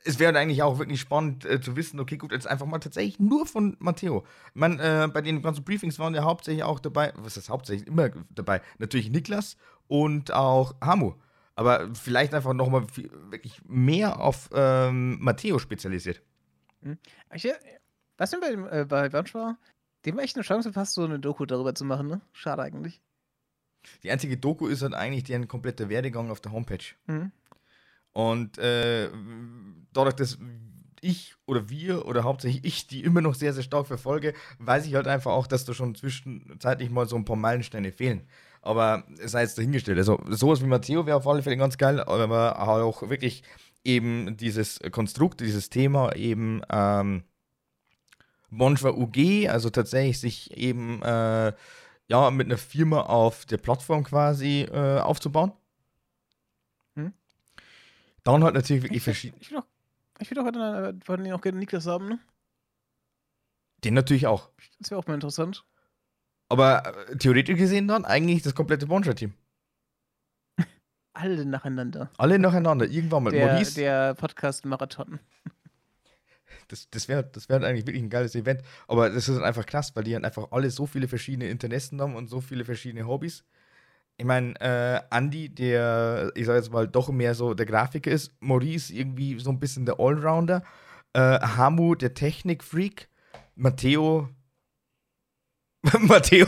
es wäre eigentlich auch wirklich spannend äh, zu wissen, okay, gut, jetzt einfach mal tatsächlich nur von Matteo. Ich meine, äh, bei den ganzen Briefings waren ja hauptsächlich auch dabei, was ist hauptsächlich immer dabei? Natürlich Niklas und auch Hamu. Aber vielleicht einfach nochmal wirklich mehr auf ähm, Matteo spezialisiert. Hm. Ich, was denn bei, äh, bei Bunch war? Dem war echt eine Chance fast so eine Doku darüber zu machen, ne? Schade eigentlich. Die einzige Doku ist halt eigentlich deren kompletter Werdegang auf der Homepage. Mhm. Und äh, dadurch, dass ich oder wir oder hauptsächlich ich die immer noch sehr, sehr stark verfolge, weiß ich halt einfach auch, dass da schon zwischenzeitlich mal so ein paar Meilensteine fehlen. Aber sei jetzt dahingestellt. Also sowas wie Matteo wäre auf alle Fälle ganz geil, aber auch wirklich eben dieses Konstrukt, dieses Thema eben ähm, Bonjour UG, also tatsächlich sich eben äh, ja, mit einer Firma auf der Plattform quasi äh, aufzubauen. Hm? Dann halt natürlich wirklich verschiedene. Ich will doch, ich will doch heute auch gerne Niklas haben, ne? Den natürlich auch. Das wäre auch mal interessant. Aber äh, theoretisch gesehen dann eigentlich das komplette Bonjour-Team. [LAUGHS] Alle nacheinander. Alle nacheinander, irgendwann mal. Der, Maurice. Der Podcast-Marathon. Das, das wäre das wär eigentlich wirklich ein geiles Event. Aber das ist einfach krass, weil die halt einfach alle so viele verschiedene Interessen haben und so viele verschiedene Hobbys. Ich meine, äh, Andy, der, ich sag jetzt mal, doch mehr so der Grafiker ist, Maurice irgendwie so ein bisschen der Allrounder, äh, Hamu, der Technik-Freak, Matteo, [LAUGHS] Matteo,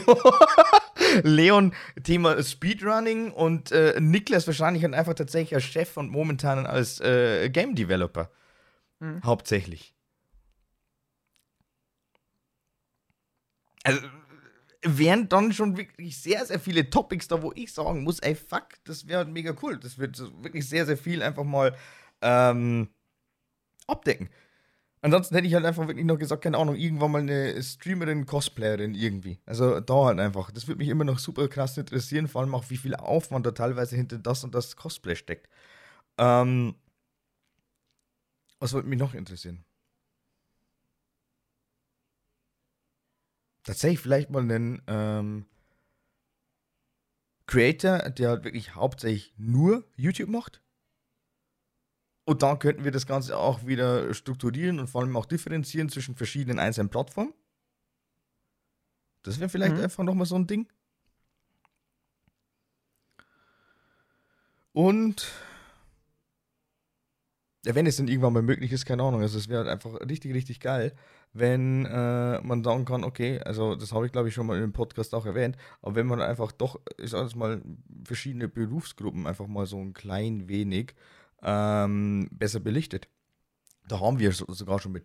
[LAUGHS] Leon, Thema Speedrunning und äh, Niklas wahrscheinlich halt einfach tatsächlich als Chef und momentan als äh, Game Developer. Mhm. Hauptsächlich. Also wären dann schon wirklich sehr, sehr viele Topics da, wo ich sagen muss, ey, fuck, das wäre mega cool. Das wird wirklich sehr, sehr viel einfach mal ähm, abdecken. Ansonsten hätte ich halt einfach wirklich noch gesagt, keine Ahnung, irgendwann mal eine Streamerin, Cosplayerin irgendwie. Also da halt einfach. Das würde mich immer noch super krass interessieren, vor allem auch, wie viel Aufwand da teilweise hinter das und das Cosplay steckt. Ähm, was würde mich noch interessieren? tatsächlich vielleicht mal einen ähm, Creator, der halt wirklich hauptsächlich nur YouTube macht. Und dann könnten wir das Ganze auch wieder strukturieren und vor allem auch differenzieren zwischen verschiedenen einzelnen Plattformen. Das wäre vielleicht mhm. einfach nochmal so ein Ding. Und wenn es denn irgendwann mal möglich ist, keine Ahnung. Also es wäre halt einfach richtig, richtig geil, wenn äh, man sagen kann, okay, also das habe ich glaube ich schon mal in dem Podcast auch erwähnt, aber wenn man einfach doch, ich sage jetzt mal, verschiedene Berufsgruppen einfach mal so ein klein wenig ähm, besser belichtet. Da haben wir so, sogar schon mit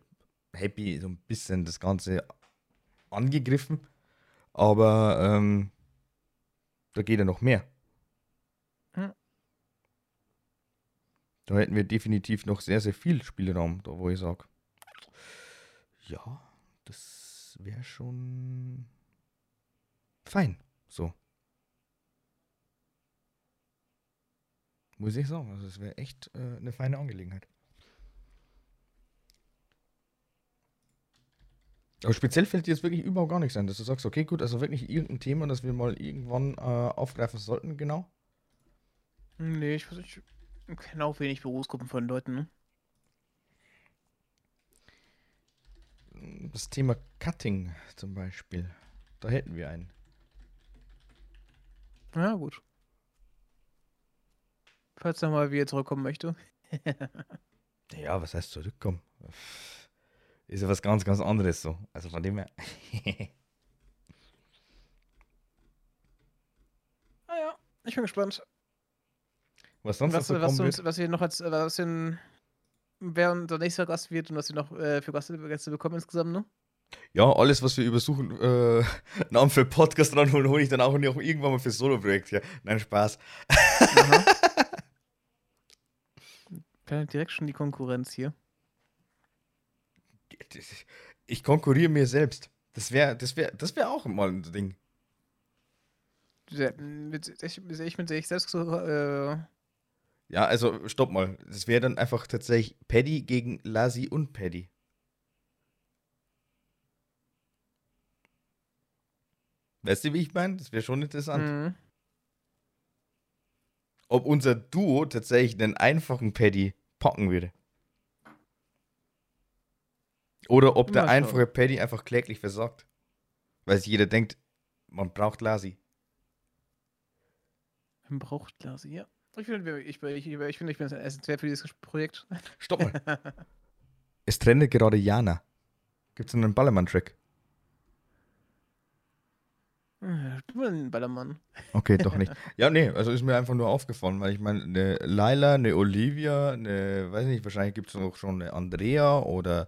Happy so ein bisschen das Ganze angegriffen, aber ähm, da geht ja noch mehr. Da hätten wir definitiv noch sehr, sehr viel Spielraum, da wo ich sage, ja, das wäre schon fein. So. Muss ich sagen. Also es wäre echt äh, eine feine Angelegenheit. Aber speziell fällt dir jetzt wirklich überhaupt gar nichts ein, dass du sagst, okay, gut, also wirklich irgendein Thema, das wir mal irgendwann äh, aufgreifen sollten, genau? Nee, ich weiß nicht. Ich kenne auch wenig Berufsgruppen von Leuten, ne? Das Thema Cutting zum Beispiel. Da hätten wir einen. Ja, gut. Falls er mal wieder zurückkommen möchte. [LAUGHS] ja, was heißt zurückkommen? Ist ja was ganz, ganz anderes so. Also von dem her. [LAUGHS] ah ja, ich bin gespannt. Was sonst was, so was, uns, was wir noch als was wir, wer unser nächster Gast wird und was wir noch äh, für Gäste, Gäste bekommen insgesamt, ne? Ja, alles, was wir übersuchen, äh, [LAUGHS] Namen für Podcast ranholen, hole ich dann auch, auch irgendwann mal für Solo-Projekt. Ja. Nein, Spaß. [LAUGHS] direkt schon die Konkurrenz hier. Ich konkurriere mir selbst. Das wäre das wär, das wär auch mal ein Ding. Mit, ich, ich mit sich selbst so, äh, ja, also stopp mal. Das wäre dann einfach tatsächlich Paddy gegen Lassie und Paddy. Weißt du, wie ich meine? Das wäre schon interessant. Mhm. Ob unser Duo tatsächlich einen einfachen Paddy packen würde. Oder ob der einfache Paddy einfach kläglich versagt. Weil sich jeder denkt, man braucht Lassie. Man braucht Lassie, ja. Ich finde, ich, ich, ich, find, ich bin essentiell für dieses Projekt. Stopp mal. [LAUGHS] es trennt gerade Jana. Gibt es einen Ballermann-Track? Du bist ein Ballermann. Okay, doch nicht. [LAUGHS] Ja, nee, also ist mir einfach nur aufgefallen, weil ich meine, eine Laila, eine Olivia, eine, weiß nicht, wahrscheinlich gibt es auch schon eine Andrea oder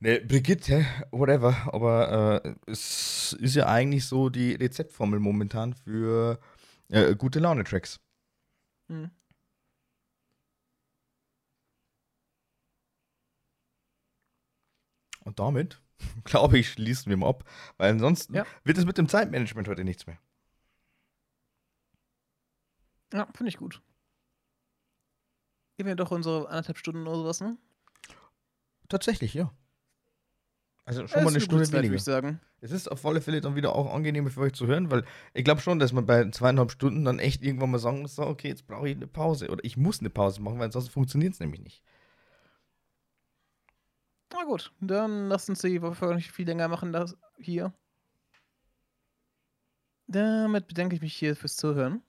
Ne, Brigitte, whatever, aber äh, es ist ja eigentlich so die Rezeptformel momentan für äh, gute Laune-Tracks. Mhm. Und damit, [LAUGHS] glaube ich, schließen wir mal ab, weil ansonsten ja. wird es mit dem Zeitmanagement heute nichts mehr. Ja, finde ich gut. Geben wir doch unsere anderthalb Stunden oder sowas, ne? Tatsächlich, ja. Also schon mal eine Stunde Zeit, weniger. ich sagen. Es ist auf alle Fälle dann wieder auch angenehmer für euch zu hören, weil ich glaube schon, dass man bei zweieinhalb Stunden dann echt irgendwann mal sagen muss, so, okay, jetzt brauche ich eine Pause oder ich muss eine Pause machen, weil sonst funktioniert es nämlich nicht. Na gut, dann lasst uns die Woche nicht viel länger machen das hier. Damit bedanke ich mich hier fürs Zuhören.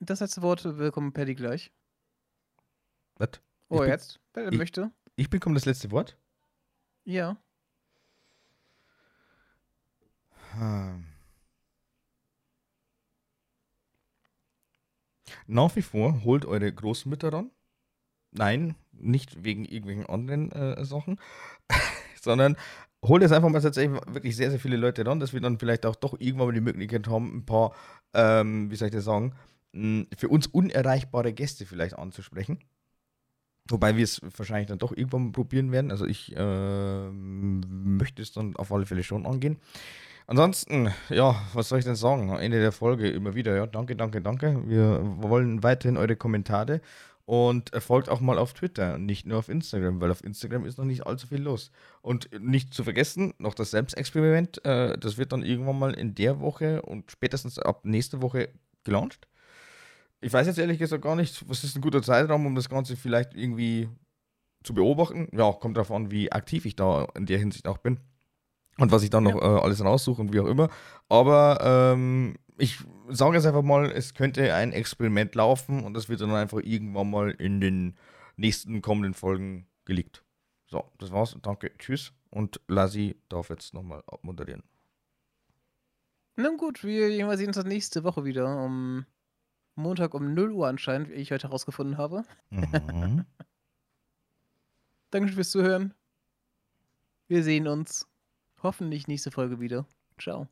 Das letzte Wort willkommen Paddy gleich. Was? Oh, ich jetzt? Wer möchte? Ich bekomme das letzte Wort? Ja. Hm. Nach wie vor holt eure Großmütter ran. Nein, nicht wegen irgendwelchen anderen äh, Sachen, [LAUGHS] sondern holt jetzt einfach mal tatsächlich wirklich sehr, sehr viele Leute ran, dass wir dann vielleicht auch doch irgendwann mal die Möglichkeit haben, ein paar, ähm, wie soll ich das sagen, für uns unerreichbare Gäste vielleicht anzusprechen. Wobei wir es wahrscheinlich dann doch irgendwann probieren werden. Also ich äh, möchte es dann auf alle Fälle schon angehen. Ansonsten, ja, was soll ich denn sagen? Ende der Folge immer wieder, ja, danke, danke, danke. Wir wollen weiterhin eure Kommentare und folgt auch mal auf Twitter, nicht nur auf Instagram, weil auf Instagram ist noch nicht allzu viel los. Und nicht zu vergessen, noch das Selbstexperiment, äh, das wird dann irgendwann mal in der Woche und spätestens ab nächste Woche gelauncht. Ich weiß jetzt ehrlich gesagt gar nicht, was ist ein guter Zeitraum, um das Ganze vielleicht irgendwie zu beobachten. Ja, kommt an, wie aktiv ich da in der Hinsicht auch bin. Und was ich dann noch ja. äh, alles raussuche und wie auch immer. Aber ähm, ich sage jetzt einfach mal, es könnte ein Experiment laufen und das wird dann einfach irgendwann mal in den nächsten kommenden Folgen geleakt. So, das war's. Danke, tschüss. Und Lassi darf jetzt nochmal abmoderieren. Na gut, wir sehen uns dann nächste Woche wieder. Um Montag um 0 Uhr anscheinend, wie ich heute herausgefunden habe. Mhm. [LAUGHS] Danke fürs Zuhören. Wir sehen uns hoffentlich nächste Folge wieder. Ciao.